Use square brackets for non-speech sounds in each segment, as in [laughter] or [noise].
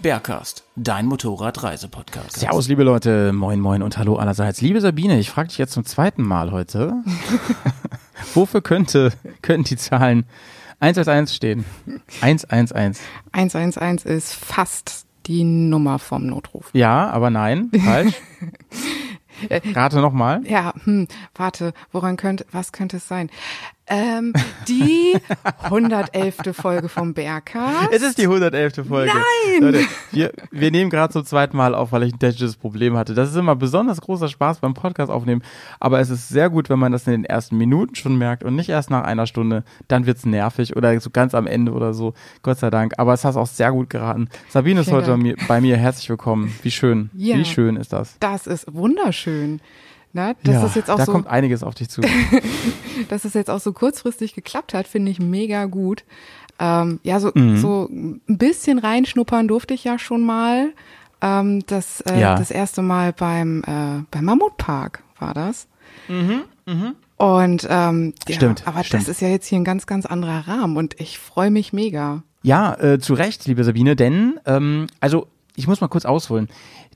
Bergcast, dein Motorradreisepodcast. Servus, liebe Leute, moin, moin und hallo allerseits. Liebe Sabine, ich frage dich jetzt zum zweiten Mal heute. [laughs] Wofür könnte, könnten die Zahlen 111 stehen? 111. 111 ist fast die Nummer vom Notruf. Ja, aber nein, falsch. [laughs] Rate nochmal. Ja, hm, warte, woran könnte, was könnte es sein? Ähm, die 111. Folge vom Bergcast. Es ist die 111. Folge. Nein! Leute, wir, wir nehmen gerade zum zweiten Mal auf, weil ich ein technisches Problem hatte. Das ist immer besonders großer Spaß beim Podcast aufnehmen, aber es ist sehr gut, wenn man das in den ersten Minuten schon merkt und nicht erst nach einer Stunde, dann wird's nervig oder so ganz am Ende oder so. Gott sei Dank. Aber es hast auch sehr gut geraten. Sabine ist Vielen heute bei mir, bei mir. Herzlich willkommen. Wie schön. Ja. Wie schön ist das? Das ist wunderschön. Na, dass ja, es jetzt auch da so, kommt einiges auf dich zu. [laughs] dass es jetzt auch so kurzfristig geklappt hat, finde ich mega gut. Ähm, ja, so, Mhm. so ein bisschen reinschnuppern durfte ich ja schon mal. Ähm, das, äh, Ja. das erste Mal beim, äh, beim Mammutpark war das. Und ähm, ja, Stimmt, aber stimmt. das ist ja jetzt hier ein ganz, ganz anderer Rahmen und ich freue mich mega. Ja, äh, zu Recht, liebe Sabine, denn, ähm, also ich muss mal kurz ausholen.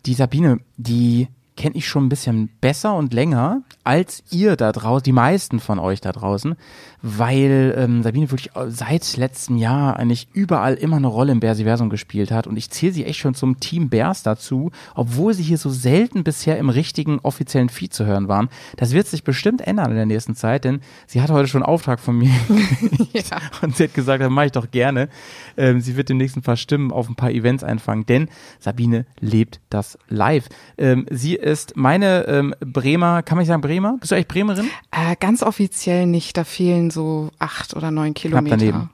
Die Sabine, die kenne ich schon ein bisschen besser und länger als ihr da draußen, die meisten von euch da draußen, weil ähm, Sabine wirklich seit letztem Jahr eigentlich überall immer eine Rolle im Bersiversum gespielt hat und ich zähle sie echt schon zum Team Bears dazu, obwohl sie hier so selten bisher im richtigen offiziellen Feed zu hören waren. Das wird sich bestimmt ändern in der nächsten Zeit, denn sie hat heute schon einen Auftrag von mir Ja. [laughs] [laughs] und sie hat gesagt, das mache ich doch gerne. Ähm, sie wird demnächst ein paar Stimmen auf ein paar Events einfangen, denn Sabine lebt das live. Ähm, sie ist meine ähm, Bremer, kann man nicht sagen Bremer? Bist du eigentlich Bremerin? Äh, ganz offiziell nicht, da fehlen so acht oder neun Kilometer. daneben.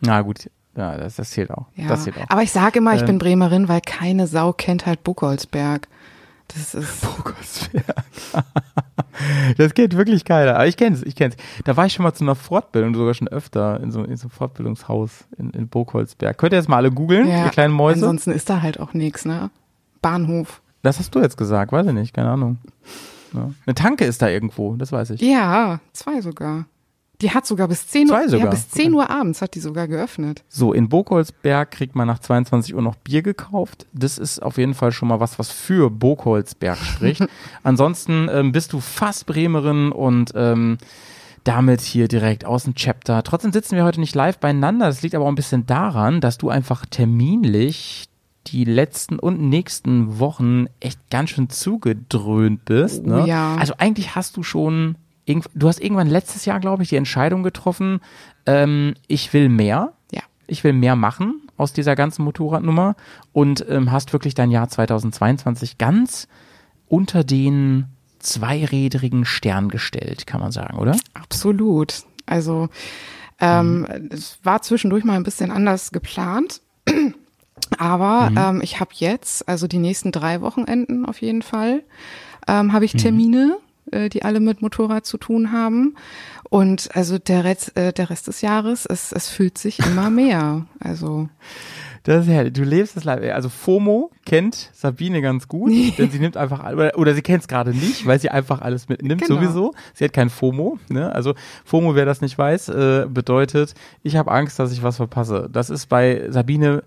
Na gut, ja, das, das zählt auch. Ja. Das zählt auch. Aber ich sage immer, ich Ähm, bin Bremerin, weil keine Sau kennt halt Buchholzberg. Das ist [laughs] [laughs] Das geht wirklich keiner. Aber ich kenn's, ich kenn's. Da war ich schon mal zu einer Fortbildung, sogar schon öfter, in so, in so einem Fortbildungshaus in, in Burgholzberg. Könnt ihr jetzt mal alle googeln, ja, ihr kleinen Mäuse? Ansonsten ist da halt auch nichts, ne? Bahnhof. Das hast du jetzt gesagt, weiß ich nicht, keine Ahnung. Ja. Eine Tanke ist da irgendwo, das weiß ich. Ja, zwei sogar. Die hat sogar bis 10 Uhr, sogar? ja, bis 10 Uhr abends hat die sogar geöffnet. So, in Burgholzberg kriegt man nach 22 Uhr noch Bier gekauft. Das ist auf jeden Fall schon mal was, was für Burgholzberg spricht. [laughs] Ansonsten ähm, bist du fast Bremerin und ähm, damit hier direkt aus dem Chapter. Trotzdem sitzen wir heute nicht live beieinander. Das liegt aber auch ein bisschen daran, dass du einfach terminlich die letzten und nächsten Wochen echt ganz schön zugedröhnt bist. Ne? Oh ja. Also eigentlich hast du schon, du hast irgendwann letztes Jahr, glaube ich, die Entscheidung getroffen, ähm, ich will mehr Ja. ich will mehr machen aus dieser ganzen Motorradnummer und ähm, hast wirklich dein Jahr 2022 ganz unter den zweirädrigen Stern gestellt, kann man sagen, oder? Absolut. Also ähm, es war zwischendurch mal ein bisschen anders geplant. Aber ähm, ich habe jetzt, also die nächsten drei Wochenenden auf jeden Fall, ähm, habe ich Termine, äh, die alle mit Motorrad zu tun haben. Und also der Rest, äh, der Rest des Jahres, es, es fühlt sich immer [laughs] mehr. Also Das ist herrlich. Du lebst das live. Also FOMO kennt Sabine ganz gut, denn sie nimmt einfach, oder, oder sie kennt es gerade nicht, weil sie einfach alles mitnimmt Genau. sowieso. Sie hat kein FOMO. Ne? Also FOMO, wer das nicht weiß, äh, bedeutet, ich habe Angst, dass ich was verpasse. Das ist bei Sabine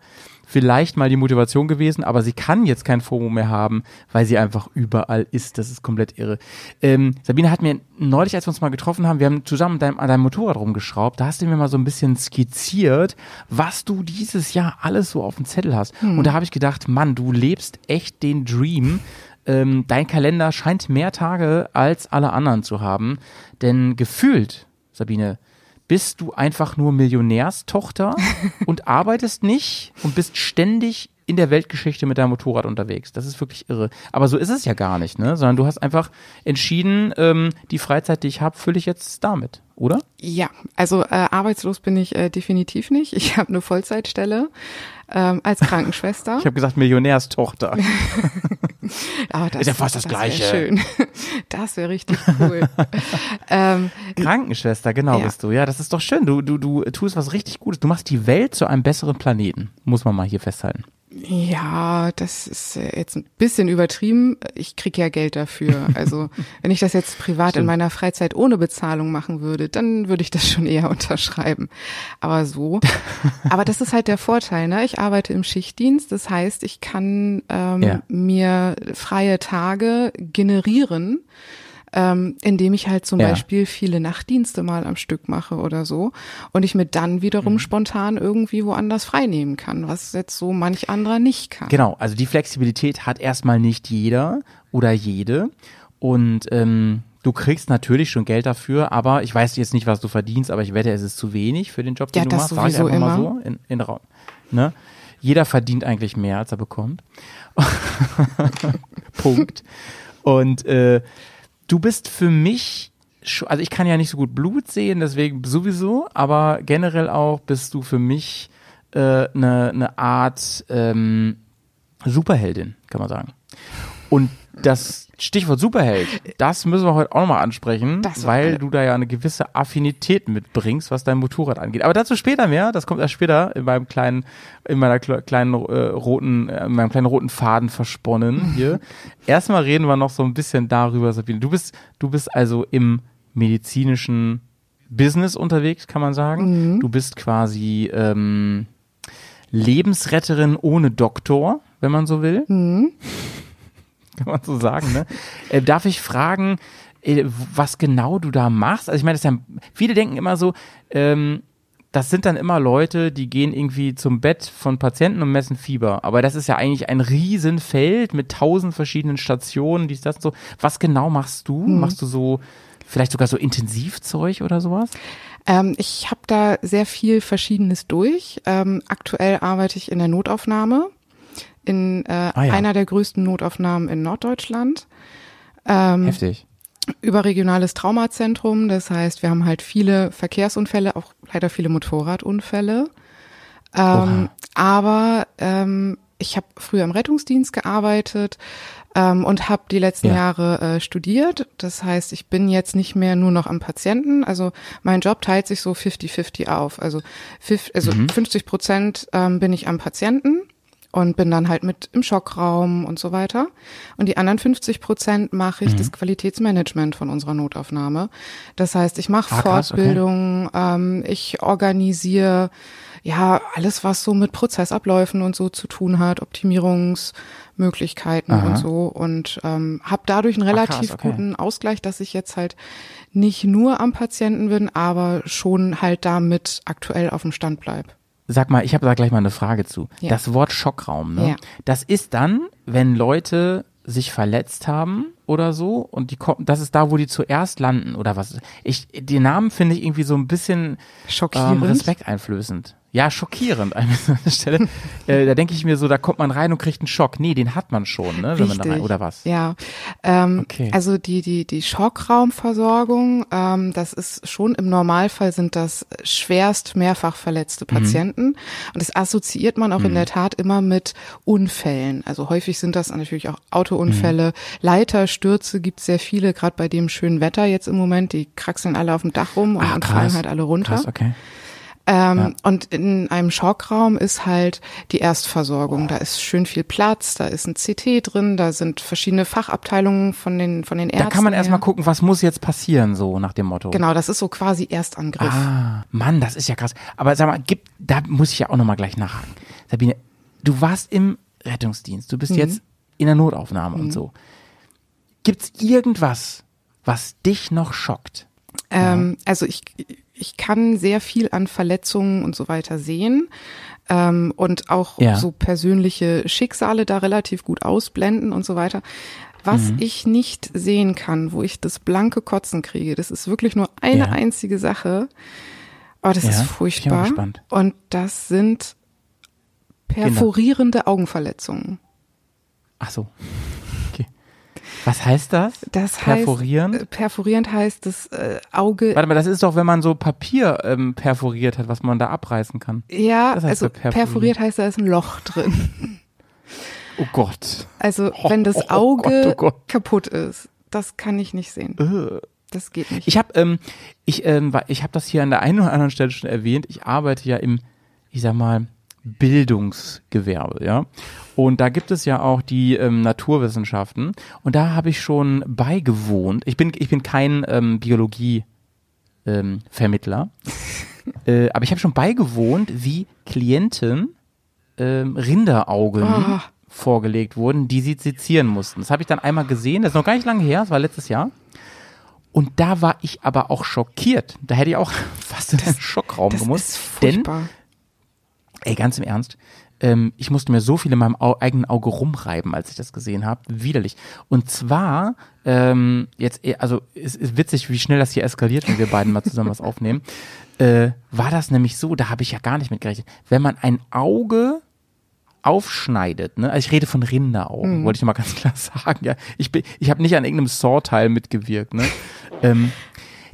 vielleicht mal die Motivation gewesen, aber sie kann jetzt kein FOMO mehr haben, weil sie einfach überall ist. Das ist komplett irre. Ähm, Sabine hat mir neulich, als wir uns mal getroffen haben, wir haben zusammen an deinem, an deinem Motorrad rumgeschraubt, da hast du mir mal so ein bisschen skizziert, was du dieses Jahr alles so auf dem Zettel hast. Und da habe ich gedacht, Mann, du lebst echt den Dream. Ähm, dein Kalender scheint mehr Tage als alle anderen zu haben, denn gefühlt, Sabine, bist du einfach nur Millionärstochter [laughs] und arbeitest nicht und bist ständig in der Weltgeschichte mit deinem Motorrad unterwegs. Das ist wirklich irre. Aber so ist es ja gar nicht, ne? Sondern du hast einfach entschieden, ähm, die Freizeit, die ich habe, fülle ich jetzt damit, oder? Ja, also äh, arbeitslos bin ich äh, definitiv nicht. Ich habe eine Vollzeitstelle ähm, als Krankenschwester. Ich habe gesagt Millionärstochter. [laughs] Aber das Ist ja fast das wär Gleiche. Schön. [laughs] Das wäre richtig cool. [laughs] ähm, Krankenschwester, genau Ja. bist du. Ja, das ist doch schön. Du, du, du tust was richtig Gutes. Du machst die Welt zu einem besseren Planeten. Muss man mal hier festhalten. Ja, das ist äh, jetzt ein bisschen übertrieben. Ich krieg ja Geld dafür. [laughs] Also wenn ich das jetzt privat in meiner Freizeit ohne Bezahlung machen würde, dann würde ich das schon eher [laughs] unterschreiben. Aber so. [laughs] Aber das ist halt der Vorteil. Ne? Ich arbeite im Schichtdienst. Das heißt, ich kann ähm, Ja. mir freie Tage generieren. Ähm, indem ich halt zum Ja. Beispiel viele Nachtdienste mal am Stück mache oder so und ich mir dann Mhm. wiederum spontan irgendwie woanders freinehmen kann, was jetzt so manch anderer nicht kann. Genau, also die Flexibilität hat erstmal nicht jeder oder jede. Und ähm, du kriegst natürlich schon Geld dafür, aber ich weiß jetzt nicht, was du verdienst, aber ich wette, es ist zu wenig für den Job, den Ja, du machst. Sag ich sowieso einfach mal immer. so in, in Raum. Ne? Jeder verdient eigentlich mehr, als er bekommt. [laughs] Punkt. Und äh, du bist für mich, also ich kann ja nicht so gut Blut sehen, deswegen sowieso, aber generell auch bist du für mich eine äh, ne- ne Art ähm, Superheldin, kann man sagen. Und das Stichwort Superheld, das müssen wir heute auch nochmal ansprechen, Das weil du da ja eine gewisse Affinität mitbringst, was dein Motorrad angeht. Aber dazu später mehr, das kommt erst später in meinem kleinen, in meiner kle- kleinen äh, roten, äh, in meinem kleinen roten Faden versponnen [laughs] hier. Erstmal reden wir noch so ein bisschen darüber, Sabine. Du bist, du bist also im medizinischen Business unterwegs, kann man sagen. Du bist quasi ähm, Lebensretterin ohne Doktor, wenn man so will. Kann man so sagen, ne? Äh, darf ich fragen, äh, was genau du da machst? Also ich meine, ja, viele denken immer so, ähm, das sind dann immer Leute, die gehen irgendwie zum Bett von Patienten und messen Fieber. Aber das ist ja eigentlich ein Riesenfeld mit tausend verschiedenen Stationen, dies, das, so. Was genau machst du? Machst du so, vielleicht sogar so Intensivzeug oder sowas? Ähm, ich habe da sehr viel Verschiedenes durch. Ähm, aktuell arbeite ich in der Notaufnahme, in äh, Ah ja. einer der größten Notaufnahmen in Norddeutschland. Ähm, Heftig. überregionales Traumazentrum. Das heißt, wir haben halt viele Verkehrsunfälle, auch leider viele Motorradunfälle. Ähm, aber ähm, ich habe früher im Rettungsdienst gearbeitet ähm, und habe die letzten Ja. Jahre äh, studiert. Das heißt, ich bin jetzt nicht mehr nur noch am Patienten. Also mein Job teilt sich so 50-50 auf. Also, also 50 Prozent ähm, bin ich am Patienten und bin dann halt mit im Schockraum und so weiter. Und die anderen 50 Prozent mache ich das Qualitätsmanagement von unserer Notaufnahme. Das heißt, ich mache Ah, krass, okay. Fortbildungen, ähm, ich organisiere ja alles, was so mit Prozessabläufen und so zu tun hat, Optimierungsmöglichkeiten Aha. und so und ähm, habe dadurch einen krass, relativ okay. guten Ausgleich, dass ich jetzt halt nicht nur am Patienten bin, aber schon halt damit aktuell auf dem Stand bleib. Sag mal, ich habe da gleich mal eine Frage zu. Ja. Das Wort Schockraum, ne? Ja. Das ist dann, wenn Leute sich verletzt haben oder so und die kommen, das ist da, wo die zuerst landen oder was? Ich, den Namen finde ich irgendwie so ein bisschen Schockierend. ähm, respekteinflößend. Ja, schockierend an dieser [laughs] Stelle. äh, da denke ich mir so, da kommt man rein und kriegt einen Schock. Nee, den hat man schon, ne? Wenn man da rein, oder was? Ja, ähm, Okay. also die die die Schockraumversorgung, ähm, das ist schon im Normalfall sind das schwerst mehrfach verletzte Mhm. Patienten und das assoziiert man auch in der Tat immer mit Unfällen. Also häufig sind das natürlich auch Autounfälle, Mhm. Leiterstürze gibt sehr viele, gerade bei dem schönen Wetter jetzt im Moment. Die kraxeln alle auf dem Dach rum und, Ah, und fallen halt alle runter. Krass, okay. Ähm, Und in einem Schockraum ist halt die Erstversorgung. Da ist schön viel Platz, da ist ein CT drin, da sind verschiedene Fachabteilungen von den, von den Ärzten. Da kann man erstmal gucken, was muss jetzt passieren, so nach dem Motto. Genau, das ist so quasi Erstangriff. Ah, Mann, das ist ja krass. Aber sag mal, gibt, da muss ich ja auch nochmal gleich nachhaken. Sabine, du warst im Rettungsdienst, du Mhm. bist jetzt in der Notaufnahme und so. Gibt's irgendwas, was dich noch schockt? Ähm, also ich, ich kann sehr viel an Verletzungen und so weiter sehen ähm, und auch Ja. so persönliche Schicksale da relativ gut ausblenden und so weiter. Was Mhm. ich nicht sehen kann, wo ich das blanke Kotzen kriege, das ist wirklich nur eine Ja. einzige Sache. Aber das Ja, ist bin ich furchtbar. gespannt. Und das sind Perforierende Augenverletzungen. Ach so. Was heißt das? Das Perforieren? heißt, äh, perforierend heißt das äh, Auge. Warte mal, das ist doch, wenn man so Papier ähm, perforiert hat, was man da abreißen kann. ja, das heißt also perforiert. perforiert heißt, da ist ein Loch drin. Oh Gott. Also [laughs] Oh, wenn das oh, oh Auge Gott, oh Gott. kaputt ist, das kann ich nicht sehen. Das geht nicht. Ich habe ähm, ich, ähm, ich hab das hier an der einen oder anderen Stelle schon erwähnt. Ich arbeite ja im, ich sag mal, Bildungsgewerbe, ja. Und da gibt es ja auch die ähm, Naturwissenschaften. Und da habe ich schon beigewohnt. Ich bin, ich bin kein ähm, Biologie ähm, Vermittler. [laughs] äh, aber ich habe schon beigewohnt, wie Klienten ähm, Rinderaugen Ah. vorgelegt wurden, die sie sezieren mussten. Das habe ich dann einmal gesehen. Das ist noch gar nicht lange her. Das war letztes Jahr. Und da war ich aber auch schockiert. Da hätte ich auch [laughs] fast in einen Schockraum gemusst. denn. Ey, ganz im Ernst. Ähm, ich musste mir so viel in meinem Au eigenen Auge rumreiben, als ich das gesehen habe. Widerlich. Und zwar, ähm, jetzt, eh- also es ist witzig, wie schnell das hier eskaliert, wenn wir beiden mal zusammen was aufnehmen. [laughs] Äh, war das nämlich so, da habe ich ja gar nicht mit gerechnet. Wenn man ein Auge aufschneidet, ne? Also ich rede von Rinderaugen, wollte ich mal ganz klar [laughs] sagen. Ja, ich bin, ich habe nicht an irgendeinem Saw-Teil mitgewirkt, ne? [laughs] ähm,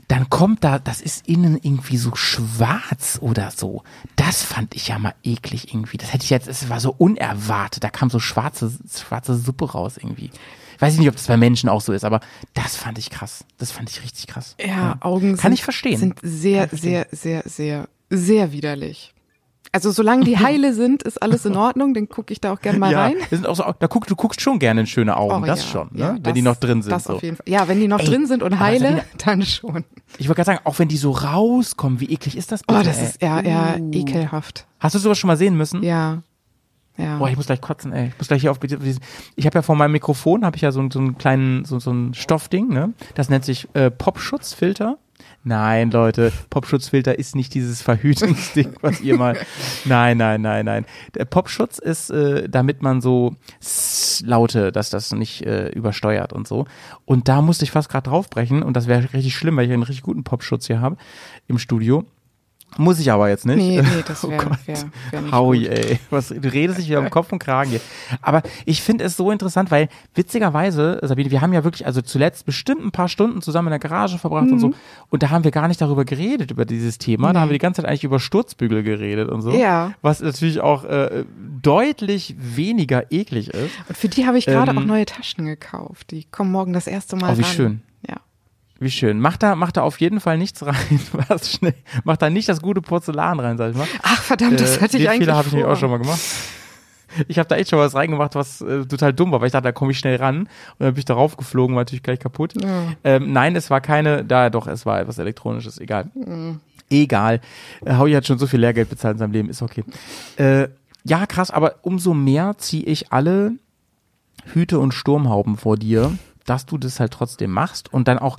dann kommt da, das ist innen irgendwie so schwarz oder so. Das fand ich ja mal eklig irgendwie. Das hätte ich jetzt, es war so unerwartet. Da kam so schwarze, schwarze Suppe raus irgendwie. Weiß ich nicht, ob das bei Menschen auch so ist, aber das fand ich krass. Das fand ich richtig krass. Ja, Augen Kann sind, ich verstehen. sind sehr, sehr, sehr, sehr, sehr widerlich. Also solange die [laughs] heile sind, ist alles in Ordnung, dann gucke ich da auch gerne mal ja, rein. sind auch so, da guck, du guckst schon gerne in schöne Augen, Oh, das ja, schon, ne? ja, wenn das- die noch drin sind. Das so. auf jeden Fall. Ja, wenn die noch Ey, drin sind und heile, Sabine- dann schon. Ich wollte gerade sagen, auch wenn die so rauskommen, wie eklig ist das bitte? Oh, das ist eher, eher Uh. ekelhaft. Hast du sowas schon mal sehen müssen? Ja. Ja. Boah, ich muss gleich kotzen, ey. Ich muss gleich hier auf. Ich habe ja vor meinem Mikrofon habe ich ja so, so einen kleinen, so, so ein Stoffding, ne? Das nennt sich äh, Popschutzfilter. Nein, Leute, Popschutzfilter ist nicht dieses Verhütungsding, [laughs] was ihr mal. Nein, nein, nein, nein. Der Popschutz ist, äh, damit man so Laute, dass das nicht äh, übersteuert und so. Und da musste ich fast gerade draufbrechen und das wäre richtig schlimm, weil ich einen richtig guten Popschutz hier habe im Studio. Muss ich aber jetzt nicht. Nee, nee, das [laughs] Oh wäre Gott. wär, wär nicht Howie, gut. ey. Was, du redest dich wieder um Kopf und Kragen hier. Aber ich finde es so interessant, weil witzigerweise, Sabine, wir haben ja wirklich, also zuletzt bestimmt ein paar Stunden zusammen in der Garage verbracht und so. Und da haben wir gar nicht darüber geredet, über dieses Thema. Da haben wir die ganze Zeit eigentlich über Sturzbügel geredet und so. Ja. Was natürlich auch äh, deutlich weniger eklig ist. Und für die habe ich gerade Ähm, auch neue Taschen gekauft. Die kommen morgen das erste Mal Oh, wie ran. schön. Wie schön. Mach da, mach da auf jeden Fall nichts rein. [laughs] Was schnell. Mach da nicht das gute Porzellan rein, sag ich mal. Ach verdammt, das Äh, hatte ich den eigentlich Fehler habe ich nämlich auch schon mal gemacht. Ich habe da echt schon was reingemacht, was äh, total dumm war, weil ich dachte, da komme ich schnell ran. Und dann bin ich darauf geflogen, war natürlich gleich kaputt. Ähm, nein, es war keine, da doch, es war etwas Elektronisches, egal. Egal. Äh, Howie hat schon so viel Lehrgeld bezahlt in seinem Leben, ist okay. Äh, ja, krass, aber umso mehr ziehe ich alle Hüte und Sturmhauben vor dir, dass du das halt trotzdem machst und dann auch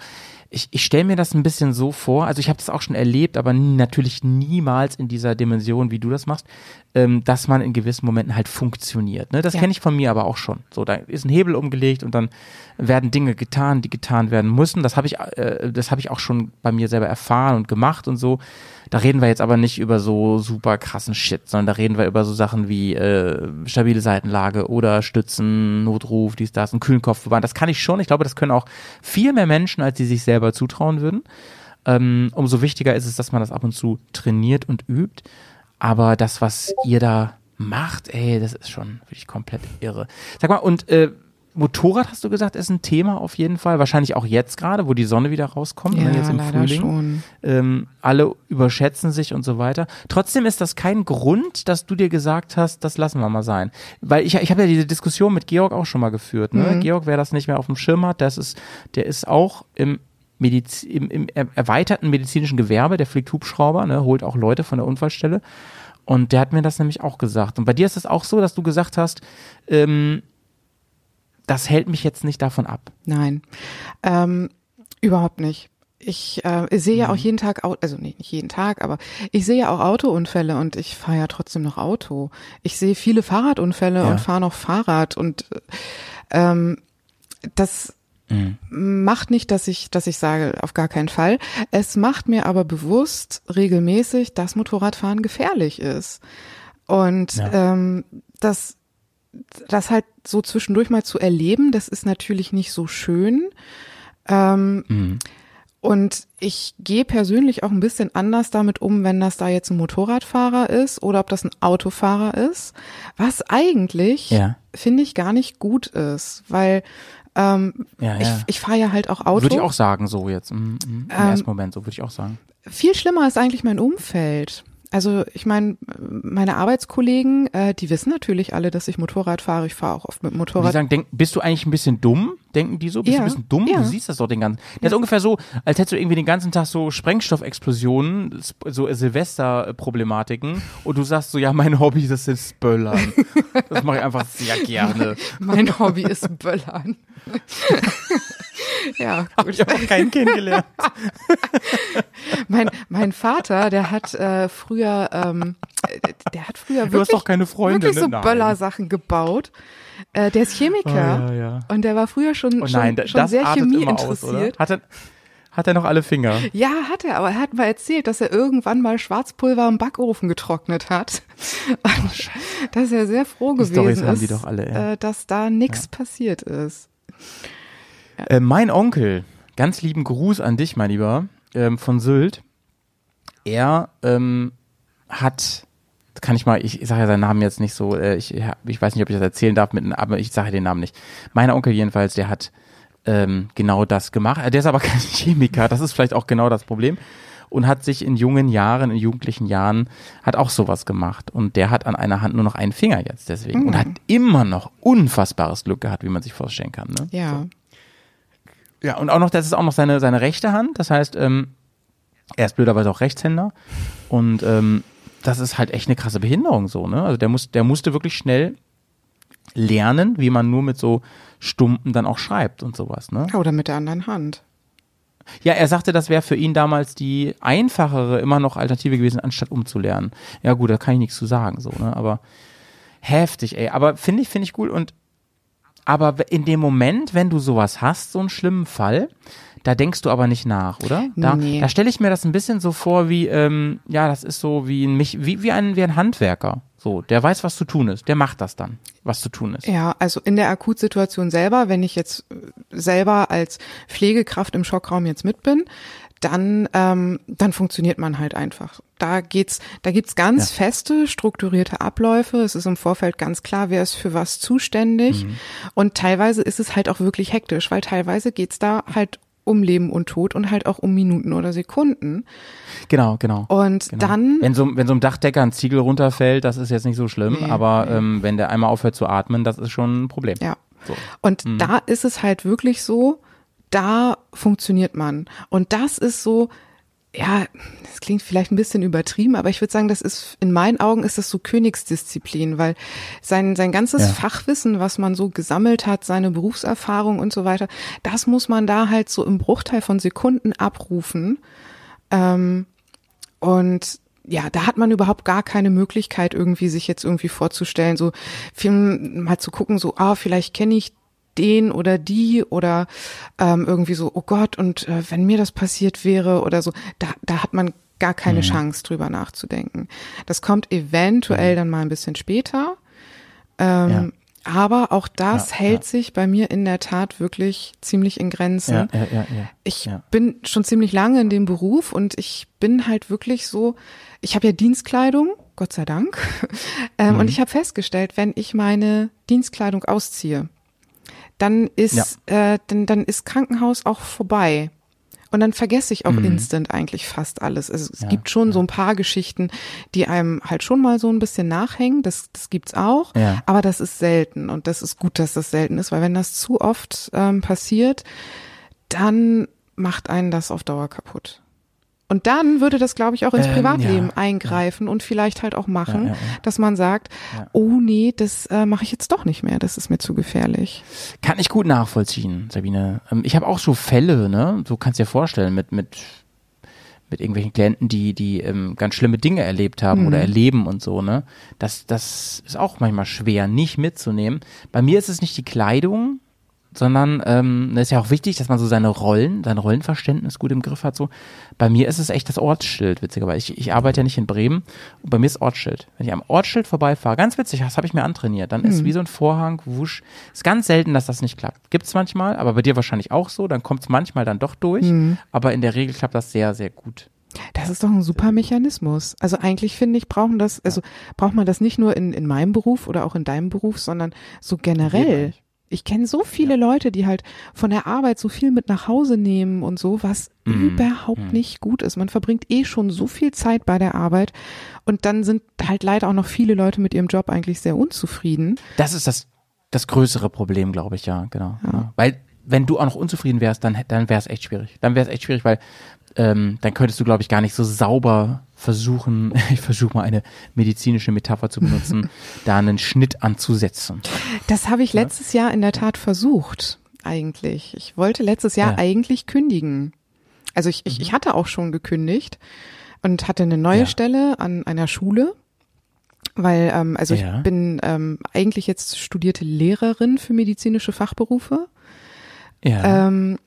ich, ich stelle mir das ein bisschen so vor, also ich habe das auch schon erlebt, aber natürlich niemals in dieser Dimension, wie du das machst, ähm, dass man in gewissen Momenten halt funktioniert. Ne? Das Ja. kenne ich von mir aber auch schon. So, da ist ein Hebel umgelegt und dann werden Dinge getan, die getan werden müssen. Das habe ich, äh, das habe ich auch schon bei mir selber erfahren und gemacht und so. Da reden wir jetzt aber nicht über so super krassen Shit, sondern da reden wir über so Sachen wie äh, stabile Seitenlage oder Stützen, Notruf, dies, das, ein kühlen Kopfverband. Das kann ich schon. Ich glaube, das können auch viel mehr Menschen, als sie sich selber zutrauen würden. Ähm, umso wichtiger ist es, dass man das ab und zu trainiert und übt. Aber das, was ihr da macht, ey, das ist schon wirklich komplett irre. Sag mal, und äh, Motorrad hast du gesagt, ist ein Thema auf jeden Fall. Wahrscheinlich auch jetzt gerade, wo die Sonne wieder rauskommt, Ja, jetzt im Frühling. schon. Ähm, alle überschätzen sich und so weiter. Trotzdem ist das kein Grund, dass du dir gesagt hast, das lassen wir mal sein. Weil ich, ich habe ja diese Diskussion mit Georg auch schon mal geführt. Ne? Mhm. Georg, wer das nicht mehr auf dem Schirm hat, das ist, der ist auch im Mediz im, im er- erweiterten medizinischen Gewerbe, der fliegt Hubschrauber, ne, holt auch Leute von der Unfallstelle. Und der hat mir das nämlich auch gesagt. Und bei dir ist es auch so, dass du gesagt hast, ähm, das hält mich jetzt nicht davon ab. Nein, ähm, überhaupt nicht. Ich äh, sehe ja auch jeden Tag, also nee, nicht jeden Tag, aber ich sehe ja auch Autounfälle und ich fahre ja trotzdem noch Auto. Ich sehe viele Fahrradunfälle Ja. und fahre noch Fahrrad und ähm, das macht nicht, dass ich, dass ich sage, auf gar keinen Fall. Es macht mir aber bewusst regelmäßig, dass Motorradfahren gefährlich ist. Und Ja. ähm, das, das halt so zwischendurch mal zu erleben, das ist natürlich nicht so schön. Ähm, Mhm. Und ich gehe persönlich auch ein bisschen anders damit um, wenn das da jetzt ein Motorradfahrer ist oder ob das ein Autofahrer ist, was eigentlich, Ja. finde ich, gar nicht gut ist, weil ähm, Ja, ich, ja. ich fahre ja halt auch Auto. Würde ich auch sagen, so jetzt. Mhm, mhm. Im Ähm, ersten Moment, so würde ich auch sagen. Viel schlimmer ist eigentlich mein Umfeld. Also ich meine, meine Arbeitskollegen, äh, die wissen natürlich alle, dass ich Motorrad fahre. Ich fahre auch oft mit dem Die Motorrad. sagen, denk, bist du eigentlich ein bisschen dumm? Denken die so? Bist Ja, du ein bisschen dumm? ja. Du siehst das doch den ganzen. Das ist ungefähr so, als hättest du irgendwie den ganzen Tag so Sprengstoffexplosionen, sp- so Silvesterproblematiken und du sagst so, ja, mein Hobby, das ist Böllern. [laughs] das mache ich einfach sehr gerne. Mein Hobby ist Böllern. [laughs] [laughs] ja, gut. Ich habe auch keinen kennengelernt. [laughs] Mein, mein Vater, der hat äh, früher, ähm, äh, der hat früher Du wirklich, hast doch keine Freunde, wirklich so ne? Böllersachen gebaut. Äh, der ist Chemiker Oh, ja, ja. und der war früher schon, Oh schon, nein, schon das sehr Chemie immer aus, interessiert. Hat er, hat er noch alle Finger? Ja, hat er, aber er hat mal erzählt, dass er irgendwann mal Schwarzpulver im Backofen getrocknet hat. [laughs] Und dass er sehr froh Die Storys gewesen haben ist, die doch alle, ja. äh, dass da nichts passiert ist. Äh, mein Onkel, ganz lieben Gruß an dich, mein Lieber, ähm, von Sylt. Er ähm, hat, kann ich mal, ich, sage ja seinen Namen jetzt nicht so, äh, ich, ich weiß nicht, ob ich das erzählen darf, mit, aber ich sage den Namen nicht. Mein Onkel jedenfalls, der hat ähm, genau das gemacht. Äh, Der ist aber [laughs] kein Chemiker, das ist vielleicht auch genau das Problem. Und hat sich in jungen Jahren, in jugendlichen Jahren, hat auch sowas gemacht. Und der hat an einer Hand nur noch einen Finger jetzt deswegen. Und hat immer noch unfassbares Glück gehabt, wie man sich vorstellen kann. Ne? Ja. Ja, und auch noch, das ist auch noch seine, seine rechte Hand. Das heißt, ähm, er ist blöderweise auch Rechtshänder. Und ähm, das ist halt echt eine krasse Behinderung so, ne? Also der muss, der musste wirklich schnell lernen, wie man nur mit so Stumpen dann auch schreibt und sowas, ne? Oder mit der anderen Hand. Ja, er sagte, das wäre für ihn damals die einfachere, immer noch Alternative gewesen, anstatt umzulernen. Ja gut, da kann ich nichts zu sagen, so, ne? Aber heftig, ey. Aber finde ich, finde ich gut und aber in dem Moment, wenn du sowas hast, so einen schlimmen Fall, da denkst du aber nicht nach, oder? Da, Nee. da stelle ich mir das ein bisschen so vor, wie, ähm, ja, das ist so wie ein, mich, wie, wie ein, wie ein Handwerker. So, der weiß, was zu tun ist. Der macht das dann, was zu tun ist. Ja, also in der Akutsituation selber, wenn ich jetzt äh, selber als Pflegekraft im Schockraum jetzt mit bin, dann, ähm, dann funktioniert man halt einfach. Da geht's, da gibt's ganz feste, strukturierte Abläufe. Es ist im Vorfeld ganz klar, wer ist für was zuständig. Und teilweise ist es halt auch wirklich hektisch, weil teilweise geht's da halt um Leben und Tod und halt auch um Minuten oder Sekunden. Genau, genau. Und Genau. dann Wenn so, wenn so ein Dachdecker ein Ziegel runterfällt, das ist jetzt nicht so schlimm, Nee, aber nee. Ähm, wenn der einmal aufhört zu atmen, das ist schon ein Problem. Ja. So. Und da ist es halt wirklich so, da funktioniert man. Und das ist so, ja, das klingt vielleicht ein bisschen übertrieben, aber ich würde sagen, das ist, in meinen Augen ist das so Königsdisziplin, weil sein, sein ganzes Ja. Fachwissen, was man so gesammelt hat, seine Berufserfahrung und so weiter, das muss man da halt so im Bruchteil von Sekunden abrufen. Ähm, und ja, da hat man überhaupt gar keine Möglichkeit, irgendwie sich jetzt irgendwie vorzustellen, so viel mal zu gucken, so, ah, vielleicht kenne ich den oder die oder ähm, irgendwie so, oh Gott, und äh, wenn mir das passiert wäre oder so, da, da hat man gar keine Chance drüber nachzudenken. Das kommt eventuell dann mal ein bisschen später. Ähm, Aber auch das Ja, hält ja. sich bei mir in der Tat wirklich ziemlich in Grenzen. Ja, ja, ja, ja. Ich ja. bin schon ziemlich lange in dem Beruf und ich bin halt wirklich so, ich habe ja Dienstkleidung, Gott sei Dank. [laughs] ähm, Mhm. Und ich habe festgestellt, wenn ich meine Dienstkleidung ausziehe, dann ist, äh, dann, dann ist Krankenhaus auch vorbei. Und dann vergesse ich auch instant eigentlich fast alles. Also es Mhm. Ja, gibt schon so ein paar Geschichten, die einem halt schon mal so ein bisschen nachhängen. Das, das gibt's auch. Ja. Aber das ist selten. Und das ist gut, dass das selten ist, weil wenn das zu oft ähm, passiert, dann macht einen das auf Dauer kaputt. Und dann würde das, glaube ich, auch ins Ähm, Privatleben ja, eingreifen und vielleicht halt auch machen, Ja, ja, ja. dass man sagt, Ja. oh nee, das äh, mache ich jetzt doch nicht mehr, das ist mir zu gefährlich. Kann ich gut nachvollziehen, Sabine. Ähm, ich habe auch so Fälle, ne? Du kannst dir vorstellen, mit, mit, mit irgendwelchen Klienten, die, die ähm, ganz schlimme Dinge erlebt haben oder erleben und so, ne? Das, das ist auch manchmal schwer, nicht mitzunehmen. Bei mir ist es nicht die Kleidung, sondern ähm, es ist ja auch wichtig, dass man so seine Rollen, sein Rollenverständnis gut im Griff hat. So, bei mir ist es echt das Ortsschild, witzigerweise. Ich, ich arbeite ja nicht in Bremen und bei mir ist Ortsschild. Wenn ich am Ortsschild vorbeifahre, ganz witzig, das habe ich mir antrainiert, dann ist wie so ein Vorhang, wusch. Ist ganz selten, dass das nicht klappt. Gibt's manchmal, aber bei dir wahrscheinlich auch so. Dann kommt's manchmal dann doch durch, aber in der Regel klappt das sehr, sehr gut. Das ist doch ein super Mechanismus. Also eigentlich finde ich, brauchen das, also braucht man das nicht nur in, in meinem Beruf oder auch in deinem Beruf, sondern so generell. Ich kenne so viele Leute, die halt von der Arbeit so viel mit nach Hause nehmen und so, was Mhm. überhaupt nicht gut ist. Man verbringt eh schon so viel Zeit bei der Arbeit und dann sind halt leider auch noch viele Leute mit ihrem Job eigentlich sehr unzufrieden. Das ist das, das größere Problem, glaube ich, ja, genau. Ja. Weil wenn du auch noch unzufrieden wärst, dann, dann wäre es echt schwierig. Dann wäre es echt schwierig, weil ähm, dann könntest du, glaube ich, gar nicht so sauber versuchen, [laughs] ich versuche mal eine medizinische Metapher zu benutzen, [laughs] da einen Schnitt anzusetzen. Das habe ich letztes Jahr in der Tat versucht, eigentlich. Ich wollte letztes Jahr Ja. Mhm. eigentlich kündigen. Also ich, ich, ich hatte auch schon gekündigt und hatte eine neue Ja. Stelle an einer Schule. Weil, ähm, also Ja. ich bin ähm, eigentlich jetzt studierte Lehrerin für medizinische Fachberufe. Ja. Ähm,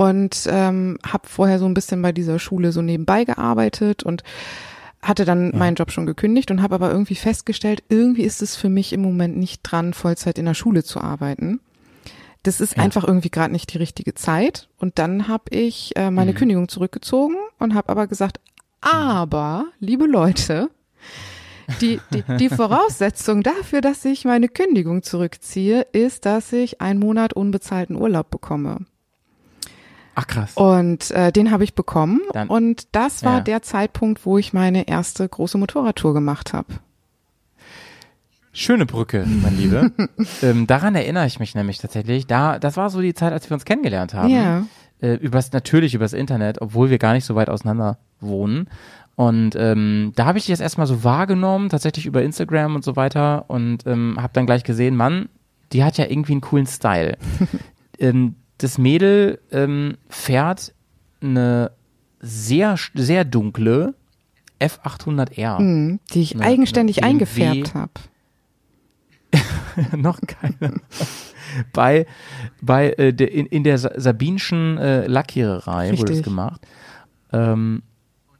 und ähm, habe vorher so ein bisschen bei dieser Schule so nebenbei gearbeitet und hatte dann meinen Job schon gekündigt und habe aber irgendwie festgestellt, irgendwie ist es für mich im Moment nicht dran, Vollzeit in der Schule zu arbeiten. Das ist Ja. einfach irgendwie gerade nicht die richtige Zeit. Und dann habe ich äh, meine Kündigung zurückgezogen und habe aber gesagt, aber, liebe Leute, die, die, die [laughs] Voraussetzung dafür, dass ich meine Kündigung zurückziehe, ist, dass ich einen Monat unbezahlten Urlaub bekomme. Ach krass. Und äh, den habe ich bekommen. Dann- und das war Ja. der Zeitpunkt, wo ich meine erste große Motorradtour gemacht habe. Schöne Brücke, mein Liebe. [laughs] ähm, daran erinnere ich mich nämlich tatsächlich. Da, das war so die Zeit, als wir uns kennengelernt haben. Ja. Äh, übers, natürlich übers Internet, obwohl wir gar nicht so weit auseinander wohnen. Und ähm, da habe ich dich jetzt erstmal so wahrgenommen, tatsächlich über Instagram und so weiter. Und ähm, habe dann gleich gesehen, Mann, die hat ja irgendwie einen coolen Style. [laughs] ähm, das Mädel ähm, fährt eine sehr, sehr dunkle F800R. Hm, die ich eigenständig BMW. eingefärbt habe. [laughs] noch keine. bei bei äh, der, in, in der Sa- Sabinschen äh, Lackiererei wurde das Richtig. gemacht. Ähm,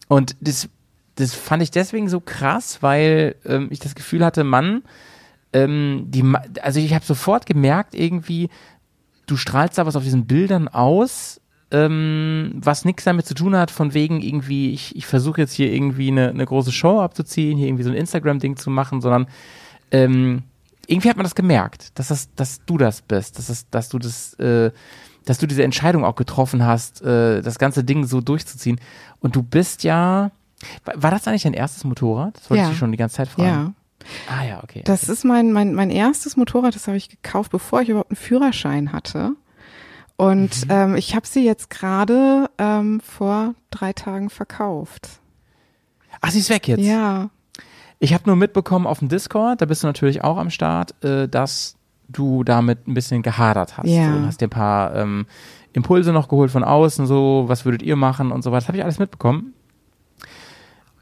und das, das fand ich deswegen so krass, weil ähm, ich das Gefühl hatte, Mann, ähm, die, also ich habe sofort gemerkt, irgendwie, du strahlst da was auf diesen Bildern aus, ähm, was nichts damit zu tun hat, von wegen irgendwie, ich, ich versuche jetzt hier irgendwie eine, eine große Show abzuziehen, hier irgendwie so ein Instagram-Ding zu machen, sondern ähm, irgendwie hat man das gemerkt, dass das, dass du das bist, dass das, dass du das, äh, dass du diese Entscheidung auch getroffen hast, äh, das ganze Ding so durchzuziehen. Und du bist ja, war, das eigentlich dein erstes Motorrad? Das wollte Ja. ich dich schon die ganze Zeit fragen. Ja. Ah ja, okay. Das ist mein, mein, mein erstes Motorrad, das habe ich gekauft, bevor ich überhaupt einen Führerschein hatte. Und Mhm. ähm, ich habe sie jetzt gerade ähm, vor drei Tagen verkauft. Ach, sie ist weg jetzt. Ja. Ich habe nur mitbekommen auf dem Discord, da bist du natürlich auch am Start, äh, dass du damit ein bisschen gehadert hast. Ja. So, und hast dir ein paar ähm, Impulse noch geholt von außen, so, was würdet ihr machen und so was. Das habe ich alles mitbekommen.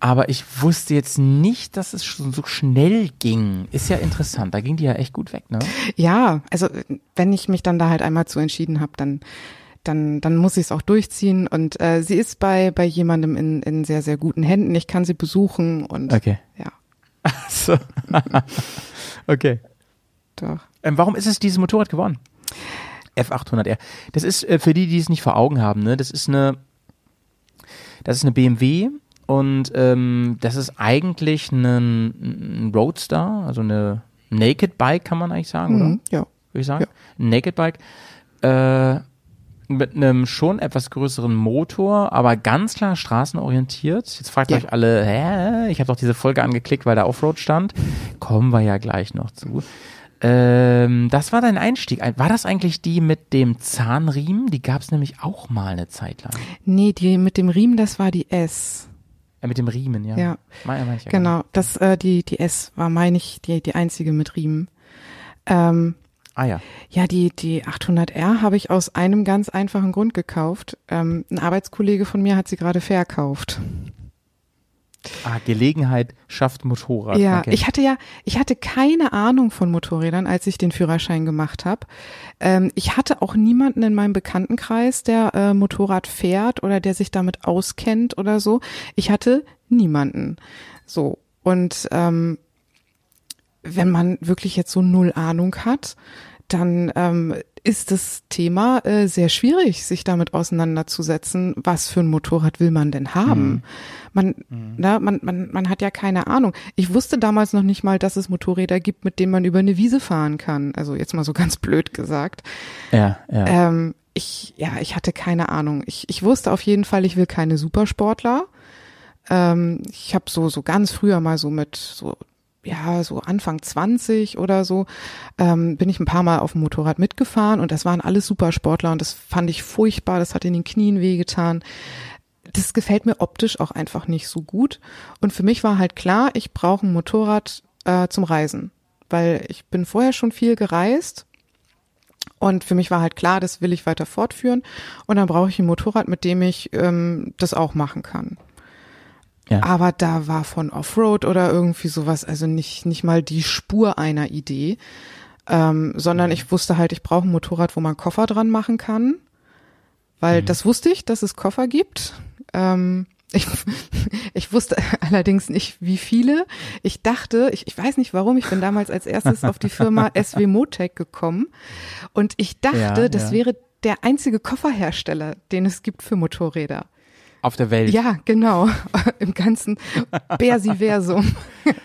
Aber ich wusste jetzt nicht, dass es schon so schnell ging. Ist ja interessant. Da ging die ja echt gut weg, ne? Ja, also wenn ich mich dann da halt einmal zu entschieden habe, dann dann dann muss ich es auch durchziehen und äh, sie ist bei bei jemandem in in sehr sehr guten Händen. Ich kann sie besuchen und Okay. ja, So. [laughs] okay. doch. Ähm, warum ist es dieses Motorrad geworden? F800R. Das ist äh, für die, die es nicht vor Augen haben, ne? Das ist eine, das ist eine BMW und ähm, das ist eigentlich ein, ein Roadster, also eine Naked Bike, kann man eigentlich sagen, oder? Mhm, ja. Würde ich sagen. Ein Naked Bike. Äh, mit einem schon etwas größeren Motor, aber ganz klar straßenorientiert. Jetzt fragt Ja. euch alle, hä? Ich habe doch diese Folge angeklickt, weil da Offroad stand. Kommen wir ja gleich noch zu. Ähm, das war dein Einstieg. War das eigentlich die mit dem Zahnriemen? Die gab es nämlich auch mal eine Zeit lang. Nee, die mit dem Riemen, das war die S. Äh, mit dem Riemen, ja. Ja. Meine, meine ich ja Genau, das äh, die die S war meine ich die die einzige mit Riemen. Ähm, Ah ja. Ja, die, die 800R habe ich aus einem ganz einfachen Grund gekauft. Ähm, ein Arbeitskollege von mir hat sie gerade verkauft. Ah, Gelegenheit schafft Motorrad. Ja, ich hatte ja, ich hatte keine Ahnung von Motorrädern, als ich den Führerschein gemacht habe. Ähm, ich hatte auch niemanden in meinem Bekanntenkreis, der äh, Motorrad fährt oder der sich damit auskennt oder so. Ich hatte niemanden. So und ähm, wenn man wirklich jetzt so null Ahnung hat, dann ähm, ist das Thema äh, sehr schwierig, sich damit auseinanderzusetzen. Was für ein Motorrad will man denn haben? Man, na, man, man, man hat ja keine Ahnung. Ich wusste damals noch nicht mal, dass es Motorräder gibt, mit denen man über eine Wiese fahren kann. Also jetzt mal so [laughs] ganz blöd gesagt. ja, ja. Ähm, ich, ja, ich hatte keine Ahnung. Ich, ich wusste auf jeden Fall, ich will keine Supersportler. Ähm, ich habe so, so ganz früher mal so mit so, ja, so Anfang 20 oder so, ähm, bin ich ein paar Mal auf dem Motorrad mitgefahren und das waren alles Supersportler und das fand ich furchtbar, das hat in den Knien wehgetan. Das gefällt mir optisch auch einfach nicht so gut. Und für mich war halt klar, ich brauche ein Motorrad äh, zum Reisen, weil ich bin vorher schon viel gereist und für mich war halt klar, das will ich weiter fortführen. Und dann brauche ich ein Motorrad, mit dem ich ähm, das auch machen kann. Ja. Aber da war von Offroad oder irgendwie sowas, also nicht, nicht mal die Spur einer Idee, ähm, sondern ich wusste halt, ich brauche ein Motorrad, wo man Koffer dran machen kann. Weil das wusste ich, dass es Koffer gibt. Ähm, ich, [laughs] ich wusste [laughs] allerdings nicht, wie viele. Ich dachte, ich, ich weiß nicht warum, ich bin damals als erstes auf die Firma [laughs] SW Motec gekommen und ich dachte, Ja, das ja. wäre der einzige Kofferhersteller, den es gibt für Motorräder. Auf der Welt. Ja, genau. [laughs] Im ganzen Bersiversum. [laughs]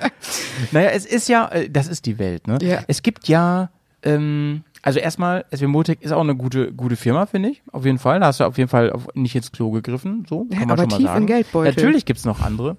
Naja, es ist ja, äh, das ist die Welt, ne? Ja. Es gibt ja, ähm, also erstmal, SW Motec ist auch eine gute, gute Firma, finde ich. Auf jeden Fall. Da hast du auf jeden Fall auf, nicht ins Klo gegriffen, so kann Ja, man aber schon mal tief sagen. in Geldbeutel. Natürlich gibt's noch andere.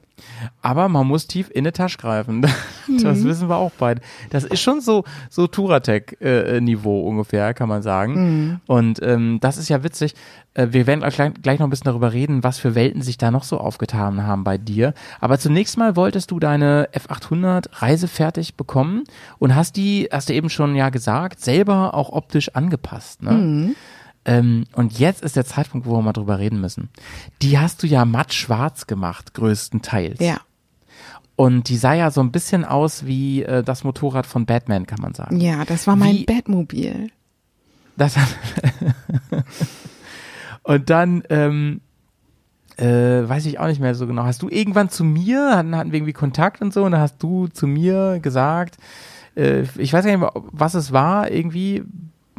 Aber man muss tief in die Tasche greifen. [laughs] Das Mhm. wissen wir auch beide. Das ist schon so, so Touratec-Niveau ungefähr, kann man sagen. Mhm. Und ähm, das ist ja witzig. Äh, wir werden gleich, noch ein bisschen darüber reden, was für Welten sich da noch so aufgetan haben bei dir. Aber zunächst mal wolltest du deine F800 Reise fertig bekommen und hast die, hast du eben schon ja gesagt, selber auch optisch angepasst. Ne? Mhm. Ähm, und jetzt ist der Zeitpunkt, wo wir mal drüber reden müssen. Die hast du ja matt schwarz gemacht, größtenteils. Ja. Und die sah ja so ein bisschen aus wie äh, das Motorrad von Batman, kann man sagen. Ja, das war mein Wie- Batmobil. Das hat [laughs] und dann, ähm, äh, weiß ich auch nicht mehr so genau. Hast du irgendwann zu mir, hatten, hatten wir irgendwie Kontakt und so, und dann hast du zu mir gesagt, äh, ich weiß gar nicht mehr, was es war, irgendwie,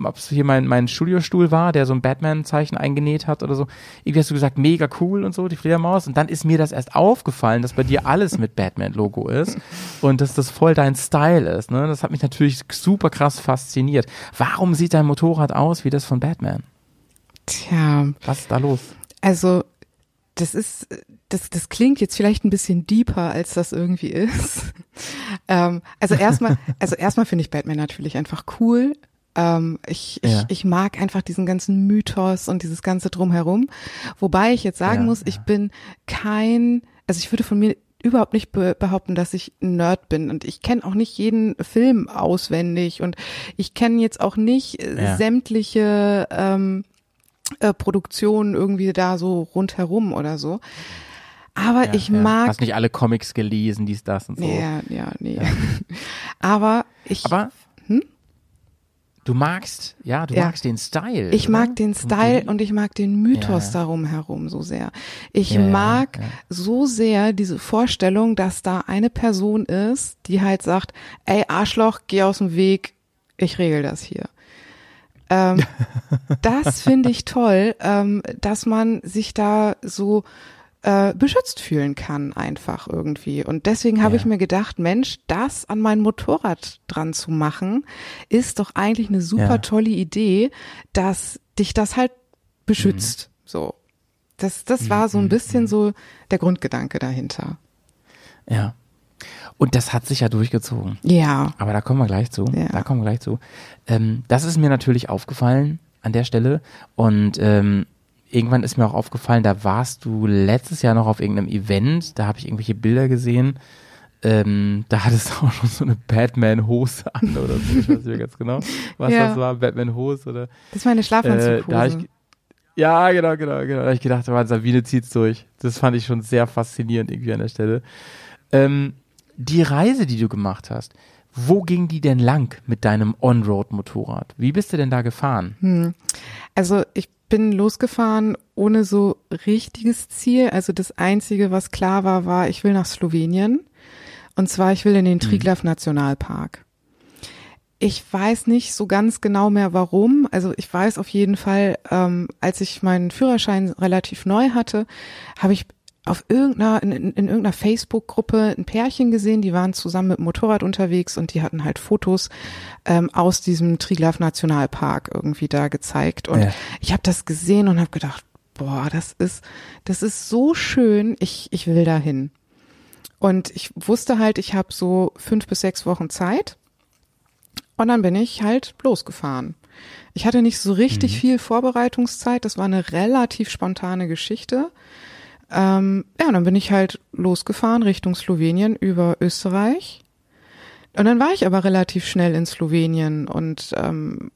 ob es hier mein, mein Studiostuhl war, der so ein Batman-Zeichen eingenäht hat oder so. Irgendwie hast du gesagt, mega cool und so, die Fledermaus. Und dann ist mir das erst aufgefallen, dass bei dir alles mit Batman-Logo ist und dass das voll dein Style ist. Ne? Das hat mich natürlich super krass fasziniert. Warum sieht dein Motorrad aus wie das von Batman? Tja, Was ist da los? also das ist, das, das klingt jetzt vielleicht ein bisschen deeper, als das irgendwie ist. [laughs] ähm, also erstmal, also erstmal finde ich Batman natürlich einfach cool. Ähm, ich, ich, Ja. ich mag einfach diesen ganzen Mythos und dieses ganze drumherum. Wobei ich jetzt sagen Ja, muss, ich bin kein, also ich würde von mir überhaupt nicht be behaupten, dass ich ein Nerd bin und ich kenne auch nicht jeden Film auswendig und ich kenne jetzt auch nicht äh, Ja. sämtliche ähm, äh, Produktionen irgendwie da so rundherum oder so. Aber ich ja. mag Hast nicht alle Comics gelesen, dies, das und so. ja, ja, nee. [laughs] Aber ich, Aber Hm? Du magst, ja, du Ja. magst den Style. ich oder? mag den Style und ich mag den Mythos Ja. darum herum so sehr. Ich Ja, mag so sehr diese Vorstellung, dass da eine Person ist, die halt sagt, ey Arschloch, geh aus dem Weg, ich regel das hier. Ähm, [laughs] das finde ich toll, ähm, dass man sich da so äh, beschützt fühlen kann einfach irgendwie. Und deswegen habe Ja. ich mir gedacht, Mensch, das an mein Motorrad dran zu machen, ist doch eigentlich eine super Ja. tolle Idee, dass dich das halt beschützt. Mhm. So. Das, das war so ein bisschen so der Grundgedanke dahinter. Ja. Und das hat sich ja durchgezogen. Ja. Aber da kommen wir gleich zu. Ja. Da kommen wir gleich zu. Ähm, das ist mir natürlich aufgefallen an der Stelle. Und ähm, irgendwann ist mir auch aufgefallen, da warst du letztes Jahr noch auf irgendeinem Event, da habe ich irgendwelche Bilder gesehen. Ähm, da hattest du auch schon so eine Batman-Hose [laughs] an oder so. Ich weiß nicht mehr ganz genau, was Ja. das war. Batman-Hose oder. Das ist meine Äh, Schlafanzughose. ich, Ja, genau, genau, genau. Da hab ich gedacht, man, Sabine zieht's durch. Das fand ich schon sehr faszinierend irgendwie an der Stelle. Ähm, die Reise, die du gemacht hast, wo ging die denn lang mit deinem On-Road-Motorrad? Wie bist du denn da gefahren? Also ich bin losgefahren ohne so richtiges Ziel. Also das Einzige, was klar war, war, ich will nach Slowenien. Und zwar, ich will in den Triglav Nationalpark. Ich weiß nicht so ganz genau mehr warum. Also ich weiß auf jeden Fall, ähm, als ich meinen Führerschein relativ neu hatte, habe ich auf irgendeiner, in, in, in irgendeiner Facebook-Gruppe ein Pärchen gesehen, die waren zusammen mit dem Motorrad unterwegs und die hatten halt Fotos ähm, aus diesem Triglav Nationalpark irgendwie da gezeigt. Und Ja. ich habe das gesehen und habe gedacht, boah, das ist, das ist so schön, ich, ich will da hin. Und ich wusste halt, ich habe so fünf bis sechs Wochen Zeit. Und dann bin ich halt losgefahren. Ich hatte nicht so richtig viel Vorbereitungszeit. Das war eine relativ spontane Geschichte. Ähm, ja, und dann bin ich halt losgefahren Richtung Slowenien über Österreich. Und dann war ich aber relativ schnell in Slowenien und ähm,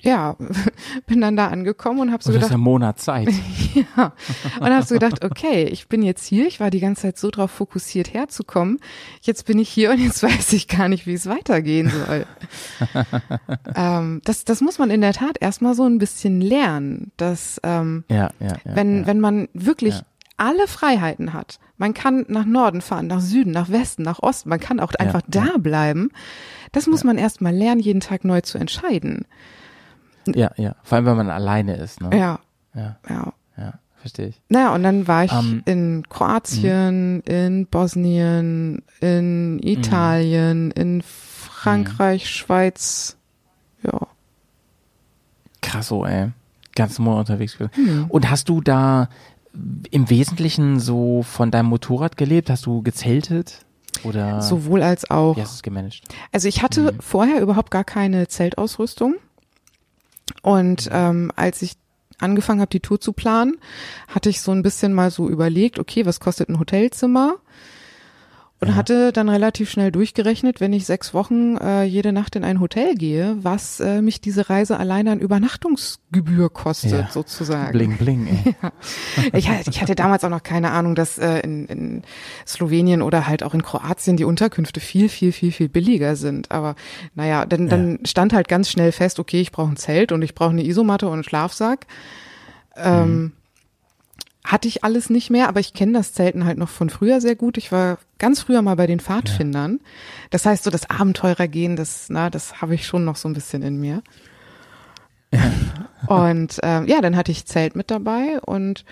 ja, [laughs] bin dann da angekommen und habe so Und das ist gedacht, ein Monat Zeit. [laughs] ja. Und hast du gedacht, okay, ich bin jetzt hier, ich war die ganze Zeit so drauf fokussiert herzukommen. Jetzt bin ich hier und jetzt [laughs] weiß ich gar nicht, wie es weitergehen soll. ähm, das, das muss man in der Tat erstmal so ein bisschen lernen, dass ähm, Ja, ja, ja. wenn, wenn man wirklich. Alle Freiheiten hat, man kann nach Norden fahren, nach Süden, nach Westen, nach Osten, man kann auch einfach ja. da bleiben. Das muss man erstmal lernen, jeden Tag neu zu entscheiden. ja, ja. Vor allem, wenn man alleine ist, ne? Ja, Ja, ja. ja. Verstehe ich. Naja, und dann war ich Ähm, in Kroatien, in Bosnien, in Italien, in Frankreich, Schweiz. Ja. Krass so, ey. Ganz Monat unterwegs gewesen. Und hast du da im Wesentlichen so von deinem Motorrad gelebt? Hast du gezeltet? Oder Sowohl als auch. wie hast du es gemanagt? Also ich hatte vorher überhaupt gar keine Zeltausrüstung. Und ähm, als ich angefangen habe, die Tour zu planen, hatte ich so ein bisschen mal so überlegt, okay, was kostet ein Hotelzimmer? Und hatte dann relativ schnell durchgerechnet, wenn ich sechs Wochen äh, jede Nacht in ein Hotel gehe, was äh, mich diese Reise alleine an Übernachtungsgebühr kostet, Ja. sozusagen. Bling, bling, ey. [laughs] Ich, hatte- ich hatte damals auch noch keine Ahnung, dass äh, in, in Slowenien oder halt auch in Kroatien die Unterkünfte viel, viel, viel, viel billiger sind. Aber naja, dann, dann stand halt ganz schnell fest, okay, ich brauche ein Zelt und ich brauche eine Isomatte und einen Schlafsack. Ähm, hatte ich alles nicht mehr, aber ich kenne das Zelten halt noch von früher sehr gut. Ich war ganz früher mal bei den Pfadfindern. Das heißt, so das Abenteurergehen, das, na, das habe ich schon noch so ein bisschen in mir. Und ähm, ja, dann hatte ich Zelt mit dabei und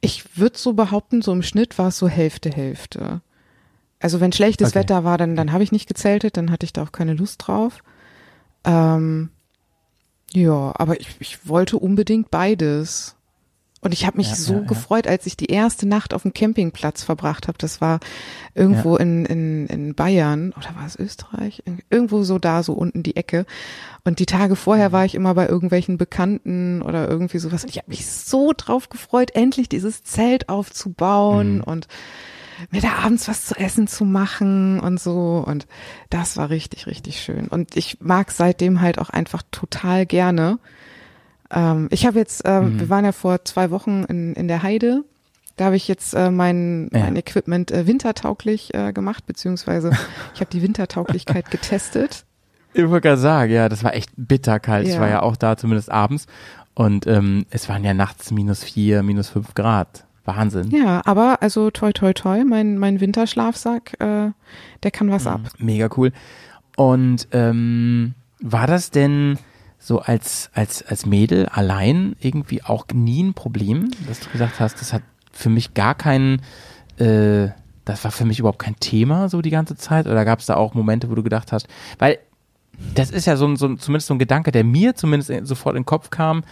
ich würde so behaupten, so im Schnitt war es so Hälfte, Hälfte. Also wenn schlechtes Okay. Wetter war, dann, dann habe ich nicht gezeltet, dann hatte ich da auch keine Lust drauf. Ähm, ja, aber ich, ich wollte unbedingt beides. Und ich habe mich Ja, so ja, gefreut, als ich die erste Nacht auf dem Campingplatz verbracht habe. Das war irgendwo in, in, in Bayern oder war es Österreich? Irgendwo so da, so unten die Ecke. Und die Tage Mhm. vorher war ich immer bei irgendwelchen Bekannten oder irgendwie sowas. Und ich habe mich so drauf gefreut, endlich dieses Zelt aufzubauen Mhm. und mir da abends was zu essen zu machen und so. Und das war richtig, richtig schön. Und ich mag seitdem halt auch einfach total gerne. Ähm, ich habe jetzt, ähm, Mhm. wir waren ja vor zwei Wochen in, in der Heide. Da habe ich jetzt äh, mein, Ja. mein Equipment äh, wintertauglich äh, gemacht, beziehungsweise [laughs] ich habe die Wintertauglichkeit getestet. Ich wollte gerade sagen, ja, das war echt bitterkalt. Ich Ja. war ja auch da, zumindest abends. Und ähm, es waren ja nachts minus vier, minus fünf Grad. Wahnsinn. Ja, aber also toi toi toi, mein, mein Winterschlafsack, äh, der kann was ab. Mega cool. Und ähm, war das denn so als, als, als Mädel allein irgendwie auch nie ein Problem, dass du gesagt hast, das hat für mich gar keinen, äh, das war für mich überhaupt kein Thema so die ganze Zeit? Oder gab es da auch Momente, wo du gedacht hast, weil das ist ja so, ein- so ein- zumindest so ein Gedanke, der mir zumindest sofort in den Kopf kam,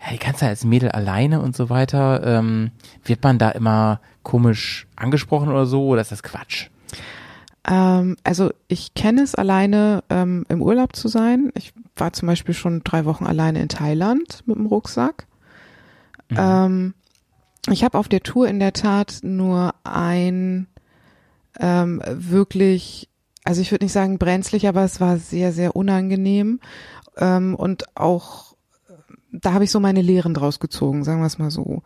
ja, die ganze Zeit als Mädel alleine und so weiter, ähm, wird man da immer komisch angesprochen oder so, oder ist das Quatsch? Ähm, also ich kenne es alleine ähm, im Urlaub zu sein. Ich war zum Beispiel schon drei Wochen alleine in Thailand mit dem Rucksack. Ähm, ich habe auf der Tour in der Tat nur ein ähm, wirklich, also ich würde nicht sagen brenzlig, aber es war sehr, sehr unangenehm ähm, und auch da habe ich so meine Lehren draus gezogen, sagen wir es mal so.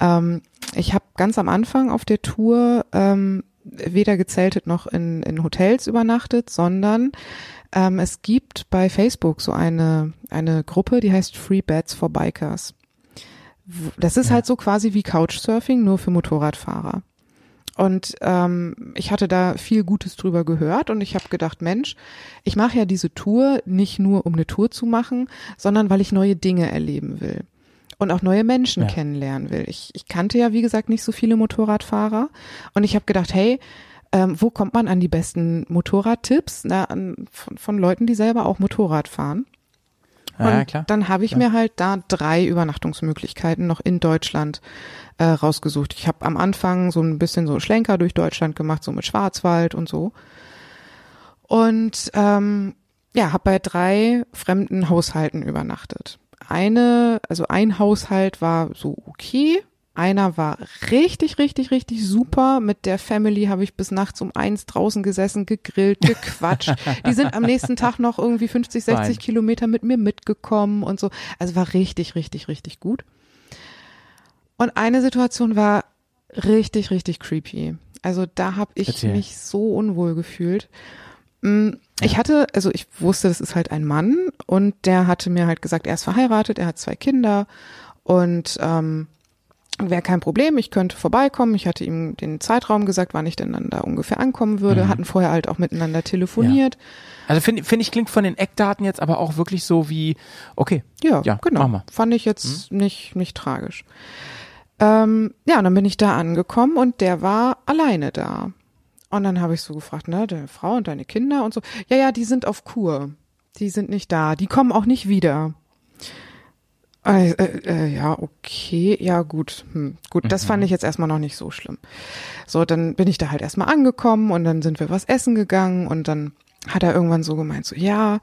Ähm, ich habe ganz am Anfang auf der Tour ähm, weder gezeltet noch in, in Hotels übernachtet, sondern ähm, es gibt bei Facebook so eine, eine Gruppe, die heißt Free Beds for Bikers. Das ist halt so quasi wie Couchsurfing, nur für Motorradfahrer. Und ähm, ich hatte da viel Gutes drüber gehört und ich habe gedacht, Mensch, ich mache ja diese Tour nicht nur, um eine Tour zu machen, sondern weil ich neue Dinge erleben will und auch neue Menschen Ja. kennenlernen will. Ich, ich kannte ja, wie gesagt, nicht so viele Motorradfahrer und ich habe gedacht, hey, ähm, wo kommt man an die besten Motorradtipps? Na, an, von, von Leuten, die selber auch Motorrad fahren. Ja, Und ja, klar. dann habe ich mir halt da drei Übernachtungsmöglichkeiten noch in Deutschland äh, rausgesucht. Ich habe am Anfang so ein bisschen so Schlenker durch Deutschland gemacht, so mit Schwarzwald und so. Und ähm, ja, habe bei drei fremden Haushalten übernachtet. Eine, also ein Haushalt war so okay. Einer war richtig, richtig, richtig super. Mit der Family habe ich bis nachts um eins draußen gesessen, gegrillt, gequatscht. [laughs] Die sind am nächsten Tag noch irgendwie 50, 60 Fein. Kilometer mit mir mitgekommen und so. Also war richtig, richtig, richtig gut. Und eine Situation war richtig, richtig creepy. Also da habe ich Erzähl. mich so unwohl gefühlt. Mm, Ich hatte, also ich wusste, das ist halt ein Mann und der hatte mir halt gesagt, er ist verheiratet, er hat zwei Kinder und ähm, wäre kein Problem, ich könnte vorbeikommen. Ich hatte ihm den Zeitraum gesagt, wann ich denn dann da ungefähr ankommen würde, hatten vorher halt auch miteinander telefoniert. Also finde find ich klingt von den Eckdaten jetzt aber auch wirklich so wie, okay, Ja, Ja, genau. Fand ich jetzt nicht, nicht tragisch. Ähm, ja, und dann bin ich da angekommen und der war alleine da. Und dann habe ich so gefragt, ne, deine Frau und deine Kinder und so. Ja, ja, die sind auf Kur. Die sind nicht da. Die kommen auch nicht wieder. Äh, äh, äh, ja, okay, ja gut, hm, gut, das fand ich jetzt erstmal noch nicht so schlimm. So, dann bin ich da halt erstmal angekommen und dann sind wir was essen gegangen und dann hat er irgendwann so gemeint, so ja,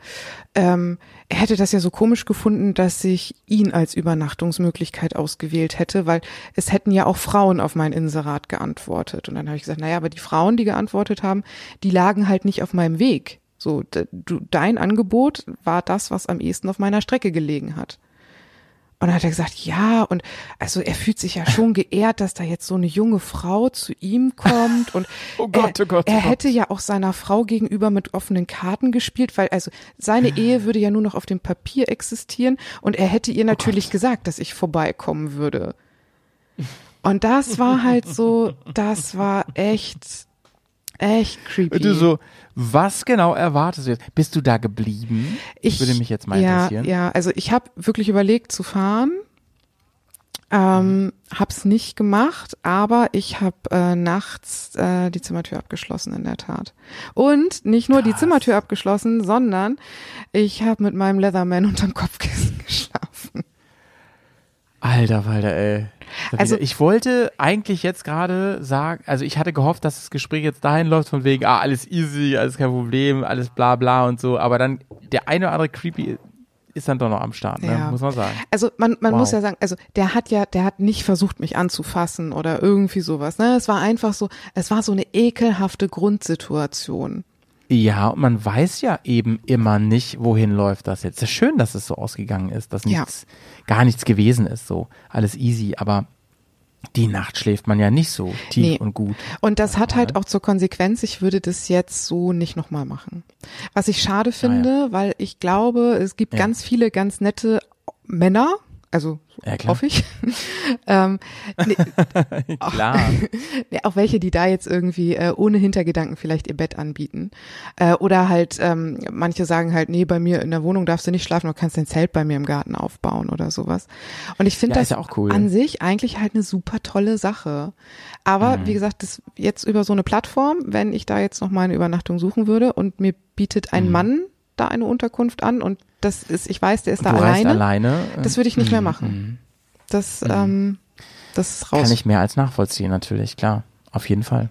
ähm, er hätte das ja so komisch gefunden, dass ich ihn als Übernachtungsmöglichkeit ausgewählt hätte, weil es hätten ja auch Frauen auf mein Inserat geantwortet. Und dann habe ich gesagt, naja, aber die Frauen, die geantwortet haben, die lagen halt nicht auf meinem Weg. So, du, dein Angebot war das, was am ehesten auf meiner Strecke gelegen hat. Und dann hat er gesagt, ja, und also er fühlt sich ja schon geehrt, dass da jetzt so eine junge Frau zu ihm kommt und [laughs] Oh Gott, er, oh Gott, oh er Gott. hätte ja auch seiner Frau gegenüber mit offenen Karten gespielt, weil also seine Ehe würde ja nur noch auf dem Papier existieren und er hätte ihr natürlich gesagt, dass ich vorbeikommen würde. Und das war halt so, das war echt, echt creepy. Und so, was genau erwartest du jetzt? Bist du da geblieben? Ich würde mich jetzt mal ja, interessieren. Ja, also ich habe wirklich überlegt zu fahren. Ähm, hab's nicht gemacht, aber ich habe äh, nachts äh, die Zimmertür abgeschlossen in der Tat. Und nicht nur die Krass. Zimmertür abgeschlossen, sondern ich habe mit meinem Leatherman [laughs] unterm Kopfkissen geschlafen. Alter, Walter, ey. Also- ich wollte eigentlich jetzt gerade sagen, also ich hatte gehofft, dass das Gespräch jetzt dahin läuft von wegen, ah, alles easy, alles kein Problem, alles bla bla und so, aber dann der eine oder andere creepy ist dann doch noch am Start, ne? Ja. muss man sagen. Also man, man Wow. muss ja sagen, also der hat ja, der hat nicht versucht, mich anzufassen oder irgendwie sowas. Ne? Es war einfach so, es war so eine ekelhafte Grundsituation. Ja, und man weiß ja eben immer nicht, wohin läuft das jetzt. Es ist schön, dass es so ausgegangen ist, dass Ja. nichts, gar nichts gewesen ist, so alles easy, aber die Nacht schläft man ja nicht so tief Nee. und gut. Und das hat halt auch zur Konsequenz, ich würde das jetzt so nicht nochmal machen. Was ich schade finde, weil ich glaube, es gibt Ja. ganz viele ganz nette Männer, also Ja, hoffe ich, [laughs] ähm, nee, [laughs] Klar. [laughs] nee, auch welche, die da jetzt irgendwie äh, ohne Hintergedanken vielleicht ihr Bett anbieten. Äh, oder halt, ähm, manche sagen halt, nee, bei mir in der Wohnung darfst du nicht schlafen, du kannst dein Zelt bei mir im Garten aufbauen oder sowas. Und ich finde Ja, das ja auch cool. an sich eigentlich halt eine super tolle Sache. Aber Mhm. wie gesagt, das jetzt über so eine Plattform, wenn ich da jetzt noch mal eine Übernachtung suchen würde und mir bietet ein Mhm. Mann da eine Unterkunft an und das ist, ich weiß, der ist da alleine, alleine. das würde ich nicht mehr mhm, machen. Das, ähm, das ist raus. Kann ich mehr als nachvollziehen, natürlich, klar. Auf jeden Fall.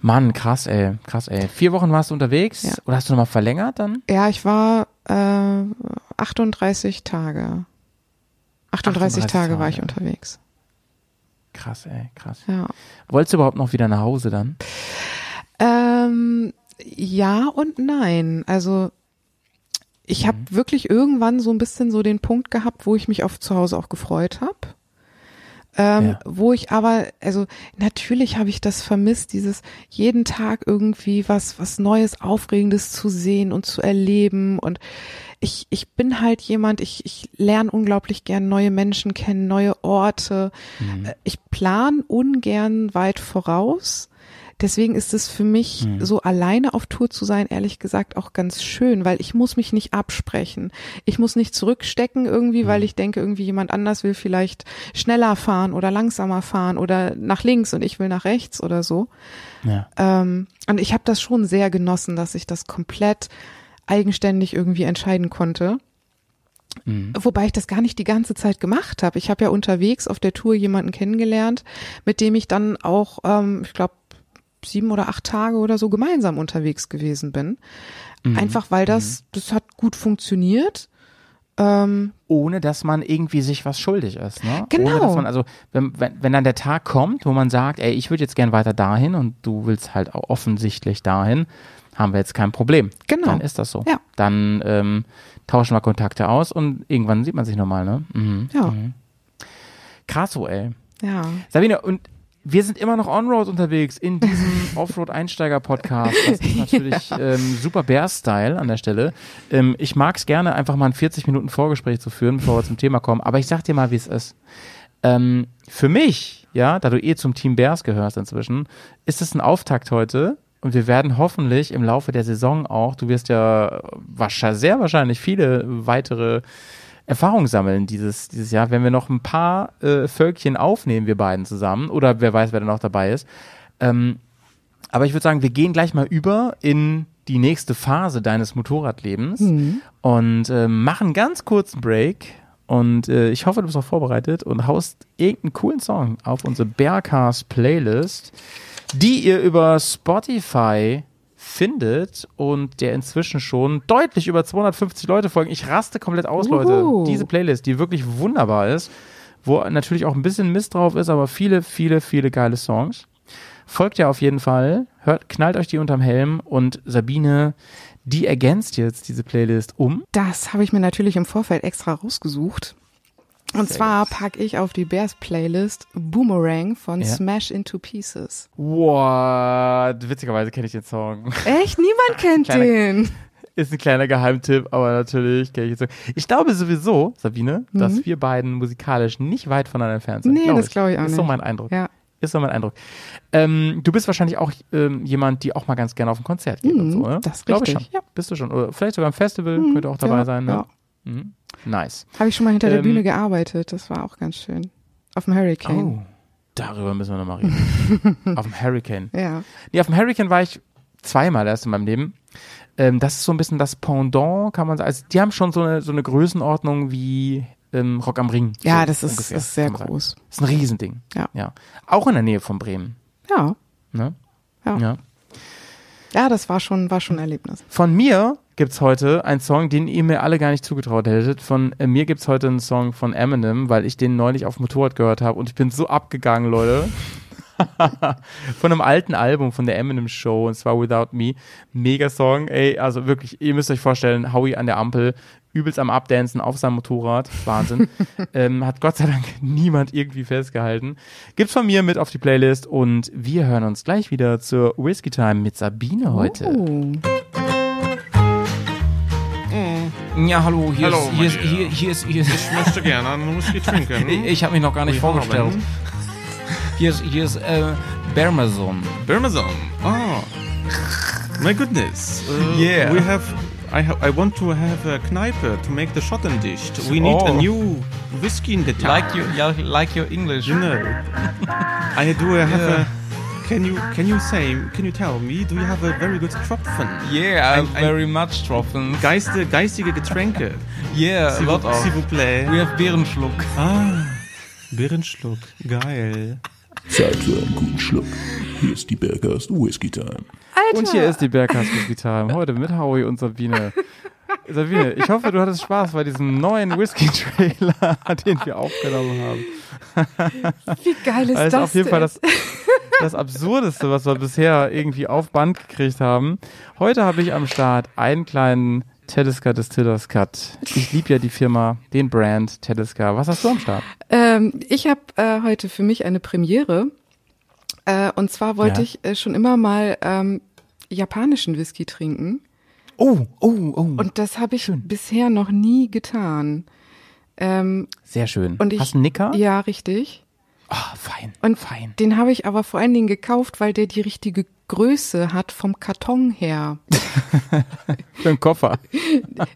Mann, krass, ey, krass, ey. Vier Wochen warst du unterwegs Ja. oder hast du nochmal verlängert dann? Ja, ich war äh, 38 Tage. 38, 38 Tage war ich Tage. unterwegs. Krass, ey, krass. Ja. Wolltest du überhaupt noch wieder nach Hause dann? Ähm, ja und nein. Also ich habe wirklich irgendwann so ein bisschen so den Punkt gehabt, wo ich mich auf zu Hause auch gefreut habe. Ähm, Ja. Wo ich aber, also natürlich habe ich das vermisst, dieses jeden Tag irgendwie was, was Neues, Aufregendes zu sehen und zu erleben. Und ich, ich bin halt jemand, ich, ich lerne unglaublich gern neue Menschen kennen, neue Orte. Äh, Ich plan ungern weit voraus. Deswegen ist es für mich so alleine auf Tour zu sein, ehrlich gesagt auch ganz schön, weil ich muss mich nicht absprechen. Ich muss nicht zurückstecken irgendwie, weil ich denke, irgendwie jemand anders will vielleicht schneller fahren oder langsamer fahren oder nach links und ich will nach rechts oder so. Ja. Ähm, und ich habe das schon sehr genossen, dass ich das komplett eigenständig irgendwie entscheiden konnte. Wobei ich das gar nicht die ganze Zeit gemacht habe. Ich habe ja unterwegs auf der Tour jemanden kennengelernt, mit dem ich dann auch, ähm, ich glaube, sieben oder acht Tage oder so gemeinsam unterwegs gewesen bin. Einfach weil das, das hat gut funktioniert. Ähm, ohne dass man irgendwie sich was schuldig ist. Ne? Genau. Ohne, dass man, also wenn, wenn, wenn dann der Tag kommt, wo man sagt, ey, ich würde jetzt gern weiter dahin und du willst halt auch offensichtlich dahin, haben wir jetzt kein Problem. Genau. Dann ist das so. Ja. Dann ähm, tauschen wir Kontakte aus und irgendwann sieht man sich nochmal, ne? Mhm. ja, Krass, so, ey. ja. Sabine, und wir sind immer noch on-road unterwegs in diesem [laughs] Offroad-Einsteiger-Podcast. Das ist natürlich [laughs] ähm, super Bear-Style an der Stelle. Ähm, ich mag es gerne, einfach mal ein 40 Minuten Vorgespräch zu führen, bevor wir zum Thema kommen. Aber ich sag dir mal, wie es ist. Ähm, für mich, ja, da du eh zum Team Bears gehörst inzwischen, ist es ein Auftakt heute. Und wir werden hoffentlich im Laufe der Saison auch, du wirst ja wahrscheinlich, sehr wahrscheinlich viele weitere Erfahrung sammeln dieses, dieses Jahr, wenn wir noch ein paar äh, Völkchen aufnehmen, wir beiden zusammen. Oder wer weiß, wer dann auch dabei ist. Ähm, aber ich würde sagen, wir gehen gleich mal über in die nächste Phase deines Motorradlebens und äh, machen ganz kurzen Break. Und äh, ich hoffe, du bist auch vorbereitet und haust irgendeinen coolen Song auf unsere Bearcast Playlist, die ihr über Spotify findet und der inzwischen schon deutlich über 250 Leute folgen. Ich raste komplett aus, Leute. Uhu. Diese Playlist, die wirklich wunderbar ist, wo natürlich auch ein bisschen Mist drauf ist, aber viele, viele, viele geile Songs. Folgt ja auf jeden Fall, hört, knallt euch die unterm Helm und Sabine, die ergänzt jetzt diese Playlist um. Das habe ich mir natürlich im Vorfeld extra rausgesucht. Und Sehr zwar packe ich auf die Bears Playlist Boomerang von Ja. Smash Into Pieces. Wow, witzigerweise kenne ich den Song. Echt? Niemand kennt Kleine- den. Ist ein kleiner Geheimtipp, aber natürlich kenne ich den Song. Ich glaube sowieso, Sabine, dass wir beiden musikalisch nicht weit voneinander entfernt sind. Mhm. Nee, das glaub ich auch Ist so nicht. mein Eindruck. Ja. Ist so mein Eindruck. Ähm, du bist wahrscheinlich auch ähm, jemand, die auch mal ganz gerne auf ein Konzert geht und Mhm, so, oder? das Glaube ich schon. ja. Bist du schon. Oder vielleicht sogar im Festival, könnte auch dabei ja, sein. Ne? ja. Mhm. Nice. Habe ich schon mal hinter der Ähm, Bühne gearbeitet. Das war auch ganz schön. Auf dem Hurricane. Oh, darüber müssen wir nochmal reden. [laughs] auf dem Hurricane. Ja. Nee, auf dem Hurricane war ich zweimal erst in meinem Leben. Ähm, das ist so ein bisschen das Pendant, kann man sagen. Also die haben schon so eine, so eine Größenordnung wie ähm, Rock am Ring. Ja, so das ist, ungefähr, ist sehr groß. Das ist ein Riesending. Ja. ja. Auch in der Nähe von Bremen. Ja. Ne? Ja. ja. Ja, das war schon, war schon ein Erlebnis. Von mir gibt's heute einen Song, den ihr mir alle gar nicht zugetraut hättet. Von äh, mir gibt's heute einen Song von Eminem, weil ich den neulich auf dem Motorrad gehört habe und ich bin so abgegangen, Leute. [laughs] von einem alten Album von der Eminem Show und zwar Without Me. Mega Song, ey, also wirklich, ihr müsst euch vorstellen, Howie an der Ampel, übelst am Abdancen auf seinem Motorrad. Wahnsinn. [laughs] ähm, hat Gott sei Dank niemand irgendwie festgehalten. Gibt's von mir mit auf die Playlist und wir hören uns gleich wieder zur Whiskey Time mit Sabine heute. Oh. Ja, hallo, hier Hallo, ist, hier ist, hier, hier ist, hier ist, Ich möchte gerne einen Whisky trinken. [laughs] ich, ich habe mich noch gar nicht Wir vorgestellt. haben- Hier ist, hier ist, äh, Bermazon. Parmesan. Ah. My goodness. Uh, Yeah. We have. I, ha I want to have a Kneipe to make the Schotten dicht. We need Oh. a new whiskey in the town. Like you, like your English. You know. [laughs] I do have Yeah. a. Can you can you say can you tell me do you have a very good Tropfen? Yeah, Ein- ein- very much Tropfen. Geiste, geistige Getränke. Yeah, a S'il lot vous- of. S'il vous plaît. We have Bärenschluck. Ah. Birrenschluck. Geil. Zeit für einen guten Schluck. Hier ist die Bergast Whisky Time. Und hier ist die Berghaus Whisky Time. Heute mit Howie und Sabine. Sabine, ich hoffe, du hattest Spaß bei diesem neuen Whisky-Trailer, [laughs] den wir aufgenommen haben. Wie geil ist Das ist das auf jeden denn? Fall das, das Absurdeste, was wir bisher irgendwie auf Band gekriegt haben. Heute habe ich am Start einen kleinen Tedesca Distillers Cut. Ich liebe ja die Firma, den Brand Tedesca. Was hast du am Start? Ähm, ich habe äh, heute für mich eine Premiere. Äh, und zwar wollte Ja. ich äh, schon immer mal ähm, japanischen Whisky trinken. Oh, oh, oh. Und das habe ich bisher noch nie getan. Ähm, Sehr schön. und ich, hast du einen Nicker? Ja, richtig. Ah, fein. Und fein. den habe ich aber vor allen Dingen gekauft, weil der die richtige Größe hat vom Karton her. [laughs] Für einen Koffer.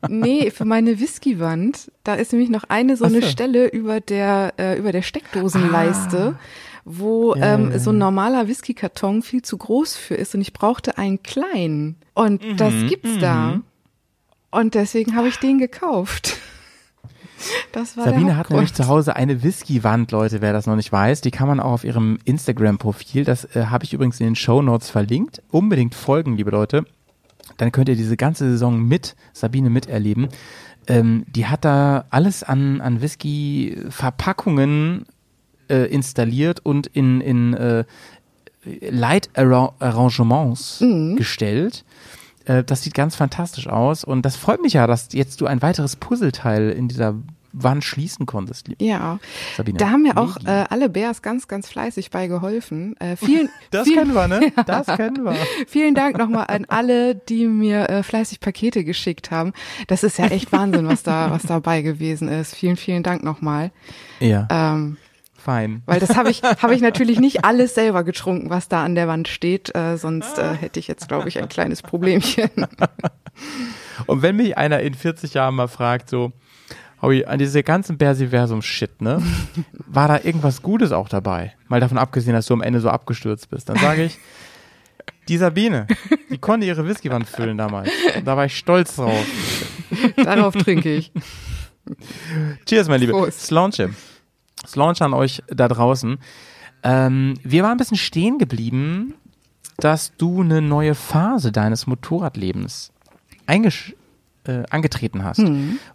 Nee, für meine Whiskywand, da ist nämlich noch eine so Ach eine. Stelle über der äh, über der Steckdosenleiste, wo ähm, so ein normaler Whiskykarton viel zu groß für ist und ich brauchte einen kleinen und das gibt's da und deswegen habe ich den gekauft. [laughs] Sabine hat nämlich zu Hause eine Whisky-Wand, Leute, wer das noch nicht weiß. Die kann man auch auf ihrem Instagram-Profil, das äh, habe ich übrigens in den Show Notes verlinkt. Unbedingt folgen, liebe Leute. Dann könnt ihr diese ganze Saison mit Sabine miterleben. Ähm, die hat da alles an, an Whisky-Verpackungen äh, installiert und in, in äh, Light-Arrangements gestellt. Äh, das sieht ganz fantastisch aus und das freut mich ja, dass jetzt du ein weiteres Puzzleteil in dieser Wand schließen konntest. Ja, Sabine. da haben mir auch Mega. äh, alle Bears ganz, ganz fleißig bei geholfen. Äh, vielen, [laughs] Das vielen, kennen wir, ne? [laughs] Das kennen wir. Vielen Dank nochmal an alle, die mir äh, fleißig Pakete geschickt haben. Das ist ja echt Wahnsinn, was da, was dabei gewesen ist. Vielen, vielen Dank nochmal. Ja, Ähm, fein. weil das habe ich, [laughs] habe ich natürlich nicht alles selber getrunken, was da an der Wand steht. Äh, sonst äh, hätte ich jetzt, glaube ich, ein kleines Problemchen. [laughs] Und wenn mich einer in 40 Jahren mal fragt, so, Howie, an diese ganzen Bersiversum-Shit, ne? [laughs] War da irgendwas Gutes auch dabei? Mal davon abgesehen, dass du am Ende so abgestürzt bist. Dann sage ich, die Sabine, die konnte ihre Whiskywand füllen damals. Und da war ich stolz drauf. Darauf trinke ich. Cheers, mein Liebe. Prost. Slaunche. Slaunche an euch da draußen. Ähm, wir waren ein bisschen stehen geblieben, dass du eine neue Phase deines Motorradlebens äh, angetreten hast.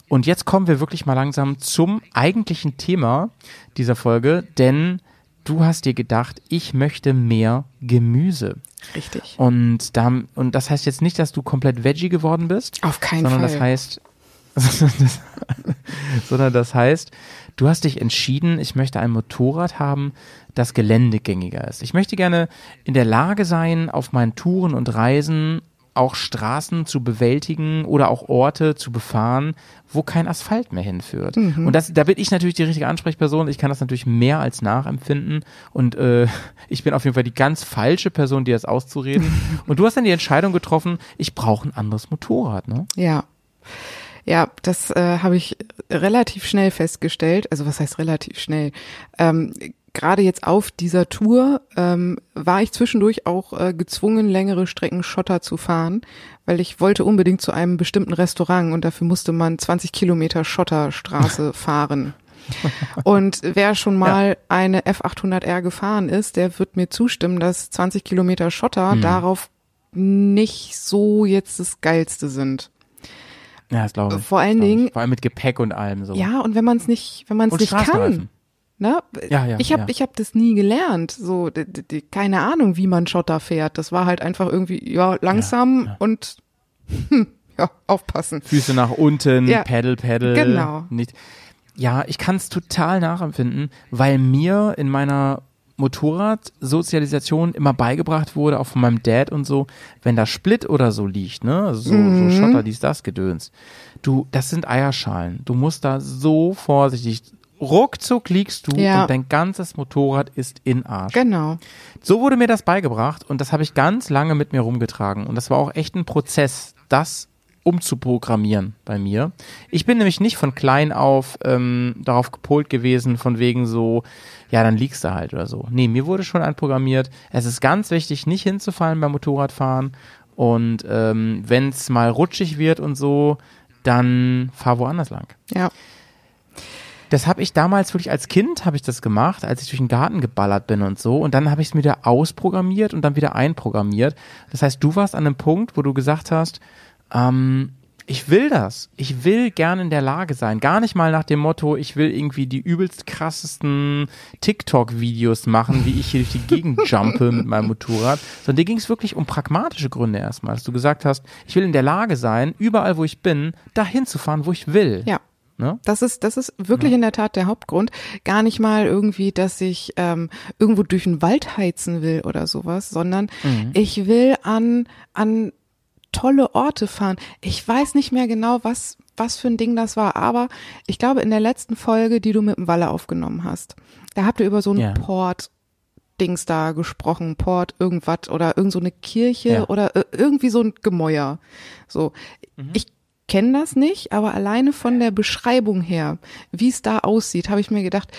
Und jetzt kommen wir wirklich mal langsam zum eigentlichen Thema dieser Folge, denn du hast dir gedacht, ich möchte mehr Gemüse. Richtig. Und, da, und das heißt jetzt nicht, dass du komplett Veggie geworden bist, Auf keinen sondern Fall. das heißt, [laughs] sondern das heißt, du hast dich entschieden, ich möchte ein Motorrad haben, das geländegängiger ist. Ich möchte gerne in der Lage sein, auf meinen Touren und Reisen auch Straßen zu bewältigen oder auch Orte zu befahren, wo kein Asphalt mehr hinführt. Mhm. Und das, da bin ich natürlich die richtige Ansprechperson. Ich kann das natürlich mehr als nachempfinden. Und äh, [laughs] ich bin auf jeden Fall die ganz falsche Person, dir das auszureden. [laughs] und du hast dann die Entscheidung getroffen, ich brauche ein anderes Motorrad. Ne? Ja. Ja, das äh, habe ich relativ schnell festgestellt. Also was heißt relativ schnell? Ähm, Gerade jetzt auf dieser Tour ähm, war ich zwischendurch auch äh, gezwungen, längere Strecken Schotter zu fahren, weil ich wollte unbedingt zu einem bestimmten Restaurant und dafür musste man 20 Kilometer Schotterstraße [laughs] fahren. Und wer schon mal eine F800R gefahren ist, der wird mir zustimmen, dass 20 Kilometer Schotter darauf nicht so jetzt das Geilste sind. Ja, das glaube ich. Vor allen. Dingen- Vor allem mit Gepäck und allem so. Ja, und wenn man es nicht, wenn man es nicht kann, ne? Ja, ja, ich habe ja. ich habe das nie gelernt, so d- d- d- keine Ahnung, wie man Schotter fährt. Das war halt einfach irgendwie ja langsam ja. und hm, [laughs] ja aufpassen. Füße nach unten, Ja, Pedal, Pedal. genau. Nicht. Ja, ich kann es total nachempfinden, weil mir in meiner Motorradsozialisation immer beigebracht wurde, auch von meinem Dad und so, wenn da Split oder so liegt, ne, also so, Mhm. so Schotter, dies, das, Gedöns. Du, das sind Eierschalen. Du musst da so vorsichtig, ruckzuck liegst du Ja. und dein ganzes Motorrad ist in Arsch. Genau. So wurde mir das beigebracht und das habe ich ganz lange mit mir rumgetragen. Und das war auch echt ein Prozess, das umzuprogrammieren bei mir. Ich bin nämlich nicht von klein auf ähm, darauf gepolt gewesen, von wegen so, ja, dann liegst du halt oder so. Nee, mir wurde schon einprogrammiert. Es ist ganz wichtig, nicht hinzufallen beim Motorradfahren. Und ähm, wenn es mal rutschig wird und so, dann fahr woanders lang. Ja. Das habe ich damals wirklich als Kind habe ich das gemacht, als ich durch den Garten geballert bin und so. Und dann habe ich es mir wieder ausprogrammiert und dann wieder einprogrammiert. Das heißt, du warst an einem Punkt, wo du gesagt hast, ähm, ich will das. Ich will gerne in der Lage sein. Gar nicht mal nach dem Motto, ich will irgendwie die übelst krassesten TikTok-Videos machen, wie ich hier durch die Gegend [laughs] jumpe mit meinem Motorrad. Sondern dir ging es wirklich um pragmatische Gründe erstmal. Dass du gesagt hast, ich will in der Lage sein, überall wo ich bin, dahin zu fahren, wo ich will. Ja. Ne? Das ist, das ist wirklich in der Tat der Hauptgrund. Gar nicht mal irgendwie, dass ich ähm, irgendwo durch den Wald heizen will oder sowas, sondern ich will an, an tolle Orte fahren. Ich weiß nicht mehr genau, was, was für ein Ding das war, aber ich glaube, in der letzten Folge, die du mit dem Walle aufgenommen hast, da habt ihr über so ein Ja. Port Dings da gesprochen, Port irgendwas oder irgend so eine Kirche Ja. oder äh, irgendwie so ein Gemäuer. So, ich kenne das nicht, aber alleine von der Beschreibung her, wie es da aussieht, habe ich mir gedacht,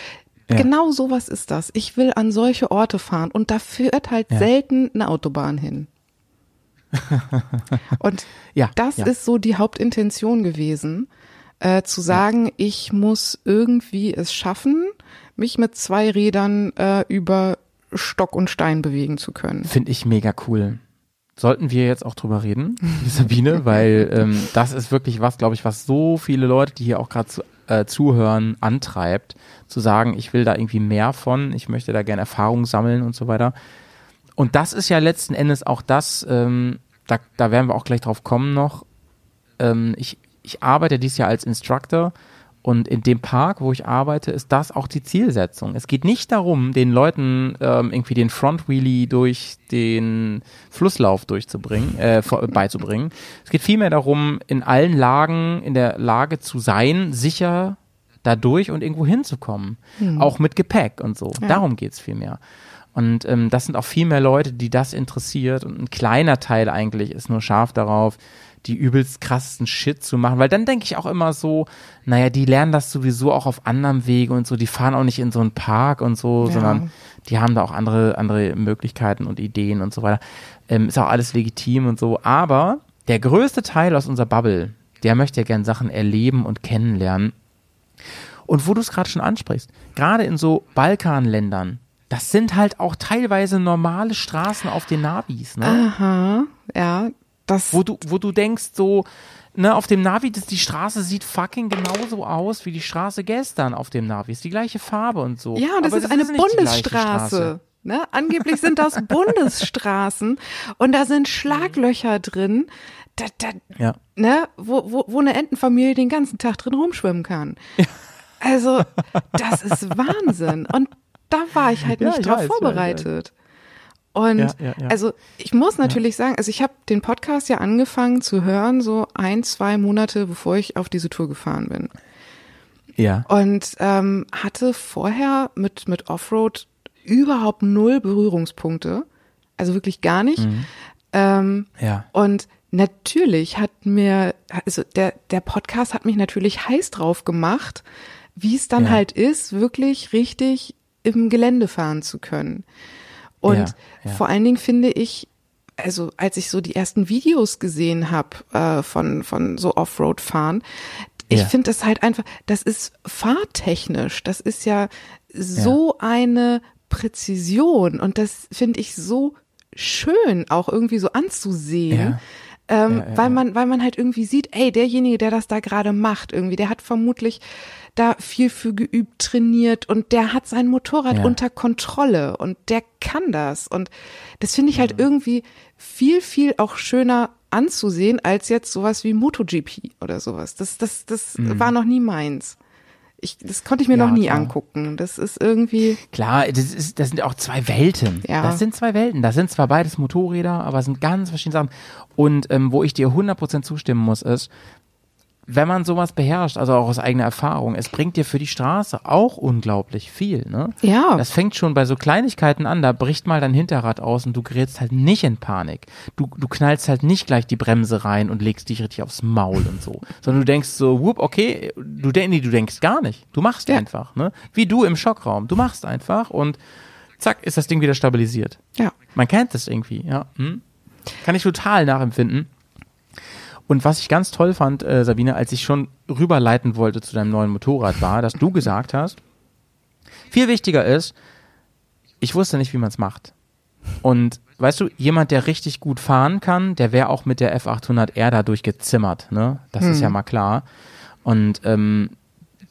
Ja. genau sowas ist das. Ich will an solche Orte fahren und da führt halt Ja. selten eine Autobahn hin. [laughs] und Ja, das ja. ist so die Hauptintention gewesen, äh, zu sagen, ich muss irgendwie es schaffen, mich mit zwei Rädern äh, über Stock und Stein bewegen zu können. Finde ich mega cool. Sollten wir jetzt auch drüber reden, Sabine, [laughs] weil ähm, das ist wirklich was, glaube ich, was so viele Leute, die hier auch gerade zu, äh, zuhören, antreibt, zu sagen, ich will da irgendwie mehr von, ich möchte da gerne Erfahrung sammeln und so weiter. Und das ist ja letzten Endes auch das, ähm, da, da werden wir auch gleich drauf kommen noch. Ähm, ich, ich arbeite dieses Jahr als Instructor und in dem Park, wo ich arbeite, ist das auch die Zielsetzung. Es geht nicht darum, den Leuten ähm, irgendwie den Frontwheelie durch den Flusslauf durchzubringen, äh, vor- beizubringen. Es geht vielmehr darum, in allen Lagen in der Lage zu sein, sicher dadurch und irgendwo hinzukommen. Auch mit Gepäck und so. Ja. Darum geht's vielmehr. Und ähm, das sind auch viel mehr Leute, die das interessiert. Und ein kleiner Teil eigentlich ist nur scharf darauf, die übelst krassesten Shit zu machen. Weil dann denke ich auch immer so, naja, die lernen das sowieso auch auf anderem Wege und so. Die fahren auch nicht in so einen Park und so, Ja. sondern die haben da auch andere, andere Möglichkeiten und Ideen und so weiter. Ähm, ist auch alles legitim und so. Aber der größte Teil aus unserer Bubble, der möchte ja gern Sachen erleben und kennenlernen. Und wo du es gerade schon ansprichst, gerade in so Balkanländern, das sind halt auch teilweise normale Straßen auf den Navis, ne? Aha, ja, das. Wo du, wo du denkst so, ne, auf dem Navi, das, die Straße sieht fucking genauso aus wie die Straße gestern auf dem Navi. Ist die gleiche Farbe und so. Ja, das ist eine nicht die gleiche Bundesstraße. Straße. Ne? Angeblich sind das [laughs] Bundesstraßen und da sind Schlaglöcher drin, da, da, Ja. ne? wo, wo, wo eine Entenfamilie den ganzen Tag drin rumschwimmen kann. Also, [laughs] das ist Wahnsinn. Und da war ich halt Ja, nicht ich drauf weiß, ja, vorbereitet. Und Ja, ja, ja. also ich muss natürlich sagen, also ich habe den Podcast ja angefangen zu hören, so ein, zwei Monate, bevor ich auf diese Tour gefahren bin. Ja. Und ähm, hatte vorher mit, mit Offroad überhaupt null Berührungspunkte. Also wirklich gar nicht. Ähm, Ja. und natürlich hat mir, also der, der Podcast hat mich natürlich heiß drauf gemacht, wie es dann Ja. halt ist, wirklich richtig im Gelände fahren zu können. Und Ja, ja. vor allen Dingen finde ich, also als ich so die ersten Videos gesehen habe äh, von, von so Offroad-Fahren, ich Ja. finde das halt einfach, das ist fahrtechnisch, das ist ja so eine Präzision und das finde ich so schön auch irgendwie so anzusehen. Ähm, Ja, ja, weil man, weil man halt irgendwie sieht, ey, derjenige, der das da gerade macht, irgendwie, der hat vermutlich da viel für geübt, trainiert und der hat sein Motorrad Ja. unter Kontrolle und der kann das. Und das finde ich Mhm. halt irgendwie viel, viel auch schöner anzusehen als jetzt sowas wie MotoGP oder sowas. Das, das, das war noch nie meins. Ich, das konnte ich mir. Ja, noch nie klar. angucken. Das ist irgendwie, Klar, das, ist, das sind auch zwei Welten. Ja. Das sind zwei Welten. Das sind zwar beides Motorräder, aber es sind ganz verschiedene Sachen. Und ähm, wo ich dir 100% zustimmen muss, ist, wenn man sowas beherrscht, also auch aus eigener Erfahrung, es bringt dir für die Straße auch unglaublich viel. Ne? Ja. Das fängt schon bei so Kleinigkeiten an, da bricht mal dein Hinterrad aus und du gerätst halt nicht in Panik. Du, du knallst halt nicht gleich die Bremse rein und legst dich richtig aufs Maul und so. [laughs] Sondern du denkst so, whoop, okay, du, denk, nee, du denkst gar nicht. Du machst Ja. einfach. Ne? Wie du im Schockraum. Du machst einfach und zack, ist das Ding wieder stabilisiert. ja. Man kennt das irgendwie, ja. Hm? Kann ich total nachempfinden. Und was ich ganz toll fand, äh, Sabine, als ich schon rüberleiten wollte zu deinem neuen Motorrad, war, dass du gesagt hast, viel wichtiger ist, ich wusste nicht, wie man es macht. Und weißt du, jemand, der richtig gut fahren kann, der wäre auch mit der F800R da durchgezimmert, ne? Das ist ja mal klar. Und ähm,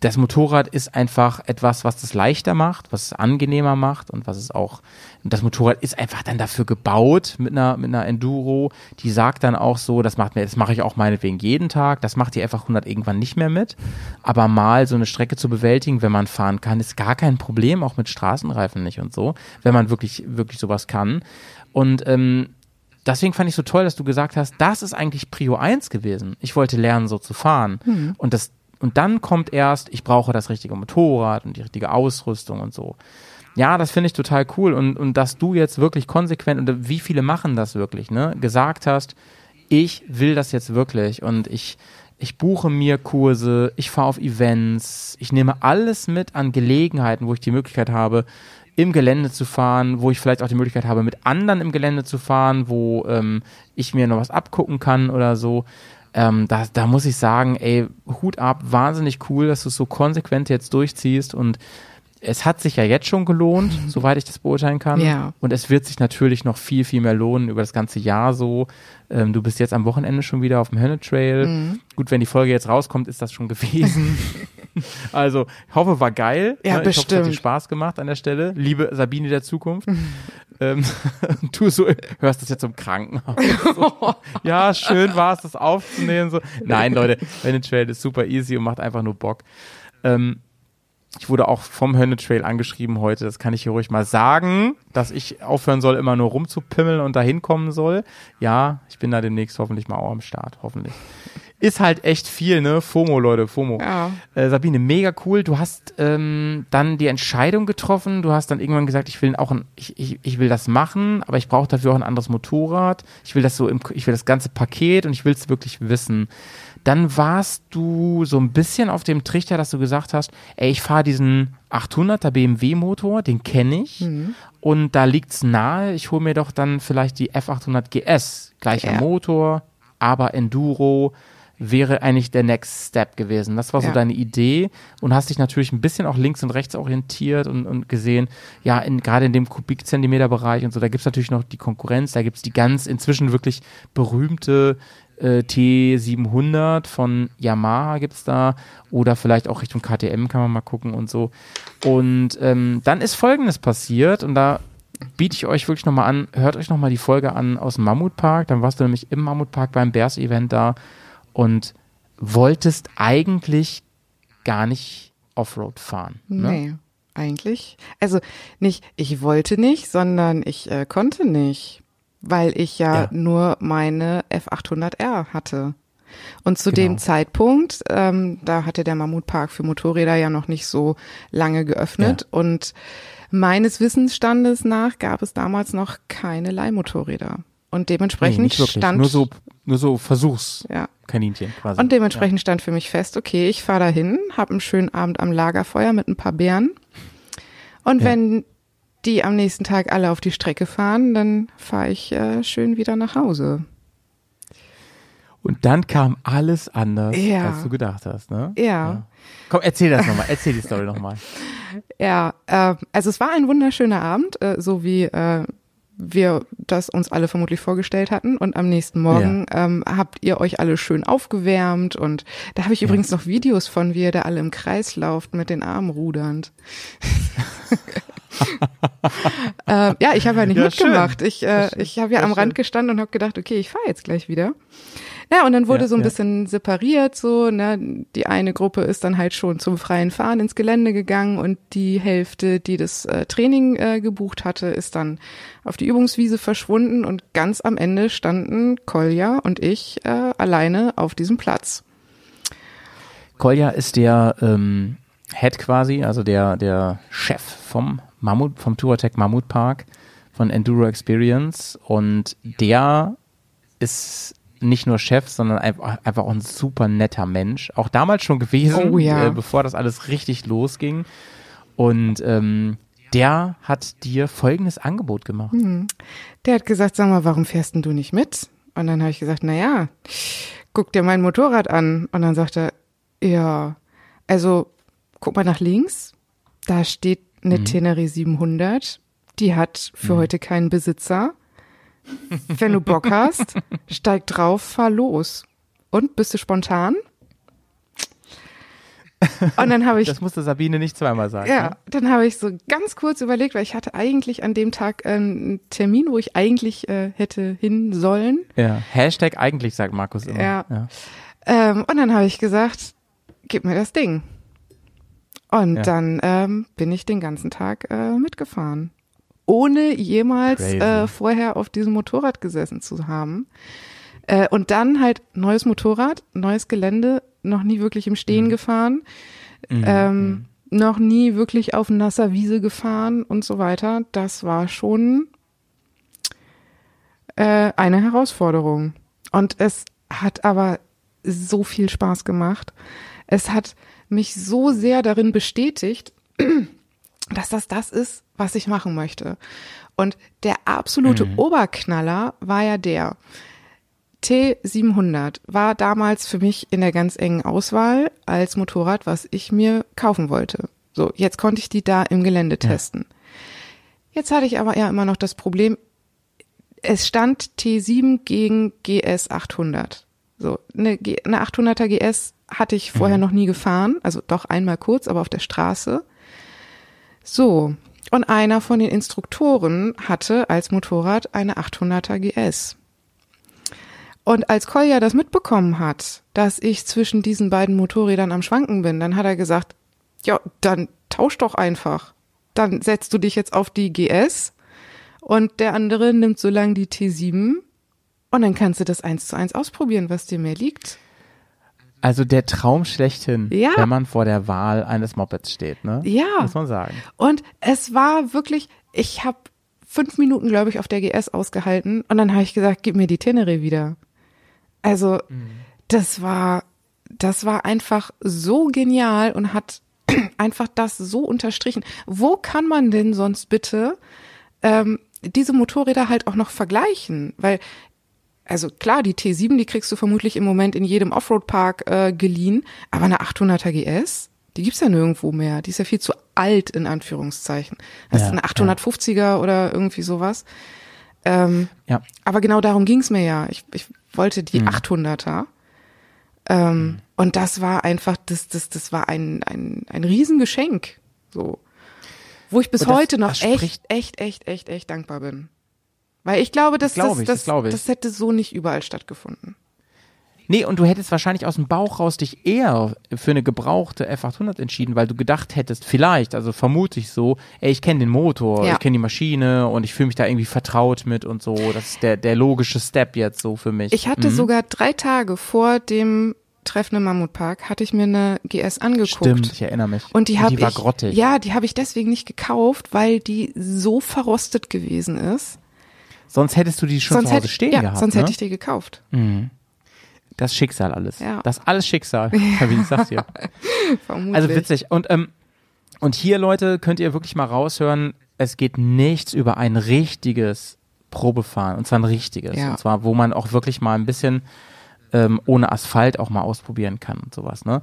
das Motorrad ist einfach etwas, was das leichter macht, was es angenehmer macht und was es auch, das Motorrad ist einfach dann dafür gebaut mit einer, mit einer Enduro, die sagt dann auch so, das macht mir, das mache ich auch meinetwegen jeden Tag, das macht die einfach 100 irgendwann nicht mehr mit, aber mal so eine Strecke zu bewältigen, wenn man fahren kann, ist gar kein Problem, auch mit Straßenreifen nicht und so, wenn man wirklich, wirklich sowas kann. Und, ähm, Deswegen fand ich so toll, dass du gesagt hast, das ist eigentlich Prio 1 gewesen. Ich wollte lernen, so zu fahren. Und das, und dann kommt erst, ich brauche das richtige Motorrad und die richtige Ausrüstung und so. Ja, das finde ich total cool. Und, und dass du jetzt wirklich konsequent, und wie viele machen das wirklich, ne, gesagt hast, ich will das jetzt wirklich und ich, ich buche mir Kurse, ich fahre auf Events, ich nehme alles mit an Gelegenheiten, wo ich die Möglichkeit habe, im Gelände zu fahren, wo ich vielleicht auch die Möglichkeit habe, mit anderen im Gelände zu fahren, wo ähm, ich mir noch was abgucken kann oder so. Ähm, da, da muss ich sagen, ey, Hut ab, wahnsinnig cool, dass du es so konsequent jetzt durchziehst und es hat sich ja jetzt schon gelohnt, soweit ich das beurteilen kann. Ja. Und es wird sich natürlich noch viel, viel mehr lohnen über das ganze Jahr so. Ähm, du bist jetzt am Wochenende schon wieder auf dem Hönne Trail. Mhm. Gut, wenn die Folge jetzt rauskommt, ist das schon gewesen. [laughs] [laughs] also, ich hoffe, war geil. Ja, Ne, Ich hoffe, es hat dir bestimmt. Spaß gemacht an der Stelle. Liebe Sabine der Zukunft. [laughs] ähm, [laughs] du so, hörst das jetzt im Krankenhaus. So. ja, schön war es, das aufzunehmen. So. Nein, Leute, Hönne Trail ist super easy und macht einfach nur Bock. Ähm, ich wurde auch vom Hönne Trail angeschrieben heute, das kann ich hier ruhig mal sagen, dass ich aufhören soll, immer nur rumzupimmeln und da hinkommen soll. Ja, ich bin da demnächst hoffentlich mal auch am Start, hoffentlich. Ist halt echt viel, ne? FOMO, Leute, FOMO. Ja. Äh, Sabine, mega cool. Du hast ähm, dann die Entscheidung getroffen. Du hast dann irgendwann gesagt, ich will auch ein, ich, ich, ich will das machen, aber ich brauche dafür auch ein anderes Motorrad. Ich will das so im, ich will das ganze Paket und ich will es wirklich wissen. Dann warst du so ein bisschen auf dem Trichter, dass du gesagt hast, ey, ich fahre diesen 800er BMW Motor, den kenne ich. Und da liegt's nahe, ich hole mir doch dann vielleicht die F800 GS, gleicher Ja. Motor, aber Enduro wäre eigentlich der Next Step gewesen. Das war so Ja. deine Idee und hast dich natürlich ein bisschen auch links und rechts orientiert und, und gesehen, ja, in, gerade in dem Kubikzentimeter-Bereich und so, da gibt's natürlich noch die Konkurrenz, da gibt's die ganz inzwischen wirklich berühmte äh, T700 von Yamaha gibt's da oder vielleicht auch Richtung KTM kann man mal gucken und so. Und ähm, dann ist Folgendes passiert und da biete ich euch wirklich nochmal an, hört euch nochmal die Folge an aus dem Mammutpark, dann warst du nämlich im Mammutpark beim Bears-Event da und wolltest eigentlich gar nicht Offroad fahren. Ne? Nee, eigentlich. Also nicht, ich wollte nicht, sondern ich äh, konnte nicht, weil ich ja, Ja. nur meine F800R hatte. Und zu Genau. dem Zeitpunkt, ähm, da hatte der Mammutpark für Motorräder ja noch nicht so lange geöffnet und meines Wissensstandes nach gab es damals noch keine Leihmotorräder. Und Nee, dementsprechend wirklich. stand Nur so, nur so Versuchskaninchen ja, quasi. und dementsprechend stand für mich fest, okay, ich fahre dahin, habe einen schönen Abend am Lagerfeuer mit ein paar Bären. Und Ja. wenn die am nächsten Tag alle auf die Strecke fahren, dann fahre ich äh, schön wieder nach Hause. Und dann kam alles anders, Ja. als du gedacht hast, ne? Ja, Komm, erzähl das nochmal, erzähl die Story nochmal. [laughs] ja. Äh, also es war ein wunderschöner Abend, äh, so wie äh, wir das uns alle vermutlich vorgestellt hatten. Und am nächsten Morgen ähm, habt ihr euch alle schön aufgewärmt. Und da habe ich übrigens noch Videos von, wie ihr da alle im Kreis lauft mit den Armen rudernd. [laughs] ähm, ja, ich habe ja nicht Ja, mitgemacht. schön. Ich, äh, ich habe ja am Rand gestanden und habe gedacht, okay, ich fahre jetzt gleich wieder. Ja, und dann wurde Ja, so ein ja. bisschen separiert, so, ne, die eine Gruppe ist dann halt schon zum freien Fahren ins Gelände gegangen und die Hälfte, die das äh, Training äh, gebucht hatte, ist dann auf die Übungswiese verschwunden und ganz am Ende standen Kolja und ich äh, alleine auf diesem Platz. Kolja ist der ähm, Head quasi, also der, der Chef vom Mammut, vom Touratec Mammut Park, von Enduro Experience und der ist nicht nur Chef, sondern einfach, auch ein super netter Mensch. Auch damals schon gewesen, Oh ja. äh, bevor das alles richtig losging. Und ähm, der hat dir folgendes Angebot gemacht. Der hat gesagt, sag mal, warum fährst denn du nicht mit? Und dann habe ich gesagt, na ja, guck dir mein Motorrad an. Und dann sagt er, ja, also guck mal nach links, da steht eine Tenere 700, die hat für heute keinen Besitzer. Wenn du Bock hast, steig drauf, fahr los. Und bist du spontan? Und dann habe ich Das musste Sabine nicht zweimal sagen. ja, ne? dann habe ich so ganz kurz überlegt, weil ich hatte eigentlich an dem Tag äh, einen Termin, wo ich eigentlich äh, hätte hin sollen. ja. Hashtag eigentlich, sagt Markus immer. Ja. Ähm, und dann habe ich gesagt, gib mir das Ding. Und Ja. dann ähm, bin ich den ganzen Tag äh, mitgefahren. Ohne jemals äh, vorher auf diesem Motorrad gesessen zu haben. Äh, und dann halt neues Motorrad, neues Gelände, noch nie wirklich im Mhm. Stehen gefahren, ähm, noch nie wirklich auf nasser Wiese gefahren und so weiter. Das war schon äh, eine Herausforderung. Und es hat aber so viel Spaß gemacht. Es hat mich so sehr darin bestätigt, [clears throat] dass das das ist, was ich machen möchte. Und der absolute Oberknaller war ja der. T700 war damals für mich in der ganz engen Auswahl als Motorrad, was ich mir kaufen wollte. So, jetzt konnte ich die da im Gelände testen. Jetzt hatte ich aber ja immer noch das Problem, es stand T7 gegen GS 800. So, eine, eine 800er GS hatte ich vorher noch nie gefahren, also doch einmal kurz, aber auf der Straße. So, und einer von den Instruktoren hatte als Motorrad eine 800er GS. Und als Kolja das mitbekommen hat, dass ich zwischen diesen beiden Motorrädern am Schwanken bin, dann hat er gesagt, ja, dann tausch doch einfach. Dann setzt du dich jetzt auf die GS und der andere nimmt so lang die T7 und dann kannst du das eins zu eins ausprobieren, was dir mehr liegt. Also der Traum schlechthin, Ja. wenn man vor der Wahl eines Mopeds steht, ne? Ja. Muss man sagen. Und es war wirklich, ich habe fünf Minuten, glaube ich, auf der GS ausgehalten und dann habe ich gesagt, gib mir die Tenere wieder. Also das war, das war einfach so genial und hat [clears throat] einfach das so unterstrichen. Wo kann man denn sonst bitte ähm, diese Motorräder halt auch noch vergleichen? Weil also klar, die T7, die kriegst du vermutlich im Moment in jedem Offroad-Park äh, geliehen, aber eine 800er GS, die gibt's ja nirgendwo mehr. Die ist ja viel zu alt, in Anführungszeichen. Das Ja, ist eine 850er oder irgendwie sowas. Ähm, Ja. aber genau darum ging's mir ja. Ich, ich wollte die Mhm. 800er. Ähm, Und das war einfach, das, das, das war ein, ein, ein Riesengeschenk. So. Wo ich bis das- heute noch echt, echt, echt, echt, echt dankbar bin. Weil ich glaube, dass Das glaub das, das, das das hätte so nicht überall stattgefunden. Nee, und du hättest wahrscheinlich aus dem Bauch raus dich eher für eine gebrauchte F800 entschieden, weil du gedacht hättest, vielleicht, also vermute ich so, ey, ich kenne den Motor, Ja. ich kenne die Maschine und ich fühle mich da irgendwie vertraut mit und so. Das ist der, der logische Step jetzt so für mich. Ich hatte sogar drei Tage vor dem Treffen im Mammutpark, hatte ich mir eine GS angeguckt. Stimmt, ich erinnere mich. Und die habe die war ich, grottig. ja, die habe ich deswegen nicht gekauft, weil die so verrostet gewesen ist. Sonst hättest du die schon sonst zu Hause hätte, stehen ja, gehabt. sonst ne? hätte ich die gekauft. Das Schicksal alles. Ja. Das alles Schicksal, [laughs] wie ich sag's dir. Vermutlich. Also witzig. Und, ähm, und hier, Leute, könnt ihr wirklich mal raushören, es geht nichts über ein richtiges Probefahren. Und zwar ein richtiges. Ja. Und zwar, wo man auch wirklich mal ein bisschen ähm, ohne Asphalt auch mal ausprobieren kann und sowas, ne?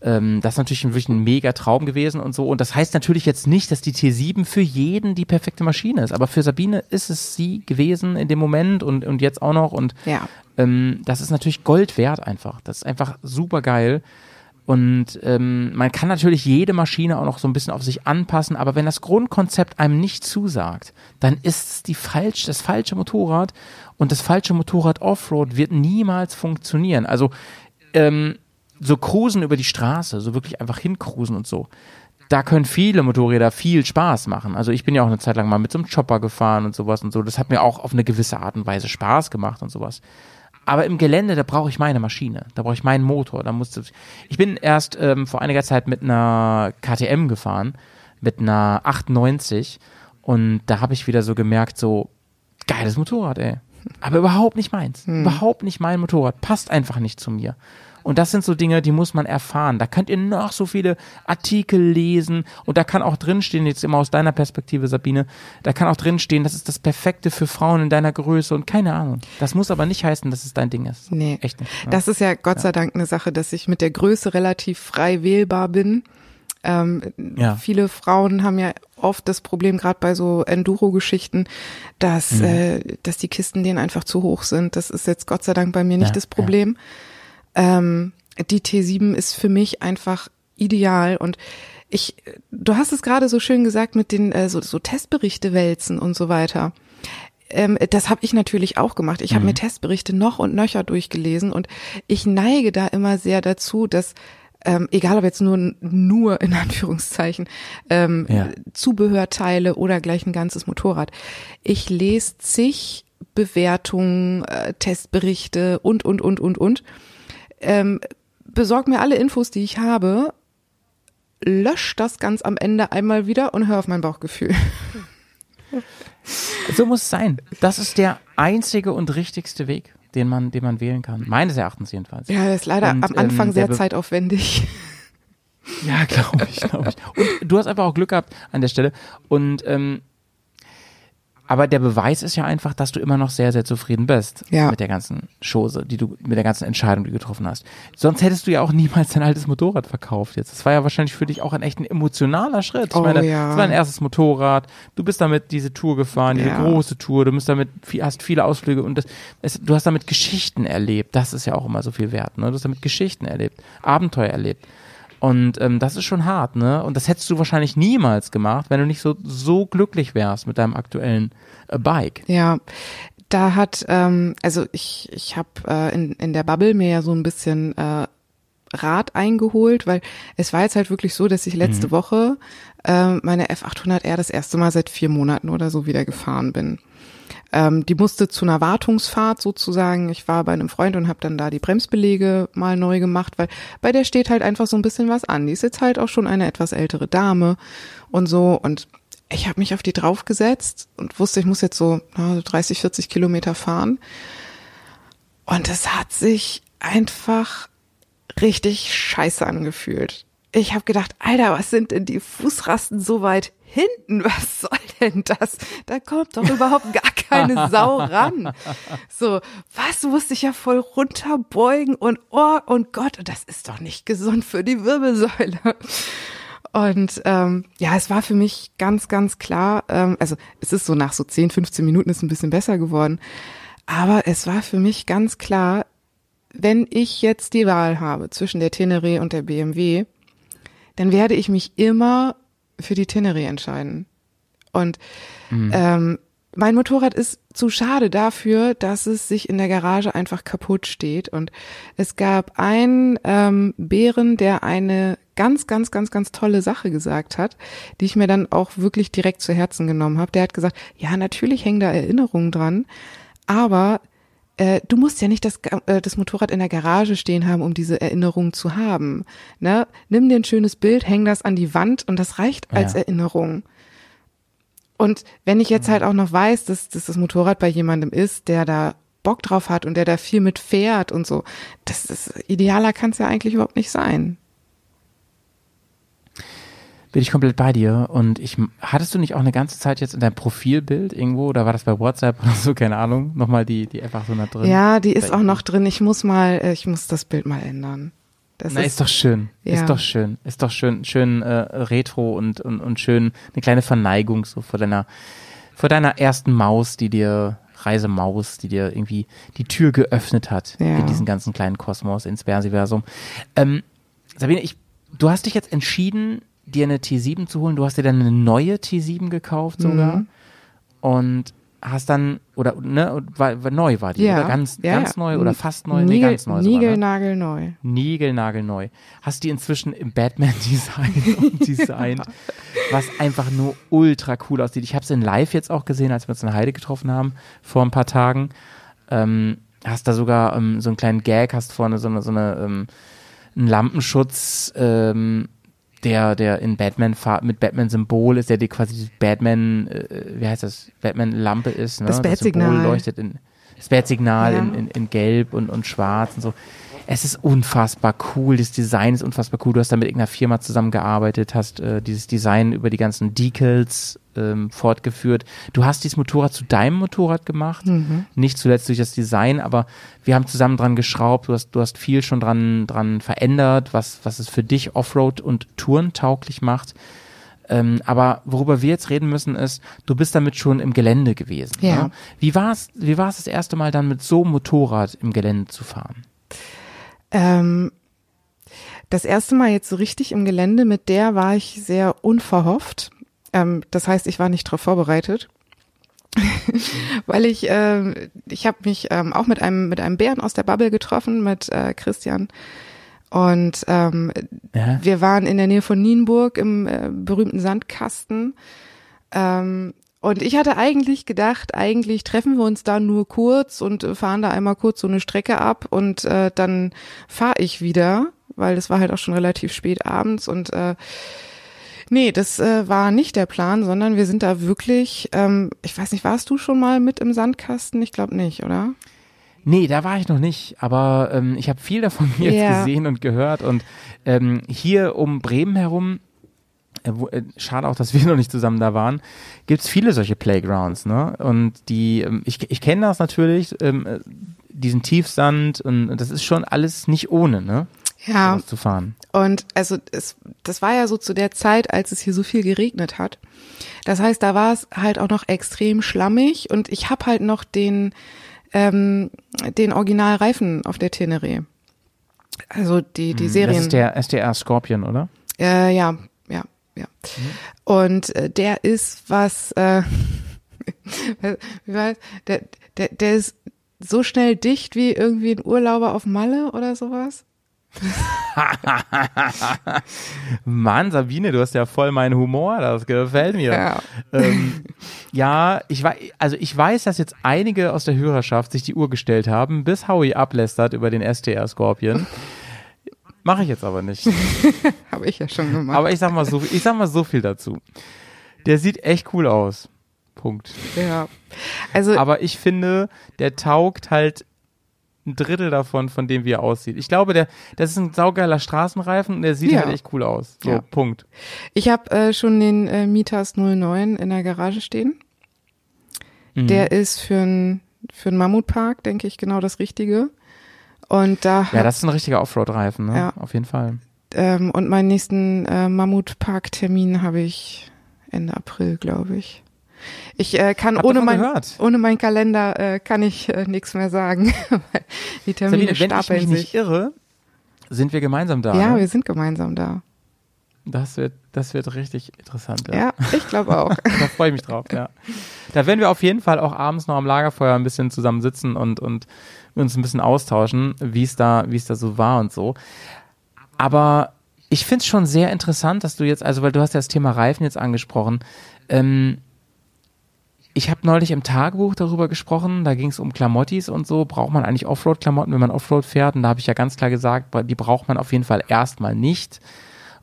Ähm, das ist natürlich ein, wirklich ein mega Traum gewesen und so. Und das heißt natürlich jetzt nicht, dass die T7 für jeden die perfekte Maschine ist. Aber für Sabine ist es sie gewesen in dem Moment und, und jetzt auch noch. Und Ja. ähm, das ist natürlich Gold wert einfach. Das ist einfach super geil. Und ähm, man kann natürlich jede Maschine auch noch so ein bisschen auf sich anpassen, aber wenn das Grundkonzept einem nicht zusagt, dann ist es die falsch, das falsche Motorrad und das falsche Motorrad Offroad wird niemals funktionieren. Also ähm, so cruisen über die Straße, so wirklich einfach hincruisen und so. Da können viele Motorräder viel Spaß machen. Also ich bin ja auch eine Zeit lang mal mit so einem Chopper gefahren und sowas und so. Das hat mir auch auf eine gewisse Art und Weise Spaß gemacht und sowas. Aber im Gelände, da brauche ich meine Maschine, da brauche ich meinen Motor. Da musste ich bin erst ähm, vor einiger Zeit mit einer KTM gefahren, mit einer 98 und da habe ich wieder so gemerkt, so geiles Motorrad, ey. Aber überhaupt nicht meins. Überhaupt nicht mein Motorrad. Passt einfach nicht zu mir. Und das sind so Dinge, die muss man erfahren. Da könnt ihr noch so viele Artikel lesen und da kann auch drinstehen, jetzt immer aus deiner Perspektive, Sabine, da kann auch drinstehen, das ist das Perfekte für Frauen in deiner Größe und keine Ahnung. Das muss aber nicht heißen, dass es dein Ding ist. Nee. Echt nicht. ne? Das ist ja Gott sei Dank eine Sache, dass ich mit der Größe relativ frei wählbar bin. Ähm, Ja. Viele Frauen haben ja oft das Problem, gerade bei so Enduro-Geschichten, dass, Mhm. äh, dass die Kisten denen einfach zu hoch sind. Das ist jetzt Gott sei Dank bei mir nicht Ja, das Problem. Ähm, die T7 ist für mich einfach ideal und ich, du hast es gerade so schön gesagt mit den äh, so, so Testberichte wälzen und so weiter. Ähm, das habe ich natürlich auch gemacht. Ich habe mir Testberichte noch und nöcher durchgelesen und ich neige da immer sehr dazu, dass ähm, egal ob jetzt nur nur in [laughs] Anführungszeichen ähm, Ja. Zubehörteile oder gleich ein ganzes Motorrad. Ich lese zig Bewertungen, äh, Testberichte und und und und und. Ähm, besorg mir alle Infos, die ich habe, lösch das ganz am Ende einmal wieder und hör auf mein Bauchgefühl. [laughs] So muss es sein. Das ist der einzige und richtigste Weg, den man, den man wählen kann. Meines Erachtens jedenfalls. Ja, das ist leider Und, am Anfang ähm, sehr zeitaufwendig. Ja, glaube ich, glaube ich. Und du hast einfach auch Glück gehabt an der Stelle. Und ähm, aber der Beweis ist ja einfach, dass du immer noch sehr, sehr zufrieden bist Ja. mit der ganzen Chose, die du, mit der ganzen Entscheidung, die du getroffen hast. Sonst hättest du ja auch niemals dein altes Motorrad verkauft jetzt. Das war ja wahrscheinlich für dich auch ein echt ein emotionaler Schritt. Ich Oh, meine, ja. das war dein erstes Motorrad. Du bist damit diese Tour gefahren, diese Ja. große Tour. Du bist damit, hast viele Ausflüge und das, es, du hast damit Geschichten erlebt. Das ist ja auch immer so viel wert. Ne? Du hast damit Geschichten erlebt, Abenteuer erlebt. Und ähm, das ist schon hart, ne? Und das hättest du wahrscheinlich niemals gemacht, wenn du nicht so, so glücklich wärst mit deinem aktuellen äh, Bike. Ja, da hat, ähm, also ich, ich habe äh, in, in der Bubble mir ja so ein bisschen äh, Rat eingeholt, weil es war jetzt halt wirklich so, dass ich letzte Woche äh, meine F800R das erste Mal seit vier Monaten oder so wieder gefahren bin. Ähm, die musste zu einer Wartungsfahrt sozusagen. Ich war bei einem Freund und habe dann da die Bremsbelege mal neu gemacht, weil bei der steht halt einfach so ein bisschen was an. Die ist jetzt halt auch schon eine etwas ältere Dame und so. Und ich habe mich auf die draufgesetzt und wusste, ich muss jetzt so na, 30, 40 Kilometer fahren. Und es hat sich einfach richtig scheiße angefühlt. Ich habe gedacht, Alter, was sind denn die Fußrasten so weit hinten? [laughs] Was soll denn das? Da kommt doch überhaupt gar keine Sau ran. So, was musste ich ja voll runterbeugen und oh und Gott, das ist doch nicht gesund für die Wirbelsäule. Und ähm, ja, es war für mich ganz, ganz klar, ähm, also es ist so nach so 10, 15 Minuten ist ein bisschen besser geworden, aber es war für mich ganz klar, wenn ich jetzt die Wahl habe zwischen der Teneré und der BMW, dann werde ich mich immer für die Teneré entscheiden. Und ähm, mein Motorrad ist zu schade dafür, dass es sich in der Garage einfach kaputt steht. Und es gab einen ähm, Bären, der eine ganz, ganz, ganz, ganz tolle Sache gesagt hat, die ich mir dann auch wirklich direkt zu Herzen genommen habe. Der hat gesagt, ja, natürlich hängen da Erinnerungen dran, aber äh, du musst ja nicht das, äh, das Motorrad in der Garage stehen haben, um diese Erinnerung zu haben. Ne? Nimm dir ein schönes Bild, häng das an die Wand und das reicht als Ja. Erinnerung. Und wenn ich jetzt halt auch noch weiß, dass, dass das Motorrad bei jemandem ist, der da Bock drauf hat und der da viel mit fährt und so, das ist idealer kann es ja eigentlich überhaupt nicht sein. Bin ich komplett bei dir. Und ich, hattest du nicht auch eine ganze Zeit jetzt in deinem Profilbild irgendwo, oder war das bei WhatsApp oder so, keine Ahnung, nochmal die, die F800 drin? Ja, die ist Bei auch noch drin. Ich muss mal, äh, ich muss das Bild mal ändern. Das Na, ist doch schön. Ja. Ist doch schön. Ist doch schön, schön äh, retro und, und, und schön eine kleine Verneigung so vor deiner, vor deiner ersten Maus, die dir, Reisemaus, die dir irgendwie die Tür geöffnet hat Ja. in diesen ganzen kleinen Kosmos, ins Bernsiversum. Ähm, Sabine, ich, du hast dich jetzt entschieden, dir eine T7 zu holen. Du hast dir dann eine neue T7 gekauft sogar. Mhm. Und hast dann, oder, ne, war, war neu war die, Ja, oder ganz, ja, ganz ja. neu oder fast neu? Nee, Nigel, ganz neu sogar, ne? Niegelnagelneu. Hast die inzwischen im Batman-Design [laughs] und designt, [laughs] was einfach nur ultra cool aussieht. Ich habe es in Live jetzt auch gesehen, als wir uns in Heide getroffen haben, vor ein paar Tagen. Ähm, hast da sogar ähm, so einen kleinen Gag, hast vorne so eine, so eine ähm, einen Lampenschutz, ähm, der, der in Batman mit Batman-Symbol ist, der dir quasi die Batman, äh, wie heißt das, Batman-Lampe ist, ne? Das Bat-Signal. leuchtet in, das Bat-Signal Ja. in, in, in Gelb und, und Schwarz und so. Es ist unfassbar cool, das Design ist unfassbar cool. Du hast da mit irgendeiner Firma zusammengearbeitet, hast äh, dieses Design über die ganzen Decals ähm, fortgeführt. Du hast dieses Motorrad zu deinem Motorrad gemacht, nicht zuletzt durch das Design, aber wir haben zusammen dran geschraubt. Du hast, du hast viel schon dran, dran verändert, was, was es für dich Offroad und Touren tauglich macht. Ähm, aber worüber wir jetzt reden müssen ist, du bist damit schon im Gelände gewesen. Ja. Ne? Wie war es wie war's das erste Mal dann mit so einem Motorrad im Gelände zu fahren? Ähm, das erste Mal jetzt so richtig im Gelände, mit der war ich sehr unverhofft. Ähm, das heißt, ich war nicht darauf vorbereitet. [laughs] Weil ich, ähm, ich habe mich ähm, auch mit einem, mit einem Bären aus der Bubble getroffen, mit äh, Christian. Und ähm, Ja. wir waren in der Nähe von Nienburg im äh, berühmten Sandkasten. Ähm, und ich hatte eigentlich gedacht, eigentlich treffen wir uns da nur kurz und äh, fahren da einmal kurz so eine Strecke ab und äh, dann fahre ich wieder, weil es war halt auch schon relativ spät abends und äh, nee, das äh, war nicht der Plan, sondern wir sind da wirklich, ähm, ich weiß nicht, warst du schon mal mit im Sandkasten? Ich glaube nicht, oder? Nee, da war ich noch nicht, aber ähm, ich habe viel davon [laughs] jetzt Ja. gesehen und gehört und ähm, hier um Bremen herum, schade auch, dass wir [laughs] noch nicht zusammen da waren, gibt's viele solche Playgrounds, ne? Und die, ähm, ich, ich kenne das natürlich, ähm, äh, diesen Tiefsand und das ist schon alles nicht ohne, ne? Ja, zu fahren. Und also es, das war ja so zu der Zeit, als es hier so viel geregnet hat. Das heißt, da war es halt auch noch extrem schlammig und ich habe halt noch den ähm, den Originalreifen auf der Teneré. Also die die Serien. Das ist der SDR Scorpion, oder? Äh, ja, ja, ja. Und äh, der ist was, äh, [laughs] der, der, der ist so schnell dicht wie irgendwie ein Urlauber auf Malle oder sowas. [laughs] Mann, Sabine, du hast ja voll meinen Humor, das gefällt mir. Ja. Ähm, ja, ich weiß, also ich weiß, dass jetzt einige aus der Hörerschaft sich die Uhr gestellt haben, bis Howie ablästert über den STR Scorpion. Mache ich jetzt aber nicht. [laughs] Habe ich ja schon gemacht. Aber ich sag mal so, ich sag mal so viel dazu. Der sieht echt cool aus. Punkt. ja. Also Aber ich finde, der taugt halt ein Drittel davon, von dem wie er aussieht. Ich glaube, der, das ist ein saugeiler Straßenreifen und der sieht Ja. halt echt cool aus. So, Ja. Punkt. Ich habe äh, schon den äh, Mitas 09 in der Garage stehen. Mhm. Der ist für einen für einen Mammutpark, denke ich, genau das Richtige. Und da Ja, das ist ein richtiger Offroad-Reifen, ne? Ja. Auf jeden Fall. ähm, und meinen nächsten äh, Mammutpark-Termin habe ich Ende April, glaube ich. Ich äh, kann Hab ohne mein gehört. ohne meinen Kalender äh, kann ich äh, nichts mehr sagen. [laughs] Die Termine Sabine, wenn ich mich stapeln nicht sich. irre, sind wir gemeinsam da. Ja, ne? wir sind gemeinsam da. Das wird, das wird richtig interessant. Ja. Ja, ich glaube auch. [laughs] Da freue ich mich drauf, ja. Da werden wir auf jeden Fall auch abends noch am Lagerfeuer ein bisschen zusammen sitzen und, und uns ein bisschen austauschen, wie es da, es da so war und so. Aber ich finde es schon sehr interessant, dass du jetzt, also weil du hast ja das Thema Reifen jetzt angesprochen. Ähm, ich habe neulich im Tagebuch darüber gesprochen, da ging es um Klamottis und so. Braucht man eigentlich Offroad-Klamotten, wenn man Offroad fährt? Und da habe ich ja ganz klar gesagt, die braucht man auf jeden Fall erstmal nicht.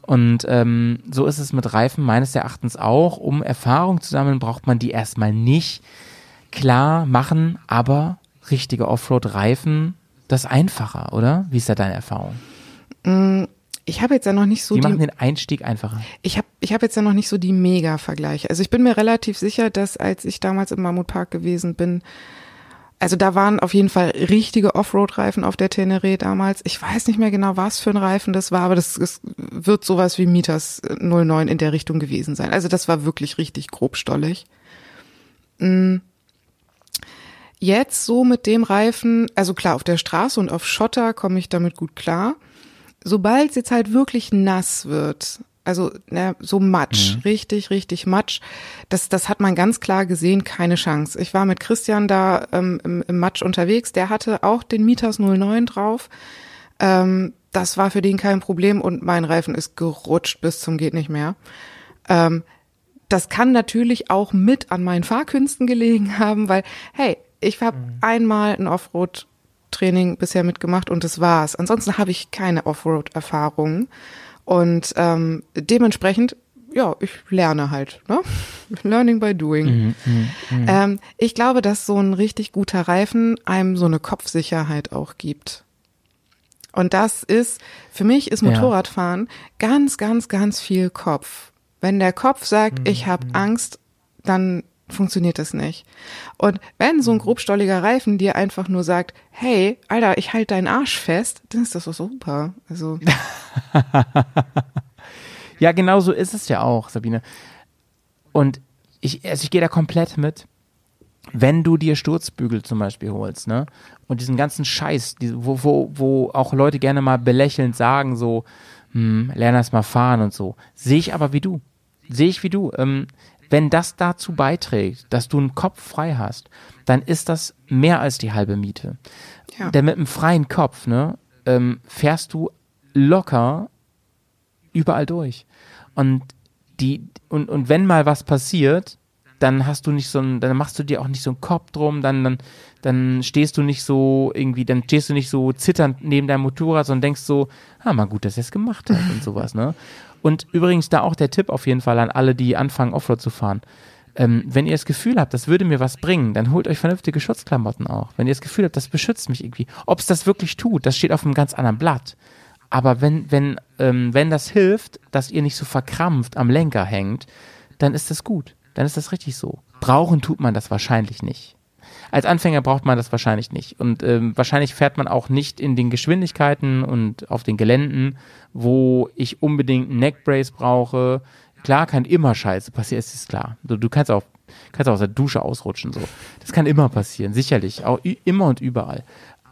Und ähm, so ist es mit Reifen meines Erachtens auch. Um Erfahrung zu sammeln, braucht man die erstmal nicht. Klar machen, aber richtige Offroad-Reifen, das einfacher, oder? Wie ist da deine Erfahrung? Ich habe jetzt ja noch nicht so Die die, machen den Einstieg einfacher. Ich habe ich hab jetzt ja noch nicht so die Mega-Vergleiche. Also ich bin mir relativ sicher, dass als ich damals im Mammutpark gewesen bin, also da waren auf jeden Fall richtige Offroad-Reifen auf der Teneré damals. Ich weiß nicht mehr genau, was für ein Reifen das war, aber das, das wird sowas wie Mitas 09 in der Richtung gewesen sein. Also das war wirklich richtig grobstollig. Mm. Jetzt so mit dem Reifen, also klar, auf der Straße und auf Schotter komme ich damit gut klar sobald es jetzt halt wirklich nass wird, also ne, so Matsch, richtig, richtig Matsch, das, das hat man ganz klar gesehen, keine Chance. Ich war mit Christian da ähm, im, im Matsch unterwegs, der hatte auch den Mitas 09 drauf. Ähm, das war für den kein Problem und mein Reifen ist gerutscht bis zum geht nicht mehr. Ähm, das kann natürlich auch mit an meinen Fahrkünsten gelegen [laughs] haben, weil, hey, ich habe einmal ein Offroad Training bisher mitgemacht und das war's. Ansonsten habe ich keine Offroad-Erfahrung und ähm, dementsprechend, ja, ich lerne halt. Ne? [laughs] Learning by doing. Ähm, ich glaube, dass so ein richtig guter Reifen einem so eine Kopfsicherheit auch gibt. Und das ist, für mich ist Ja. Motorradfahren ganz, ganz, ganz viel Kopf. Wenn der Kopf sagt, Mhm. ich habe Angst, dann funktioniert das nicht. Und wenn Mhm. so ein grobstolliger Reifen dir einfach nur sagt, hey, Alter, ich halte deinen Arsch fest, dann ist das doch super. Also, [laughs] Ja, genau so ist es ja auch, Sabine. Und ich, also ich gehe da komplett mit. Wenn du dir Sturzbügel zum Beispiel holst, ne? Und diesen ganzen Scheiß, wo, wo, wo auch Leute gerne mal belächelnd sagen, so, hm, lern erst mal fahren und so. Sehe ich aber wie du. Sehe ich wie du. Ähm, wenn das dazu beiträgt, dass du einen Kopf frei hast, dann ist das mehr als die halbe Miete. Ja. Denn mit einem freien Kopf, ne, ähm, fährst du locker überall durch. Und die, und, und wenn mal was passiert, dann hast du nicht so ein, dann machst du dir auch nicht so einen Kopf drum, dann, dann, dann stehst du nicht so irgendwie, dann stehst du nicht so zitternd neben deinem Motorrad, sondern denkst so, ah, mal gut, dass er es gemacht hat und sowas, ne? Und übrigens da auch der Tipp auf jeden Fall an alle, die anfangen, Offroad zu fahren. Ähm, wenn ihr das Gefühl habt, das würde mir was bringen, dann holt euch vernünftige Schutzklamotten auch. Wenn ihr das Gefühl habt, das beschützt mich irgendwie. Ob es das wirklich tut, das steht auf einem ganz anderen Blatt. Aber wenn, wenn, ähm, wenn das hilft, dass ihr nicht so verkrampft am Lenker hängt, dann ist das gut. Dann ist das richtig so. Brauchen tut man das wahrscheinlich nicht. Als Anfänger braucht man das wahrscheinlich nicht. Und ähm, wahrscheinlich fährt man auch nicht in den Geschwindigkeiten und auf den Geländen, wo ich unbedingt einen Neckbrace brauche. Klar kann immer Scheiße passieren, es ist klar. Du, du kannst auch kannst auch aus der Dusche ausrutschen so. Das kann immer passieren, sicherlich, auch immer und überall.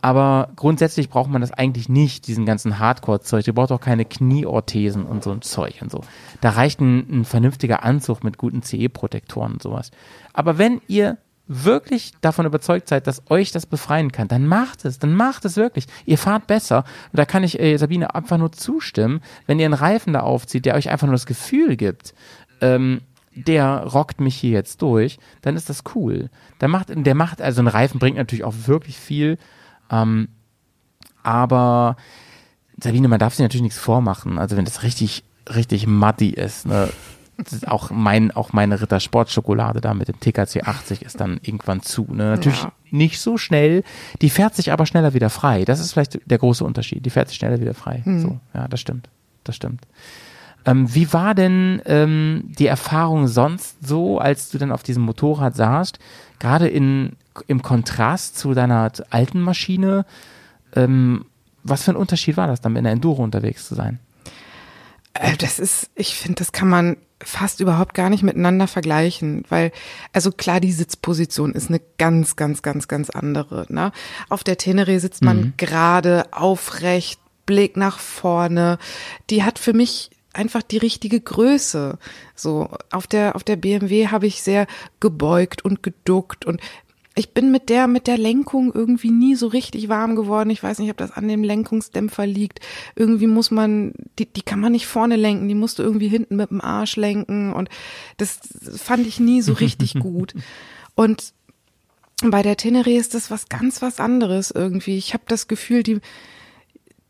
Aber grundsätzlich braucht man das eigentlich nicht, diesen ganzen Hardcore-Zeug. Ihr braucht auch keine Knieorthesen und so ein Zeug und so. Da reicht ein, ein vernünftiger Anzug mit guten CE-Protektoren und sowas. Aber wenn ihr wirklich davon überzeugt seid, dass euch das befreien kann, dann macht es, dann macht es wirklich. Ihr fahrt besser. Und da kann ich äh, Sabine einfach nur zustimmen, wenn ihr einen Reifen da aufzieht, der euch einfach nur das Gefühl gibt, ähm, der rockt mich hier jetzt durch, dann ist das cool. Der macht, der macht, also ein Reifen bringt natürlich auch wirklich viel, ähm, aber Sabine, man darf sich natürlich nichts vormachen. Also wenn das richtig, richtig muddy ist, ne, auch mein, auch meine Ritter Sportschokolade da mit dem TKC 80 ist dann irgendwann zu. Ne? Natürlich Ja. nicht so schnell. Die fährt sich aber schneller wieder frei. Das ist vielleicht der große Unterschied. Die fährt sich schneller wieder frei. So, ja, das stimmt. Das stimmt. Ähm, wie war denn ähm, die Erfahrung sonst so, als du dann auf diesem Motorrad saßt? Gerade in, im Kontrast zu deiner alten Maschine. Ähm, was für ein Unterschied war das dann, in der Enduro unterwegs zu sein? Äh, Das ist, ich finde, das kann man fast überhaupt gar nicht miteinander vergleichen, weil, also klar, die Sitzposition ist eine ganz, ganz, ganz, ganz andere. Ne? Auf der Tenere sitzt man gerade, aufrecht, Blick nach vorne. Die hat für mich einfach die richtige Größe. So auf der auf der BMW habe ich sehr gebeugt und geduckt und ich bin mit der mit der Lenkung irgendwie nie so richtig warm geworden. Ich weiß nicht, ob das an dem Lenkungsdämpfer liegt. Irgendwie muss man die die kann man nicht vorne lenken, die musst du irgendwie hinten mit dem Arsch lenken und das fand ich nie so richtig [laughs] gut. Und bei der Tenere ist das was ganz was anderes irgendwie. Ich habe das Gefühl, die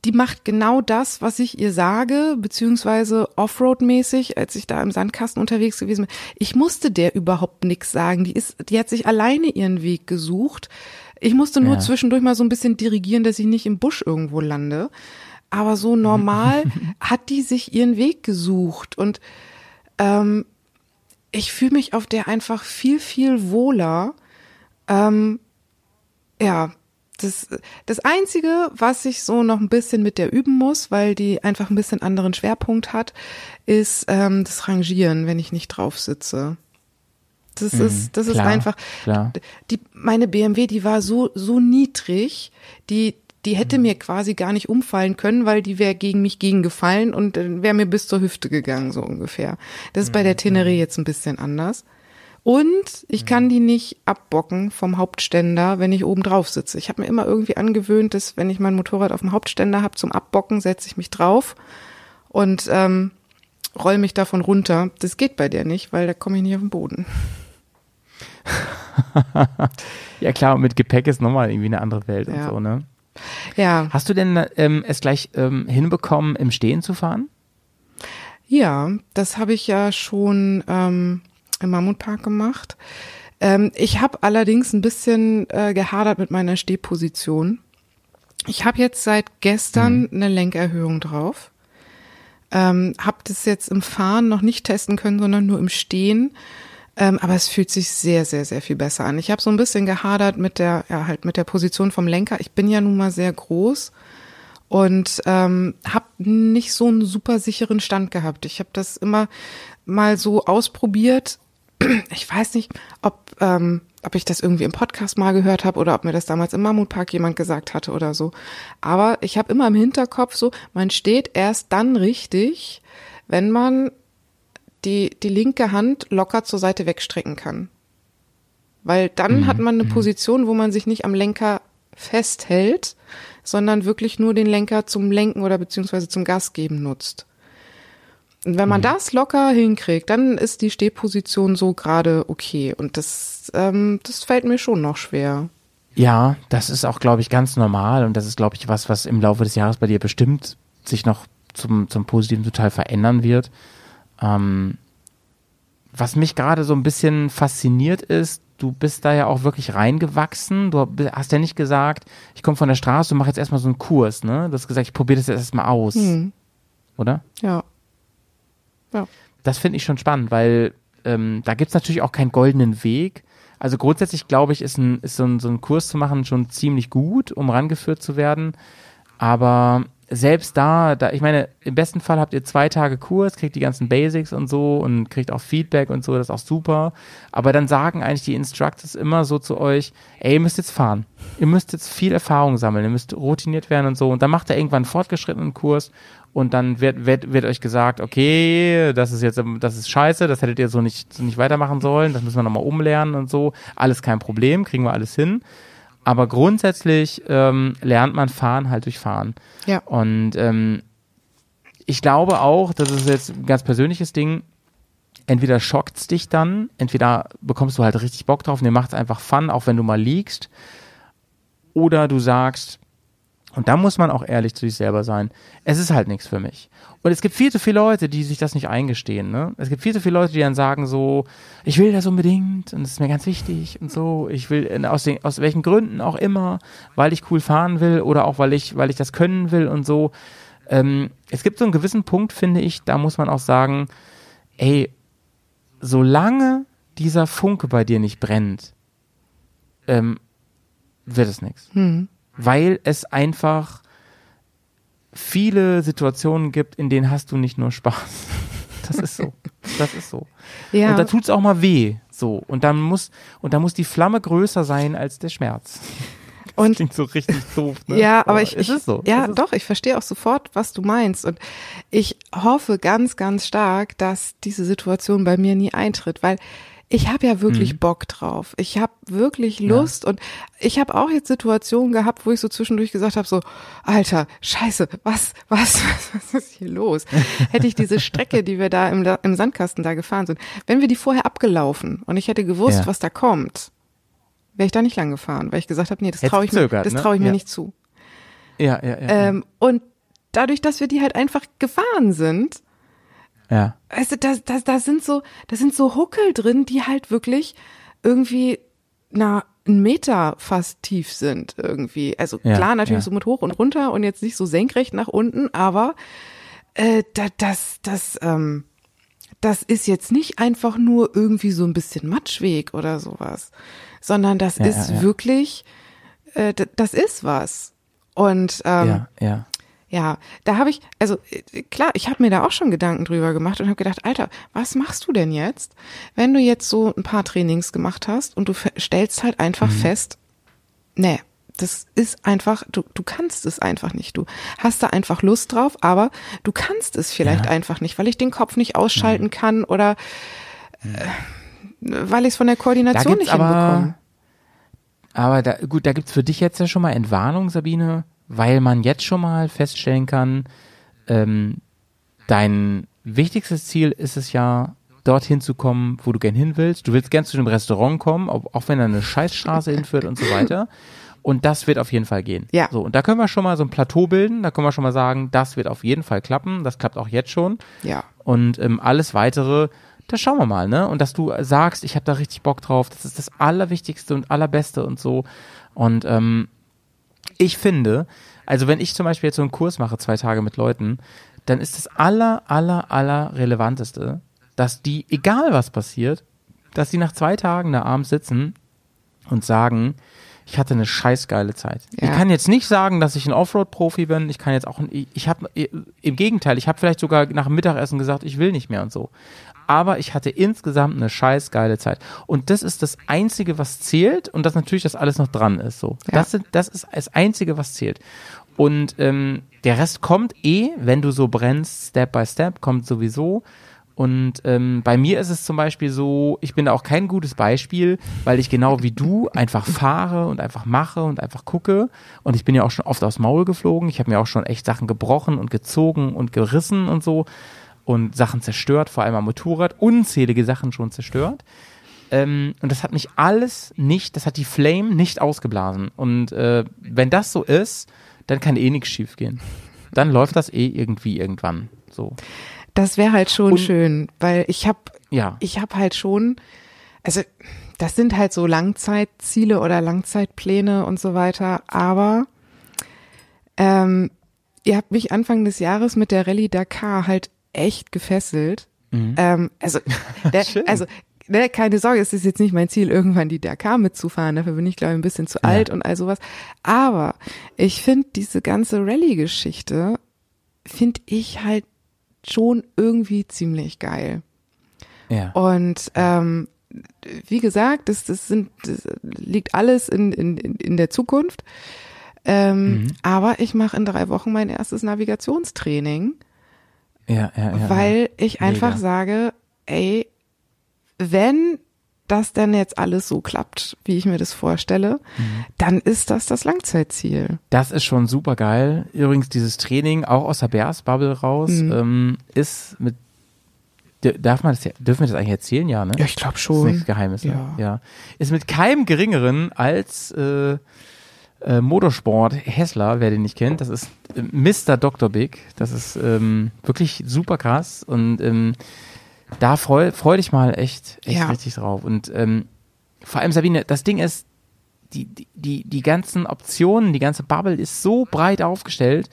die macht genau das, was ich ihr sage, beziehungsweise Offroad-mäßig, als ich da im Sandkasten unterwegs gewesen bin. Ich musste der überhaupt nichts sagen. Die ist, die hat sich alleine ihren Weg gesucht. Ich musste nur Ja. zwischendurch mal so ein bisschen dirigieren, dass ich nicht im Busch irgendwo lande. Aber so normal [laughs] hat die sich ihren Weg gesucht und ähm, ich fühle mich auf der einfach viel, viel wohler. Ähm, ja, das, das Einzige, was ich so noch ein bisschen mit der üben muss, weil die einfach ein bisschen anderen Schwerpunkt hat, ist ähm, das Rangieren, wenn ich nicht drauf sitze. Das ist, das ist Mhm. klar, einfach, klar. die, meine BMW, die war so, so niedrig, die, die hätte Mhm. mir quasi gar nicht umfallen können, weil die wäre gegen mich gegengefallen und äh, wäre mir bis zur Hüfte gegangen, so ungefähr. Das ist bei Mhm. der Tenere jetzt ein bisschen anders. Und ich kann die nicht abbocken vom Hauptständer, wenn ich oben drauf sitze. Ich habe mir immer irgendwie angewöhnt, dass wenn ich mein Motorrad auf dem Hauptständer habe zum Abbocken, setze ich mich drauf und ähm, roll mich davon runter. Das geht bei der nicht, weil da komme ich nicht auf den Boden. [laughs] Ja klar, mit Gepäck ist nochmal irgendwie eine andere Welt Ja. und so, ne? Ja, Hast du denn ähm, es gleich ähm, hinbekommen, im Stehen zu fahren? Ja, das habe ich ja schon ähm, im Mammutpark gemacht. Ähm, ich habe allerdings ein bisschen äh, gehadert mit meiner Stehposition. Ich habe jetzt seit gestern eine Lenkerhöhung drauf. Ähm, habe das jetzt im Fahren noch nicht testen können, sondern nur im Stehen. Ähm, aber es fühlt sich sehr, sehr, sehr viel besser an. Ich habe so ein bisschen gehadert mit der, ja, halt mit der Position vom Lenker. Ich bin ja nun mal sehr groß und ähm, habe nicht so einen super sicheren Stand gehabt. Ich habe das immer mal so ausprobiert. [clears throat] Ich weiß nicht, ob, ähm, ob ich das irgendwie im Podcast mal gehört habe oder ob mir das damals im Mammutpark jemand gesagt hatte oder so. Aber ich habe immer im Hinterkopf so, man steht erst dann richtig, wenn man die, die linke Hand locker zur Seite wegstrecken kann. Weil dann Mhm, hat man eine Position, wo man sich nicht am Lenker festhält, sondern wirklich nur den Lenker zum Lenken oder beziehungsweise zum Gas geben nutzt. Und wenn man Mhm. das locker hinkriegt, dann ist die Stehposition so gerade okay. Und das, ähm, das fällt mir schon noch schwer. Ja, das ist auch, glaube ich, ganz normal und das ist, glaube ich, was, was im Laufe des Jahres bei dir bestimmt sich noch zum, zum Positiven total verändern wird. Ähm, was mich gerade so ein bisschen fasziniert ist, du bist da ja auch wirklich reingewachsen. Du hast ja nicht gesagt, ich komme von der Straße und mache jetzt erstmal so einen Kurs, ne? Du hast gesagt, ich probiere das jetzt erstmal aus, Hm. oder? Ja. Ja. Das finde ich schon spannend, weil ähm, da gibt's natürlich auch keinen goldenen Weg. Also grundsätzlich glaube ich, ist, ein, ist so, ein, so ein Kurs zu machen schon ziemlich gut, um rangeführt zu werden. Aber selbst da, da, ich meine, im besten Fall habt ihr zwei Tage Kurs, kriegt die ganzen Basics und so und kriegt auch Feedback und so, das ist auch super. Aber dann sagen eigentlich die Instructors immer so zu euch, ey, ihr müsst jetzt fahren. Ihr müsst jetzt viel Erfahrung sammeln, ihr müsst routiniert werden und so. Und dann macht er irgendwann einen fortgeschrittenen Kurs und dann wird, wird, wird euch gesagt, okay, das ist jetzt, das ist scheiße, das hättet ihr so nicht, so nicht weitermachen sollen, das müssen wir nochmal umlernen und so. Alles kein Problem, kriegen wir alles hin. Aber grundsätzlich ähm, lernt man Fahren halt durch Fahren. Ja. Und ähm, ich glaube auch, das ist jetzt ein ganz persönliches Ding, entweder schockt's dich dann, entweder bekommst du halt richtig Bock drauf und dir macht's einfach Fun, auch wenn du mal liegst, oder du sagst, und da muss man auch ehrlich zu sich selber sein, es ist halt nichts für mich. Und es gibt viel zu viele Leute, die sich das nicht eingestehen. Ne? Es gibt viel zu viele Leute, die dann sagen so, ich will das unbedingt und es ist mir ganz wichtig und so. Ich will aus, den, aus welchen Gründen auch immer, weil ich cool fahren will oder auch weil ich, weil ich das können will und so. Ähm, es gibt so einen gewissen Punkt, finde ich, da muss man auch sagen, ey, solange dieser Funke bei dir nicht brennt, ähm, wird es nichts. Hm. Weil es einfach viele Situationen gibt, in denen hast du nicht nur Spaß. Das ist so. Das ist so. [laughs] Ja. Und da tut's auch mal weh. So. Und dann muss, und da muss die Flamme größer sein als der Schmerz. Das Und- klingt so richtig doof. Ne? Ja, aber ich, es ich ist so. ja, Es doch, ich verstehe auch sofort, was du meinst und ich hoffe ganz, ganz stark, dass diese Situation bei mir nie eintritt, weil ich habe ja Mhm. wirklich Bock drauf. Ich habe wirklich Lust und ich habe auch jetzt Situationen gehabt, wo ich so zwischendurch gesagt habe, so, Alter, Scheiße, was, [laughs] was, was, ist hier los? Hätte ich diese Strecke, die wir da im, im Sandkasten da gefahren sind, wenn wir die vorher abgelaufen und ich hätte gewusst, Ja. was da kommt, wäre ich da nicht lang gefahren, weil ich gesagt habe, nee, das traue ich mir, das ne? traue ich mir Ja. nicht zu. Ja, ja, ja. Ähm, und dadurch, dass wir die halt einfach gefahren sind, ja. also da, da, da sind so, da sind so Huckel drin, die halt wirklich irgendwie na einen Meter fast tief sind irgendwie. Also Ja, klar, natürlich ja. so mit hoch und runter und jetzt nicht so senkrecht nach unten, aber äh, da, das, das, ähm, das ist jetzt nicht einfach nur irgendwie so ein bisschen Matschweg oder sowas, sondern das Ja, ist wirklich, äh, das ist was. Und ähm, ja, ja. Ja, da habe ich, also äh, klar, ich habe mir da auch schon Gedanken drüber gemacht und habe gedacht, Alter, was machst du denn jetzt, wenn du jetzt so ein paar Trainings gemacht hast und du stellst halt einfach fest, nee, das ist einfach, du, du kannst es einfach nicht. Du hast da einfach Lust drauf, aber du kannst es vielleicht Ja. einfach nicht, weil ich den Kopf nicht ausschalten kann oder äh, weil ich es von der Koordination nicht aber, hinbekomme. aber da, gut, da gibt's für dich jetzt ja schon mal Entwarnung, Sabine, weil man jetzt schon mal feststellen kann, ähm, dein wichtigstes Ziel ist es ja, dorthin zu kommen, wo du gern hin willst. Du willst gern zu dem Restaurant kommen, auch, wenn da eine Scheißstraße hinführt und so weiter. Und das wird auf jeden Fall gehen. Ja. So, und da können wir schon mal so ein Plateau bilden, da können wir schon mal sagen, das wird auf jeden Fall klappen. Das klappt auch jetzt schon. Ja. Und ähm, alles weitere, da schauen wir mal, ne? Und dass du sagst, ich habe da richtig Bock drauf, das ist das Allerwichtigste und Allerbeste und so. Und ähm, ich finde, Also wenn ich zum Beispiel jetzt so einen Kurs mache, zwei Tage mit Leuten, dann ist das aller, aller, aller relevanteste, dass die, egal was passiert, dass die nach zwei Tagen da abends sitzen und sagen, ich hatte eine scheißgeile Zeit. Ja. Ich kann jetzt nicht sagen, dass ich ein Offroad-Profi bin. Ich kann jetzt auch, ich, ich habe, im Gegenteil, ich habe vielleicht sogar nach dem Mittagessen gesagt, ich will nicht mehr und so. Aber ich hatte insgesamt eine scheißgeile Zeit. Und das ist das Einzige, was zählt. Und das natürlich, dass alles noch dran ist. So, Ja. das, sind, das ist das Einzige, was zählt. Und ähm, der Rest kommt eh, wenn du so brennst, Step by Step, kommt sowieso. Und ähm, bei mir ist es zum Beispiel so, ich bin da auch kein gutes Beispiel, weil ich genau wie du einfach fahre und einfach mache und einfach gucke. Und ich bin ja auch schon oft aufs Maul geflogen. Ich habe mir auch schon echt Sachen gebrochen und gezogen und gerissen und so. Und Sachen zerstört, vor allem am Motorrad. Unzählige Sachen schon zerstört. Ähm, und das hat mich alles nicht, das hat die Flame nicht ausgeblasen. Und äh, wenn das so ist, dann kann eh nichts schief gehen. Dann läuft das eh irgendwie irgendwann. So. Das wäre halt schon Und- schön, weil ich habe Ja. ich habe halt schon, also das sind halt so Langzeitziele oder Langzeitpläne und so weiter, aber ähm, ihr habt mich Anfang des Jahres mit der Rallye Dakar halt echt gefesselt. Ähm, also, [laughs] der, also ne, keine Sorge, es ist jetzt nicht mein Ziel, irgendwann die Dakar mitzufahren. Dafür bin ich, glaube ich, ein bisschen zu alt und all sowas. Aber ich finde diese ganze Rallye-Geschichte, finde ich halt schon irgendwie ziemlich geil. Ja. Und ähm, wie gesagt, das, das, sind, das liegt alles in, in, in der Zukunft. Ähm, Aber ich mache in drei Wochen mein erstes Navigationstraining, Ja, ja, ja. weil ich einfach Mega. sage, ey, wenn das denn jetzt alles so klappt, wie ich mir das vorstelle, Mhm. dann ist das das Langzeitziel. Das ist schon super geil. Übrigens, dieses Training, auch aus der Bears-Bubble raus, Mhm. ähm, ist mit. Darf man das dürfen wir das eigentlich erzählen? Ja, ne? Ja, ich glaube Das ist schon. nichts Geheimes, ne? Ja. ja. Ist mit keinem geringeren als äh, äh, Motorsport Hessler, wer den nicht kennt. Das ist Mr. Dr. Big. Das ist ähm, wirklich super krass und ähm, da freu, freu dich mal echt, echt Ja. richtig drauf. Und ähm, vor allem Sabine, das Ding ist, die, die, die, ganzen Optionen, die ganze Bubble ist so breit aufgestellt.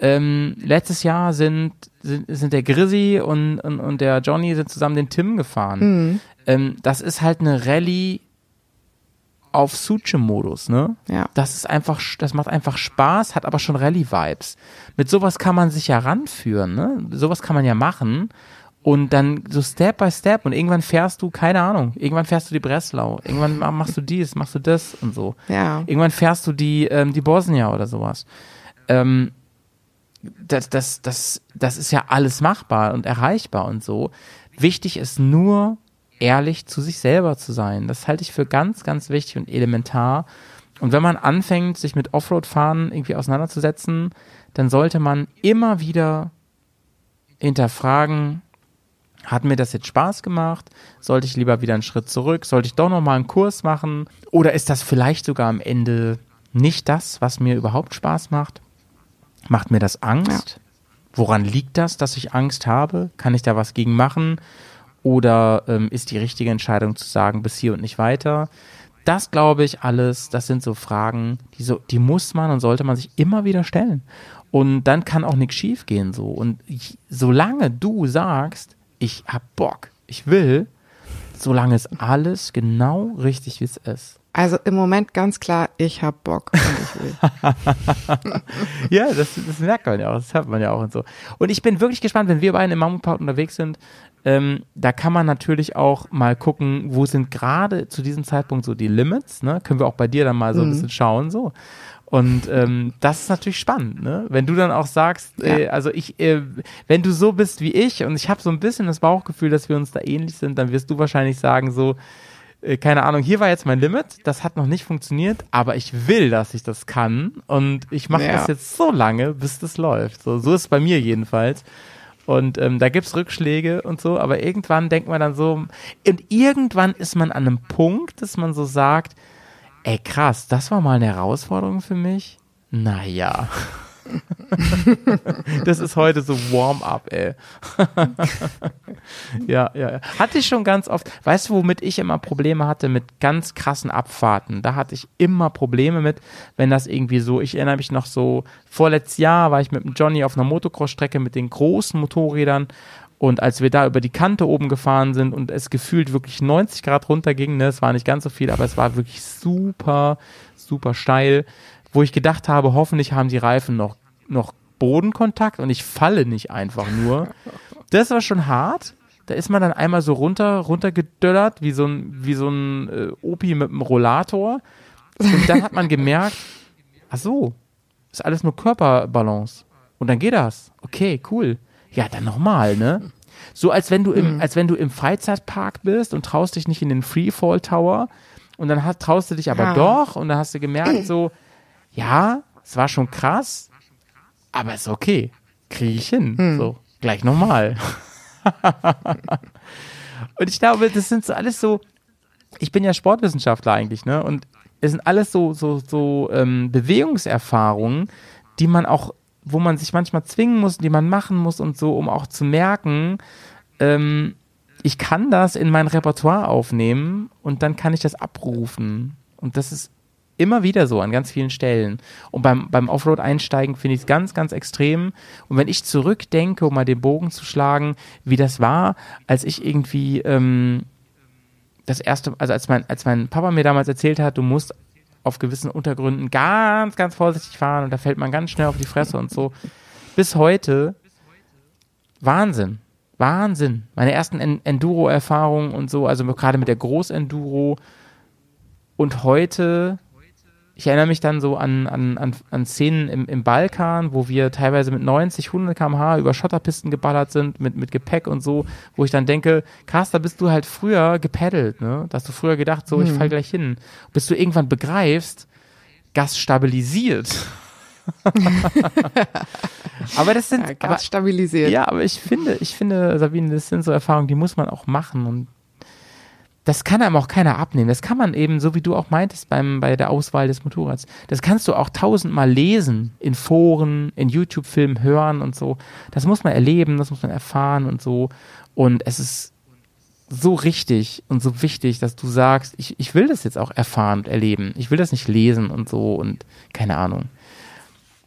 Ähm, letztes Jahr sind, sind, sind der Grizzy und, und, und der Johnny sind zusammen den Tim gefahren. Mhm. Ähm, das ist halt eine Rallye auf Suche-Modus, ne? Ja. Das ist einfach, das macht einfach Spaß, hat aber schon Rallye-Vibes. Mit sowas kann man sich ja ranführen, ne? Sowas kann man ja machen. Und dann so Step by Step und irgendwann fährst du, keine Ahnung, irgendwann fährst du die Breslau, irgendwann ma- machst du dies, machst du das und so. Ja. Irgendwann fährst du die, ähm, die Bosnia oder sowas. Ähm, das, das, das, das ist ja alles machbar und erreichbar und so. Wichtig ist nur, ehrlich zu sich selber zu sein. Das halte ich für ganz, ganz wichtig und elementar. Und wenn man anfängt, sich mit Offroad-Fahren irgendwie auseinanderzusetzen, dann sollte man immer wieder hinterfragen, hat mir das jetzt Spaß gemacht? Sollte ich lieber wieder einen Schritt zurück? Sollte ich doch nochmal einen Kurs machen? Oder ist das vielleicht sogar am Ende nicht das, was mir überhaupt Spaß macht? Macht mir das Angst? Woran liegt das, dass ich Angst habe? Kann ich da was gegen machen? Oder ähm, ist die richtige Entscheidung zu sagen, bis hier und nicht weiter? Das glaube ich alles, das sind so Fragen, die, so, die muss man und sollte man sich immer wieder stellen. Und dann kann auch nichts schief gehen so. Und ich, solange du sagst, ich hab Bock, ich will, solange ist alles genau richtig, wie es ist. Also im Moment ganz klar, ich hab Bock und ich will. [laughs] Ja, das, das merkt man ja auch, das hört man ja auch und so. Und ich bin wirklich gespannt, wenn wir beide im Mammutpark unterwegs sind, ähm, da kann man natürlich auch mal gucken, wo sind gerade zu diesem Zeitpunkt so die Limits, ne? Können wir auch bei dir dann mal so ein bisschen schauen, so. Und ähm, das ist natürlich spannend, ne? Wenn du dann auch sagst, äh, also ich, äh, wenn du so bist wie ich und ich habe so ein bisschen das Bauchgefühl, dass wir uns da ähnlich sind, dann wirst du wahrscheinlich sagen so, äh, keine Ahnung, hier war jetzt mein Limit, das hat noch nicht funktioniert, aber ich will, dass ich das kann und ich mache Ja. das jetzt so lange, bis das läuft. So, so ist es bei mir jedenfalls. Und ähm, da gibt's Rückschläge und so, aber irgendwann denkt man dann so, und irgendwann ist man an einem Punkt, dass man so sagt, ey krass, das war mal eine Herausforderung für mich. Naja. [laughs] das ist heute so Warm-up, ey. [laughs] ja, ja, ja. Hatte ich schon ganz oft. Weißt du, womit ich immer Probleme hatte? Mit ganz krassen Abfahrten. Da hatte ich immer Probleme mit, wenn das irgendwie so, ich erinnere mich noch so, vorletztes Jahr war ich mit dem Johnny auf einer Motocross-Strecke mit den großen Motorrädern und als wir da über die Kante oben gefahren sind und es gefühlt wirklich 90 Grad runterging, ne, es war nicht ganz so viel, aber es war wirklich super, super steil, wo ich gedacht habe, hoffentlich haben die Reifen noch, noch Bodenkontakt und ich falle nicht einfach nur. [laughs] Das war schon hart. Da ist man dann einmal so runter, runtergedöllert, wie so ein, wie so ein äh, Opi mit einem Rollator. Und dann hat man gemerkt, ach so, ist alles nur Körperbalance. Und dann geht das. Okay, cool. Ja, dann nochmal, ne? So als wenn du im, als wenn du im Freizeitpark bist und traust dich nicht in den Freefall Tower und dann hast, traust du dich aber Ja. doch und dann hast du gemerkt so, ja, es war schon krass, aber ist okay. Kriege ich hin. So, gleich nochmal. [laughs] und ich glaube, das sind so alles so, ich bin ja Sportwissenschaftler eigentlich, ne? Und es sind alles so, so, so ähm, Bewegungserfahrungen, die man auch, wo man sich manchmal zwingen muss, die man machen muss und so, um auch zu merken, ähm, ich kann das in mein Repertoire aufnehmen und dann kann ich das abrufen. Und das ist immer wieder so an ganz vielen Stellen. Und beim, beim Offroad-Einsteigen finde ich es ganz, ganz extrem. Und wenn ich zurückdenke, um mal den Bogen zu schlagen, wie das war, als ich irgendwie ähm, das erste, also als mein, als mein Papa mir damals erzählt hat, du musst auf gewissen Untergründen ganz, ganz vorsichtig fahren und da fällt man ganz schnell auf die Fresse und so. Bis heute Wahnsinn. Wahnsinn. Meine ersten En Enduro-Erfahrungen und so, also gerade mit der Großenduro. Und heute, ich erinnere mich dann so an, an, an, an Szenen im, im Balkan, wo wir teilweise mit 90, 100 km/h über Schotterpisten geballert sind, mit, mit Gepäck und so, wo ich dann denke, krass, da bist du halt früher gepaddelt, ne? Da hast du früher gedacht, so, ich fall gleich hin. Bis du irgendwann begreifst, Gas stabilisiert. [laughs] aber das sind, Ja, Gas stabilisiert. ja, aber ich finde, ich finde, Sabine, das sind so Erfahrungen, die muss man auch machen und das kann einem auch keiner abnehmen. Das kann man eben, so wie du auch meintest beim, bei der Auswahl des Motorrads, das kannst du auch tausendmal lesen, in Foren, in YouTube-Filmen hören und so. Das muss man erleben, das muss man erfahren und so. Und es ist so richtig und so wichtig, dass du sagst, ich, ich will das jetzt auch erfahren und erleben. Ich will das nicht lesen und so und keine Ahnung.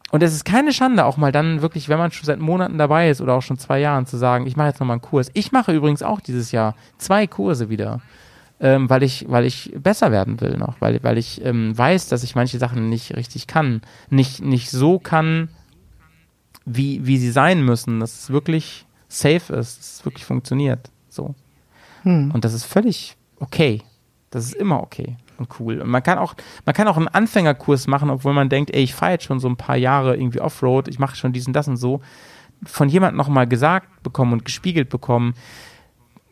Und es ist keine Schande, auch mal dann wirklich, wenn man schon seit Monaten dabei ist oder auch schon zwei Jahren, zu sagen, ich mache jetzt nochmal einen Kurs. Ich mache übrigens auch dieses Jahr zwei Kurse wieder, ähm, weil ich, weil ich besser werden will noch, weil, weil ich ähm, weiß, dass ich manche Sachen nicht richtig kann, nicht, nicht so kann, wie, wie sie sein müssen, dass es wirklich safe ist, dass es wirklich funktioniert. So. Und das ist völlig okay. Das ist immer okay und cool. Und man kann auch, man kann auch einen Anfängerkurs machen, obwohl man denkt, ey, ich fahre jetzt schon so ein paar Jahre irgendwie Offroad, ich mache schon diesen, das und so. Von jemandem nochmal gesagt bekommen und gespiegelt bekommen,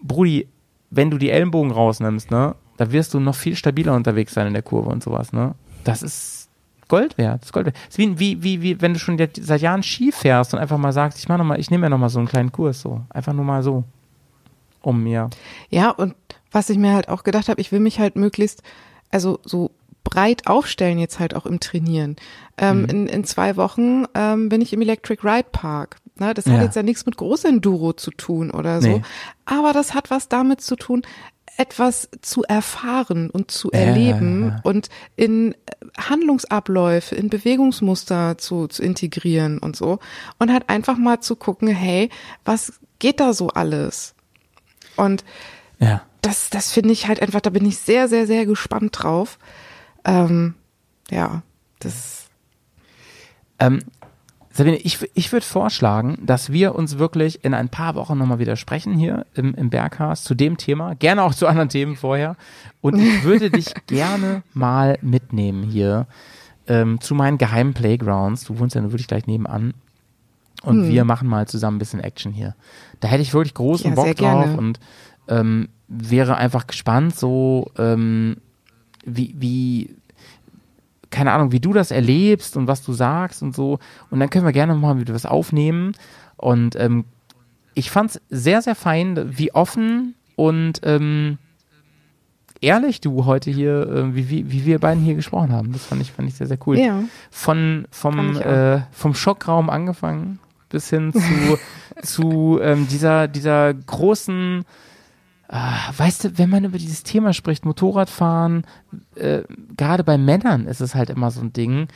Brudi, wenn du die Ellenbogen rausnimmst, ne, da wirst du noch viel stabiler unterwegs sein in der Kurve und sowas, ne. Das ist Gold wert. Das ist Gold wert. Das ist wie, wie, wie, wie, wenn du schon jetzt seit Jahren Ski fährst und einfach mal sagst, ich mach noch mal, ich nehme mir noch mal so einen kleinen Kurs, so. Einfach nur mal so. Um mir. Ja, und was ich mir halt auch gedacht habe, ich will mich halt möglichst, also so breit aufstellen jetzt halt auch im Trainieren. Ähm, Mhm. in, in zwei Wochen ähm, bin ich im Electric Ride Park. Ne, das Ja. hat jetzt ja nichts mit Großenduro zu tun oder so. Nee. Aber das hat was damit zu tun, etwas zu erfahren und zu Ja, erleben ja. und in Handlungsabläufe, in Bewegungsmuster zu, zu integrieren und so. Und halt einfach mal zu gucken, hey, was geht da so alles? Und Ja. das, das finde ich halt einfach, da bin ich sehr, sehr, sehr gespannt drauf. Ähm, ja, das, Ähm, Sabine, ich, ich würde vorschlagen, dass wir uns wirklich in ein paar Wochen nochmal wieder sprechen hier im, im Berghaus zu dem Thema, gerne auch zu anderen Themen vorher. Und ich [laughs] würde dich gerne mal mitnehmen hier ähm, zu meinen geheimen Playgrounds. Du wohnst ja wirklich gleich nebenan. Und Hm. wir machen mal zusammen ein bisschen Action hier. Da hätte ich wirklich großen Ja, Bock drauf gerne. und ähm, wäre einfach gespannt, so ähm, wie, wie, keine Ahnung, wie du das erlebst und was du sagst und so. Und dann können wir gerne mal wieder was aufnehmen. Und ähm, ich fand es sehr, sehr fein, wie offen und ähm, ehrlich du heute hier, äh, wie, wie, wie wir beiden hier gesprochen haben. Das fand ich, fand ich sehr, sehr cool. Ja. Von, vom, äh, vom Schockraum angefangen bis hin zu, [laughs] zu ähm, dieser, dieser großen, äh, weißt du, wenn man über dieses Thema spricht, Motorradfahren, äh, gerade bei Männern ist es halt immer so ein Ding,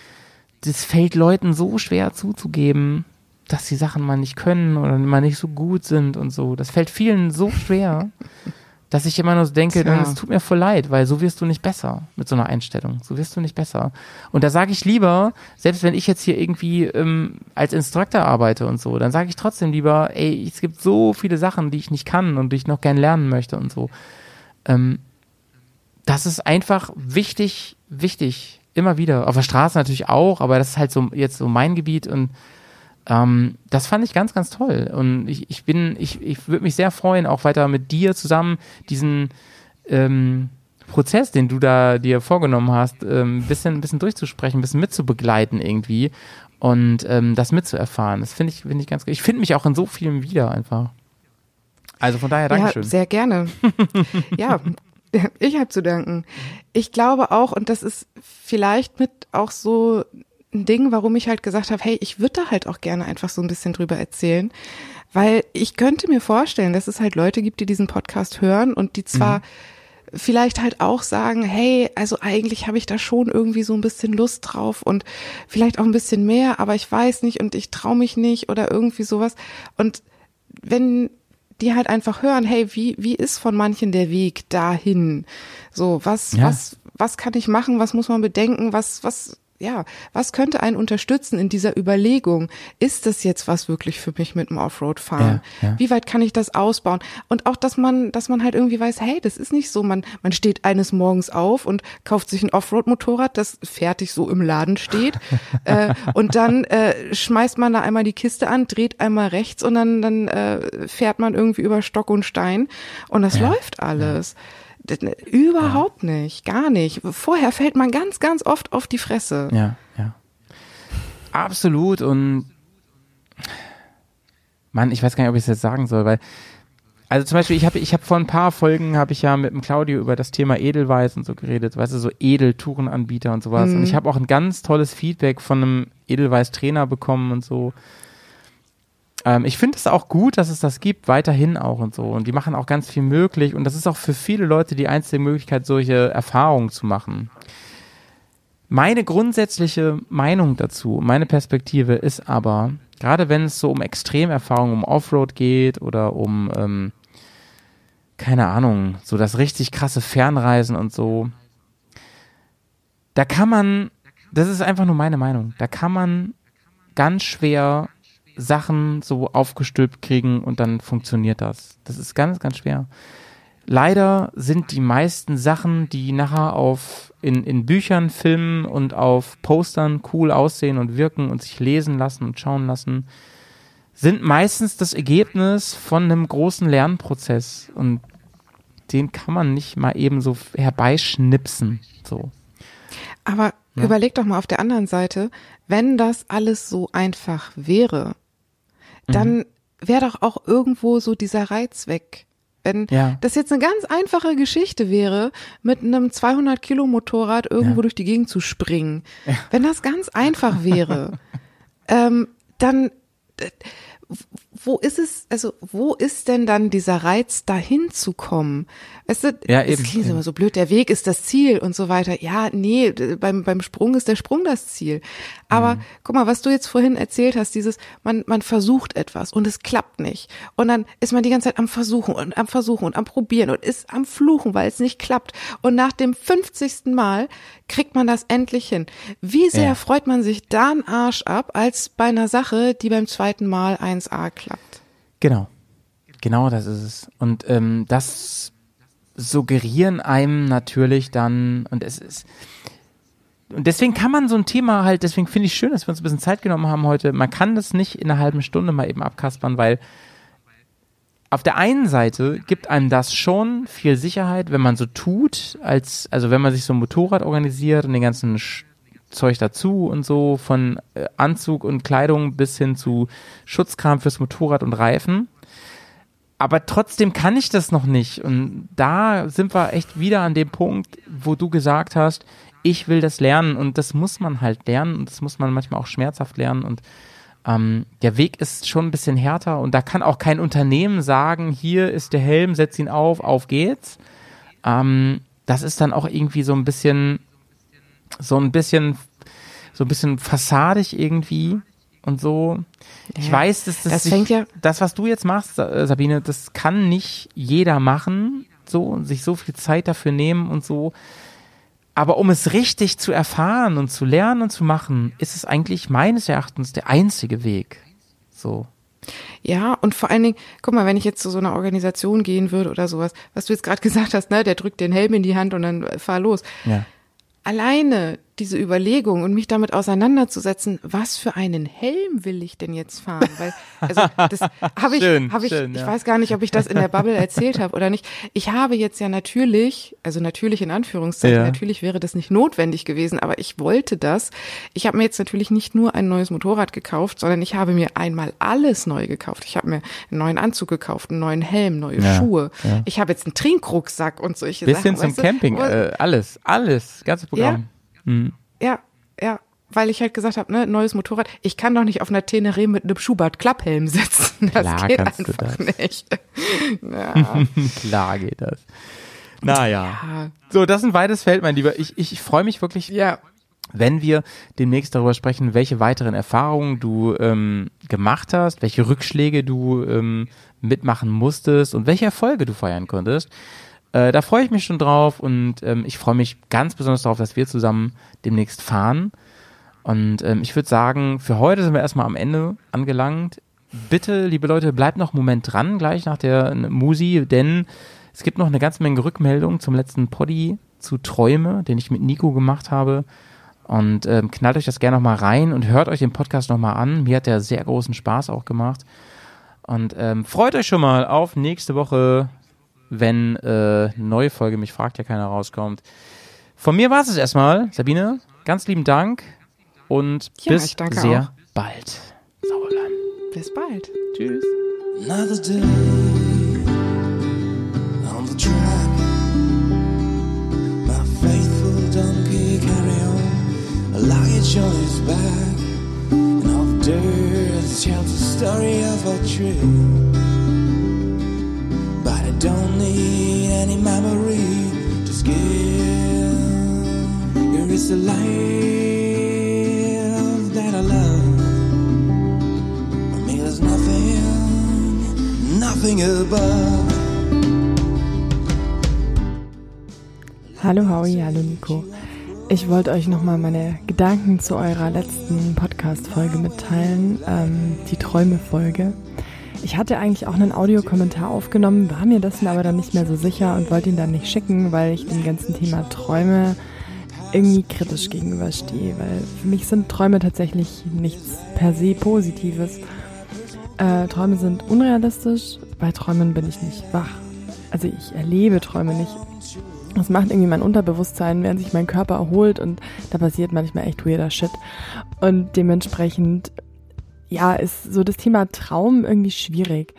das fällt Leuten so schwer zuzugeben, dass die Sachen mal nicht können oder mal nicht so gut sind und so. Das fällt vielen so schwer, [laughs] dass ich immer nur so denke, dann, es tut mir voll leid, weil so wirst du nicht besser mit so einer Einstellung. So wirst du nicht besser. Und da sage ich lieber, selbst wenn ich jetzt hier irgendwie ähm, als Instructor arbeite und so, dann sage ich trotzdem lieber, ey, es gibt so viele Sachen, die ich nicht kann und die ich noch gern lernen möchte und so. Ähm, das ist einfach wichtig, wichtig, immer wieder. Auf der Straße natürlich auch, aber das ist halt so jetzt so mein Gebiet und ähm, das fand ich ganz, ganz toll. Und ich, ich bin, ich, ich würde mich sehr freuen, auch weiter mit dir zusammen diesen ähm, Prozess, den du da dir vorgenommen hast, ein ähm, bisschen, bisschen durchzusprechen, ein bisschen mitzubegleiten irgendwie und ähm, das mitzuerfahren. Das finde ich, finde ich ganz, ich finde mich auch in so vielem wieder einfach. Also von daher, Dankeschön. Ja, sehr gerne. [laughs] ja, ich habe zu danken. Ich glaube auch, und das ist vielleicht mit auch so ein Ding, warum ich halt gesagt habe, hey, ich würde da halt auch gerne einfach so ein bisschen drüber erzählen, weil ich könnte mir vorstellen, dass es halt Leute gibt, die diesen Podcast hören und die zwar vielleicht halt auch sagen, hey, also eigentlich habe ich da schon irgendwie so ein bisschen Lust drauf und vielleicht auch ein bisschen mehr, aber ich weiß nicht und ich traue mich nicht oder irgendwie sowas. Und wenn die halt einfach hören, hey, wie, wie ist von manchen der Weg dahin? So, was, Ja. was, was kann ich machen? Was muss man bedenken? Was, was, ja, was könnte einen unterstützen in dieser Überlegung? Ist das jetzt was wirklich für mich mit dem Offroad-Fahren? Ja, ja. Wie weit kann ich das ausbauen? Und auch, dass man, dass man halt irgendwie weiß, hey, das ist nicht so, man, man steht eines Morgens auf und kauft sich ein Offroad-Motorrad, das fertig so im Laden steht, [laughs] äh, und dann äh, schmeißt man da einmal die Kiste an, dreht einmal rechts und dann, dann äh, fährt man irgendwie über Stock und Stein und das läuft alles. D- ne, Überhaupt nicht, gar nicht. Vorher fällt man ganz, ganz oft auf die Fresse. Ja, ja. Absolut und Mann, ich weiß gar nicht, ob ich es jetzt sagen soll, weil also zum Beispiel, ich habe ich hab vor ein paar Folgen habe ich ja mit dem Claudio über das Thema Edelweiß und so geredet, weißt du, so Edeltourenanbieter und sowas. Und ich habe auch ein ganz tolles Feedback von einem Edelweiß-Trainer bekommen und so. Ähm, ich finde es auch gut, dass es das gibt, weiterhin auch und so. Und die machen auch ganz viel möglich. Und das ist auch für viele Leute die einzige Möglichkeit, solche Erfahrungen zu machen. Meine grundsätzliche Meinung dazu, meine Perspektive ist aber, gerade wenn es so um Extremerfahrungen, um Offroad geht oder um, ähm, keine Ahnung, so das richtig krasse Fernreisen und so, da kann man, das ist einfach nur meine Meinung, da kann man ganz schwer Sachen so aufgestülpt kriegen und dann funktioniert das. Das ist ganz, ganz schwer. Leider sind die meisten Sachen, die nachher auf in, in Büchern, Filmen und auf Postern cool aussehen und wirken und sich lesen lassen und schauen lassen, sind meistens das Ergebnis von einem großen Lernprozess und den kann man nicht mal eben so herbeischnipsen. So. Aber überleg doch mal auf der anderen Seite, wenn das alles so einfach wäre, dann wäre doch auch irgendwo so dieser Reiz weg. Wenn Ja. das jetzt eine ganz einfache Geschichte wäre, mit einem 200 Kilo Motorrad irgendwo Ja. durch die Gegend zu springen, wenn das ganz einfach wäre, [laughs] ähm, dann wo ist es, also wo ist denn dann dieser Reiz, dahin zu kommen? Weißt du, Ja, es eben, klingt eben. immer so blöd, der Weg ist das Ziel und so weiter. Ja, nee, beim, beim Sprung ist der Sprung das Ziel. Aber guck mal, was du jetzt vorhin erzählt hast, dieses, man, man versucht etwas und es klappt nicht. Und dann ist man die ganze Zeit am Versuchen und am Versuchen und am Probieren und ist am Fluchen, weil es nicht klappt. Und nach dem 50. Mal kriegt man das endlich hin. Wie sehr Ja. freut man sich da einen Arsch ab, als bei einer Sache, die beim zweiten Mal 1a klappt? Genau. Genau das ist es. Und ähm, das suggerieren einem natürlich dann, und es ist. Und deswegen kann man so ein Thema halt, deswegen finde ich schön, dass wir uns ein bisschen Zeit genommen haben heute. Man kann das nicht in einer halben Stunde mal eben abkaspern, weil auf der einen Seite gibt einem das schon viel Sicherheit, wenn man so tut, als, also wenn man sich so ein Motorrad organisiert und den ganzen Sch Zeug dazu und so, von äh, Anzug und Kleidung bis hin zu Schutzkram fürs Motorrad und Reifen. aber trotzdem kann ich das noch nicht. Und da sind wir echt wieder an dem Punkt, wo du gesagt hast, ich will das lernen und das muss man halt lernen und das muss man manchmal auch schmerzhaft lernen und ähm, der Weg ist schon ein bisschen härter und da kann auch kein Unternehmen sagen, hier ist der Helm, setz ihn auf, auf geht's. Ähm, das ist dann auch irgendwie so ein bisschen, so ein bisschen, so ein bisschen fassadig irgendwie und so. Ich Ja, weiß, dass das, das sich, ja- das, was du jetzt machst, Sa- Sabine, das kann nicht jeder machen, so und sich so viel Zeit dafür nehmen und so. Aber um es richtig zu erfahren und zu lernen und zu machen, ist es eigentlich meines Erachtens der einzige Weg. So. Ja, und vor allen Dingen, guck mal, wenn ich jetzt zu so einer Organisation gehen würde oder sowas, was du jetzt gerade [laughs] gesagt hast, ne, der drückt den Helm in die Hand und dann äh, fahr los. Ja. Alleine diese Überlegung und mich damit auseinanderzusetzen, was für einen Helm will ich denn jetzt fahren? Weil, also das [laughs] habe ich, habe ich, schön, ich ja. weiß gar nicht, ob ich das in der Bubble erzählt habe oder nicht. Ich habe jetzt ja natürlich, also natürlich in Anführungszeichen, Ja. natürlich wäre das nicht notwendig gewesen, aber ich wollte das. Ich habe mir jetzt natürlich nicht nur ein neues Motorrad gekauft, sondern ich habe mir einmal alles neu gekauft. Ich habe mir einen neuen Anzug gekauft, einen neuen Helm, neue Ja, Schuhe. Ich habe jetzt einen Trinkrucksack und solche Bisschen Sachen. zum weißt du? Camping, äh, alles, alles, ganzes Programm. Ja, ja, weil ich halt gesagt habe, ne, neues Motorrad. Ich kann doch nicht auf einer Teneré mit einem Schubert-Klapphelm sitzen. [laughs] Das Klar geht einfach das. nicht. [laughs] Ja, Klar geht das. Naja. ja, So, das ist ein weites Feld, mein Lieber. Ich, ich, ich freue mich wirklich, ja. wenn wir demnächst darüber sprechen, welche weiteren Erfahrungen du ähm, gemacht hast, welche Rückschläge du ähm, mitmachen musstest und welche Erfolge du feiern konntest. Äh, da freue ich mich schon drauf und ähm, ich freue mich ganz besonders darauf, dass wir zusammen demnächst fahren. Und ähm, ich würde sagen, für heute sind wir erstmal am Ende angelangt. Bitte, liebe Leute, bleibt noch einen Moment dran, gleich nach der Musi, denn es gibt noch eine ganze Menge Rückmeldungen zum letzten Poddy zu Träume, den ich mit Nico gemacht habe. Und ähm, knallt euch das gerne nochmal rein und hört euch den Podcast nochmal an. Mir hat der sehr großen Spaß auch gemacht. Und ähm, freut euch schon mal auf nächste Woche, wenn äh, eine neue Folge Mich fragt ja keiner rauskommt. Von mir war es erstmal. Sabine, ganz lieben Dank und Ja, bis ich danke sehr auch. bald. Sauerland. Bis bald. Tschüss. Another day on the track. My faithful donkey carry on, a luggage on his back. And off dirt tells the story of a trip. I don't need any memory to skip. Here is the life that I love. For me, there's nothing, nothing above. Hallo Howie, hallo Nico. Ich wollte euch nochmal meine Gedanken zu eurer letzten Podcast-Folge mitteilen, ähm, die Träume-Folge. Ich hatte eigentlich auch einen Audiokommentar aufgenommen, war mir dessen aber dann nicht mehr so sicher und wollte ihn dann nicht schicken, weil ich dem ganzen Thema Träume irgendwie kritisch gegenüberstehe, weil für mich sind Träume tatsächlich nichts per se Positives. Äh, Träume sind unrealistisch, bei Träumen bin ich nicht wach. Also ich erlebe Träume nicht. Das macht irgendwie mein Unterbewusstsein, während sich mein Körper erholt und da passiert manchmal echt weirder Shit. Und dementsprechend, ja, ist so das Thema Traum irgendwie schwierig.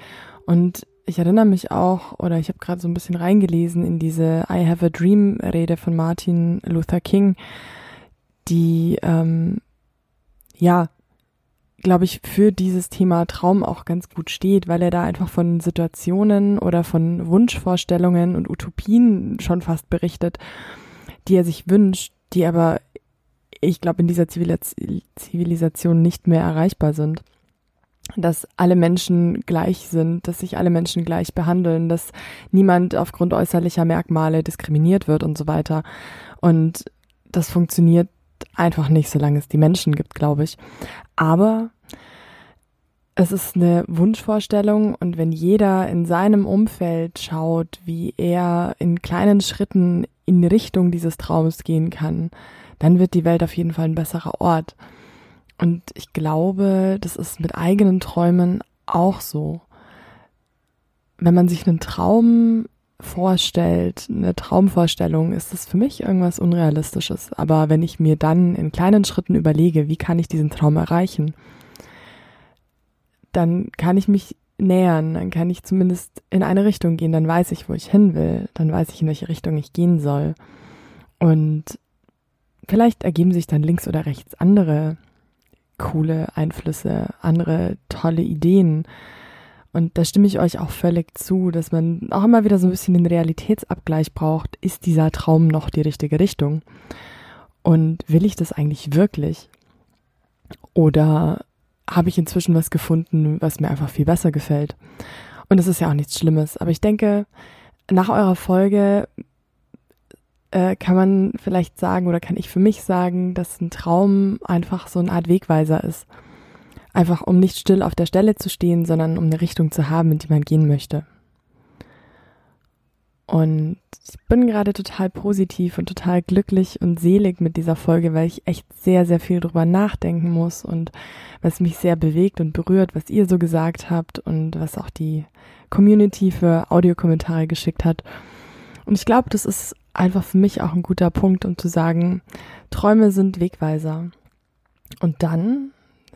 Und ich erinnere mich auch, oder ich habe gerade so ein bisschen reingelesen in diese I Have a Dream Rede von Martin Luther King, die, ähm, ja, glaube ich, für dieses Thema Traum auch ganz gut steht, weil er da einfach von Situationen oder von Wunschvorstellungen und Utopien schon fast berichtet, die er sich wünscht, die aber, ich glaube, in dieser Zivilis Zivilisation nicht mehr erreichbar sind. Dass alle Menschen gleich sind, dass sich alle Menschen gleich behandeln, dass niemand aufgrund äußerlicher Merkmale diskriminiert wird und so weiter. Und das funktioniert einfach nicht, solange es die Menschen gibt, glaube ich. Aber es ist eine Wunschvorstellung und wenn jeder in seinem Umfeld schaut, wie er in kleinen Schritten in Richtung dieses Traums gehen kann, dann wird die Welt auf jeden Fall ein besserer Ort. Und ich glaube, das ist mit eigenen Träumen auch so. Wenn man sich einen Traum vorstellt, eine Traumvorstellung, ist das für mich irgendwas Unrealistisches. Aber wenn ich mir dann in kleinen Schritten überlege, wie kann ich diesen Traum erreichen, dann kann ich mich nähern, dann kann ich zumindest in eine Richtung gehen, dann weiß ich, wo ich hin will, dann weiß ich, in welche Richtung ich gehen soll. Und vielleicht ergeben sich dann links oder rechts andere coole Einflüsse, andere tolle Ideen. Und da stimme ich euch auch völlig zu, dass man auch immer wieder so ein bisschen den Realitätsabgleich braucht. Ist dieser Traum noch die richtige Richtung? Und will ich das eigentlich wirklich? Oder habe ich inzwischen was gefunden, was mir einfach viel besser gefällt? Und das ist ja auch nichts Schlimmes. Aber ich denke, nach eurer Folge äh, kann man vielleicht sagen oder kann ich für mich sagen, dass ein Traum einfach so eine Art Wegweiser ist. Einfach um nicht still auf der Stelle zu stehen, sondern um eine Richtung zu haben, in die man gehen möchte. Und ich bin gerade total positiv und total glücklich und selig mit dieser Folge, weil ich echt sehr, sehr viel drüber nachdenken muss und was mich sehr bewegt und berührt, was ihr so gesagt habt und was auch die Community für Audiokommentare geschickt hat. Und ich glaube, das ist einfach für mich auch ein guter Punkt, um zu sagen, Träume sind Wegweiser. Und dann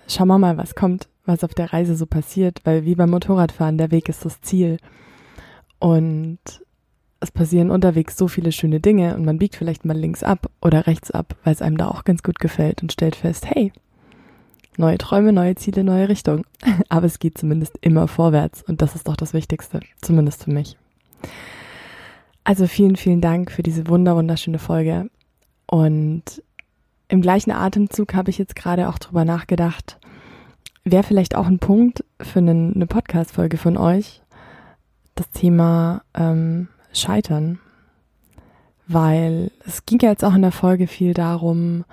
schauen wir mal, was kommt, was auf der Reise so passiert, weil wie beim Motorradfahren, der Weg ist das Ziel. Und es passieren unterwegs so viele schöne Dinge und man biegt vielleicht mal links ab oder rechts ab, weil es einem da auch ganz gut gefällt und stellt fest, hey, neue Träume, neue Ziele, neue Richtung. [laughs] Aber es geht zumindest immer vorwärts und das ist doch das Wichtigste, zumindest für mich. Also vielen, vielen Dank für diese wunder wunderschöne Folge. Und im gleichen Atemzug habe ich jetzt gerade auch drüber nachgedacht, wäre vielleicht auch ein Punkt für eine, eine Podcast-Folge von euch, das Thema ähm, Scheitern. Weil es ging ja jetzt auch in der Folge viel darum,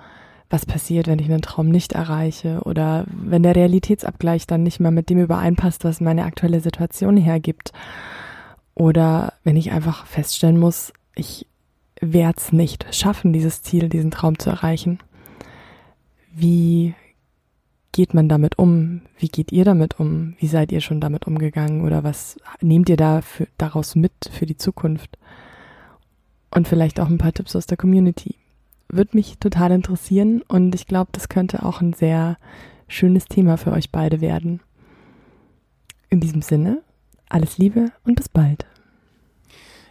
was passiert, wenn ich einen Traum nicht erreiche oder wenn der Realitätsabgleich dann nicht mehr mit dem übereinpasst, was meine aktuelle Situation hergibt. Oder wenn ich einfach feststellen muss, ich werde es nicht schaffen, dieses Ziel, diesen Traum zu erreichen. Wie geht man damit um? Wie geht ihr damit um? Wie seid ihr schon damit umgegangen? Oder was nehmt ihr da für, daraus mit für die Zukunft? Und vielleicht auch ein paar Tipps aus der Community. Würde mich total interessieren und ich glaube, das könnte auch ein sehr schönes Thema für euch beide werden. In diesem Sinne alles Liebe und bis bald.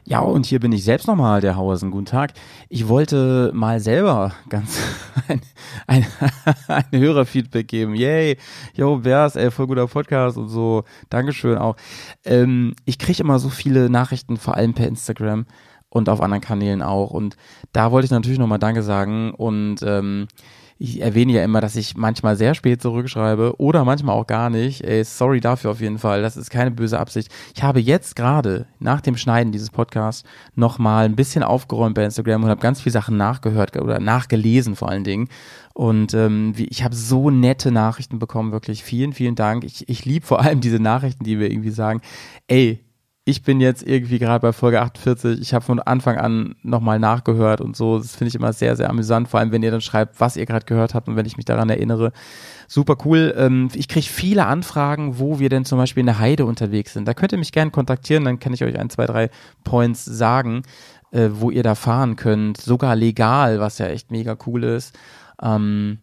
Ja, und hier bin ich selbst nochmal, der Hausen. Guten Tag. Ich wollte mal selber ganz [laughs] ein, ein, ein Hörerfeedback geben. Yay, yo, Bärs, ey, voll guter Podcast und so. Dankeschön auch. Ähm, ich kriege immer so viele Nachrichten, vor allem per Instagram und auf anderen Kanälen auch. Und da wollte ich natürlich nochmal Danke sagen und ähm, ich erwähne ja immer, dass ich manchmal sehr spät zurückschreibe oder manchmal auch gar nicht. Ey, sorry dafür auf jeden Fall. Das ist keine böse Absicht. Ich habe jetzt gerade nach dem Schneiden dieses Podcasts nochmal ein bisschen aufgeräumt bei Instagram und habe ganz viele Sachen nachgehört oder nachgelesen vor allen Dingen. Und ähm, ich habe so nette Nachrichten bekommen, wirklich. Vielen, vielen Dank. Ich, ich liebe vor allem diese Nachrichten, die wir irgendwie sagen, ey, ich bin jetzt irgendwie gerade bei Folge 48. Ich habe von Anfang an nochmal nachgehört und so. Das finde ich immer sehr, sehr amüsant, vor allem wenn ihr dann schreibt, was ihr gerade gehört habt und wenn ich mich daran erinnere. Super cool. Ähm, ich kriege viele Anfragen, wo wir denn zum Beispiel in der Heide unterwegs sind. Da könnt ihr mich gerne kontaktieren, dann kann ich euch ein, zwei, drei Points sagen, äh, wo ihr da fahren könnt. Sogar legal, was ja echt mega cool ist. Ähm,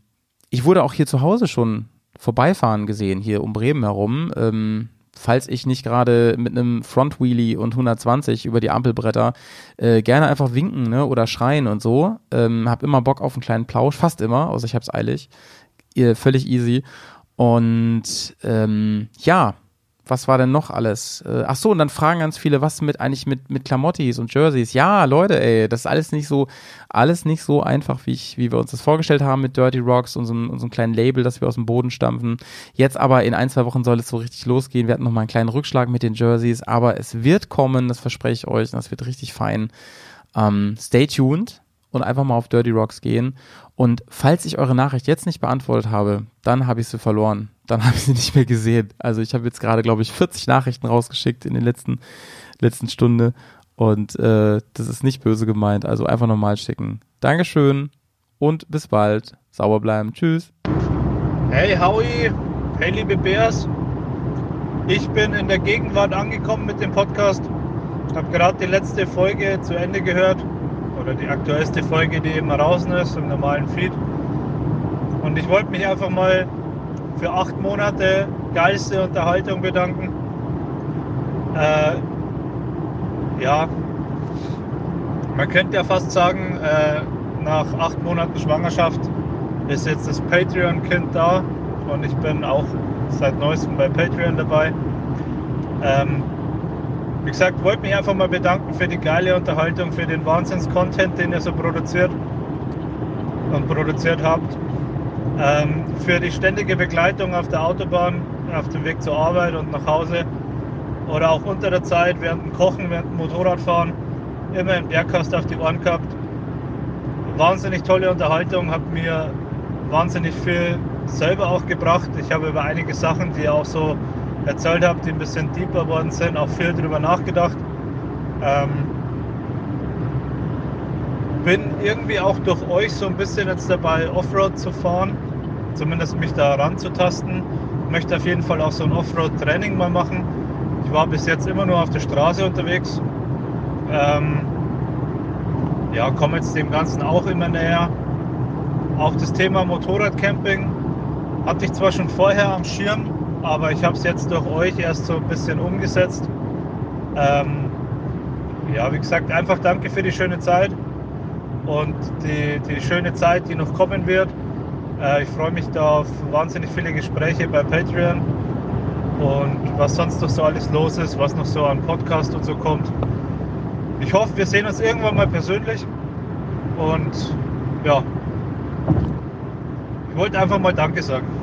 ich wurde auch hier zu Hause schon vorbeifahren gesehen, hier um Bremen herum. Ähm, falls ich nicht gerade mit einem Frontwheelie und 120 über die Ampelbretter äh, gerne einfach winken ne, oder schreien und so. Ähm, hab immer Bock auf einen kleinen Plausch, fast immer, außer ich hab's eilig. Ihr, völlig easy. Und ähm, ja, was war denn noch alles? Äh, ach so, und dann fragen ganz viele, was mit eigentlich mit mit Klamottis und Jerseys? Ja, Leute, ey, das ist alles nicht so alles nicht so einfach, wie ich wie wir uns das vorgestellt haben mit Dirty Rocks und so, unserem kleinen Label, das wir aus dem Boden stampfen. Jetzt aber in ein, zwei Wochen soll es so richtig losgehen. Wir hatten noch mal einen kleinen Rückschlag mit den Jerseys, aber es wird kommen, das verspreche ich euch, und das wird richtig fein. Ähm, stay tuned und einfach mal auf Dirty Rocks gehen. Und falls ich eure Nachricht jetzt nicht beantwortet habe, dann habe ich sie verloren. Dann [laughs] habe ich sie nicht mehr gesehen. Also ich habe jetzt gerade, glaube ich, 40 Nachrichten rausgeschickt in den letzten, letzten Stunde. Und äh, das ist nicht böse gemeint. Also einfach normal schicken. Dankeschön und bis bald. Sauber bleiben. Tschüss. Hey Howie, hey liebe Bears. Ich bin in der Gegenwart angekommen mit dem Podcast. Habe gerade die letzte Folge zu Ende gehört oder die aktuellste Folge, die immer draußen ist im normalen Feed. Und ich wollte mich einfach mal für acht Monate geilste Unterhaltung bedanken. Äh, ja, man könnte ja fast sagen, äh, nach acht Monaten Schwangerschaft ist jetzt das Patreon-Kind da und ich bin auch seit neuestem bei Patreon dabei. Ähm, wie gesagt, wollte mich einfach mal bedanken für die geile Unterhaltung, für den Wahnsinns-Content, den ihr so produziert und produziert habt. Ähm, für die ständige Begleitung auf der Autobahn, auf dem Weg zur Arbeit und nach Hause oder auch unter der Zeit, während dem Kochen, während dem Motorradfahren, immer im Bergkast auf die Ohren gehabt. Wahnsinnig tolle Unterhaltung, hat mir wahnsinnig viel selber auch gebracht. Ich habe über einige Sachen, die ihr auch so erzählt habt, die ein bisschen deeper worden sind, auch viel drüber nachgedacht. Ähm, bin irgendwie auch durch euch so ein bisschen jetzt dabei, Offroad zu fahren, zumindest mich da ranzutasten. Möchte auf jeden Fall auch so ein Offroad-Training mal machen. Ich war bis jetzt immer nur auf der Straße unterwegs. Ähm, ja, komme jetzt dem Ganzen auch immer näher. Auch das Thema Motorradcamping hatte ich zwar schon vorher am Schirm, aber ich habe es jetzt durch euch erst so ein bisschen umgesetzt. Ähm, ja, wie gesagt, einfach danke für die schöne Zeit und die, die schöne Zeit, die noch kommen wird. Äh, ich freue mich da auf wahnsinnig viele Gespräche bei Patreon und was sonst noch so alles los ist, was noch so an Podcast und so kommt. Ich hoffe, wir sehen uns irgendwann mal persönlich und ja, ich wollte einfach mal Danke sagen.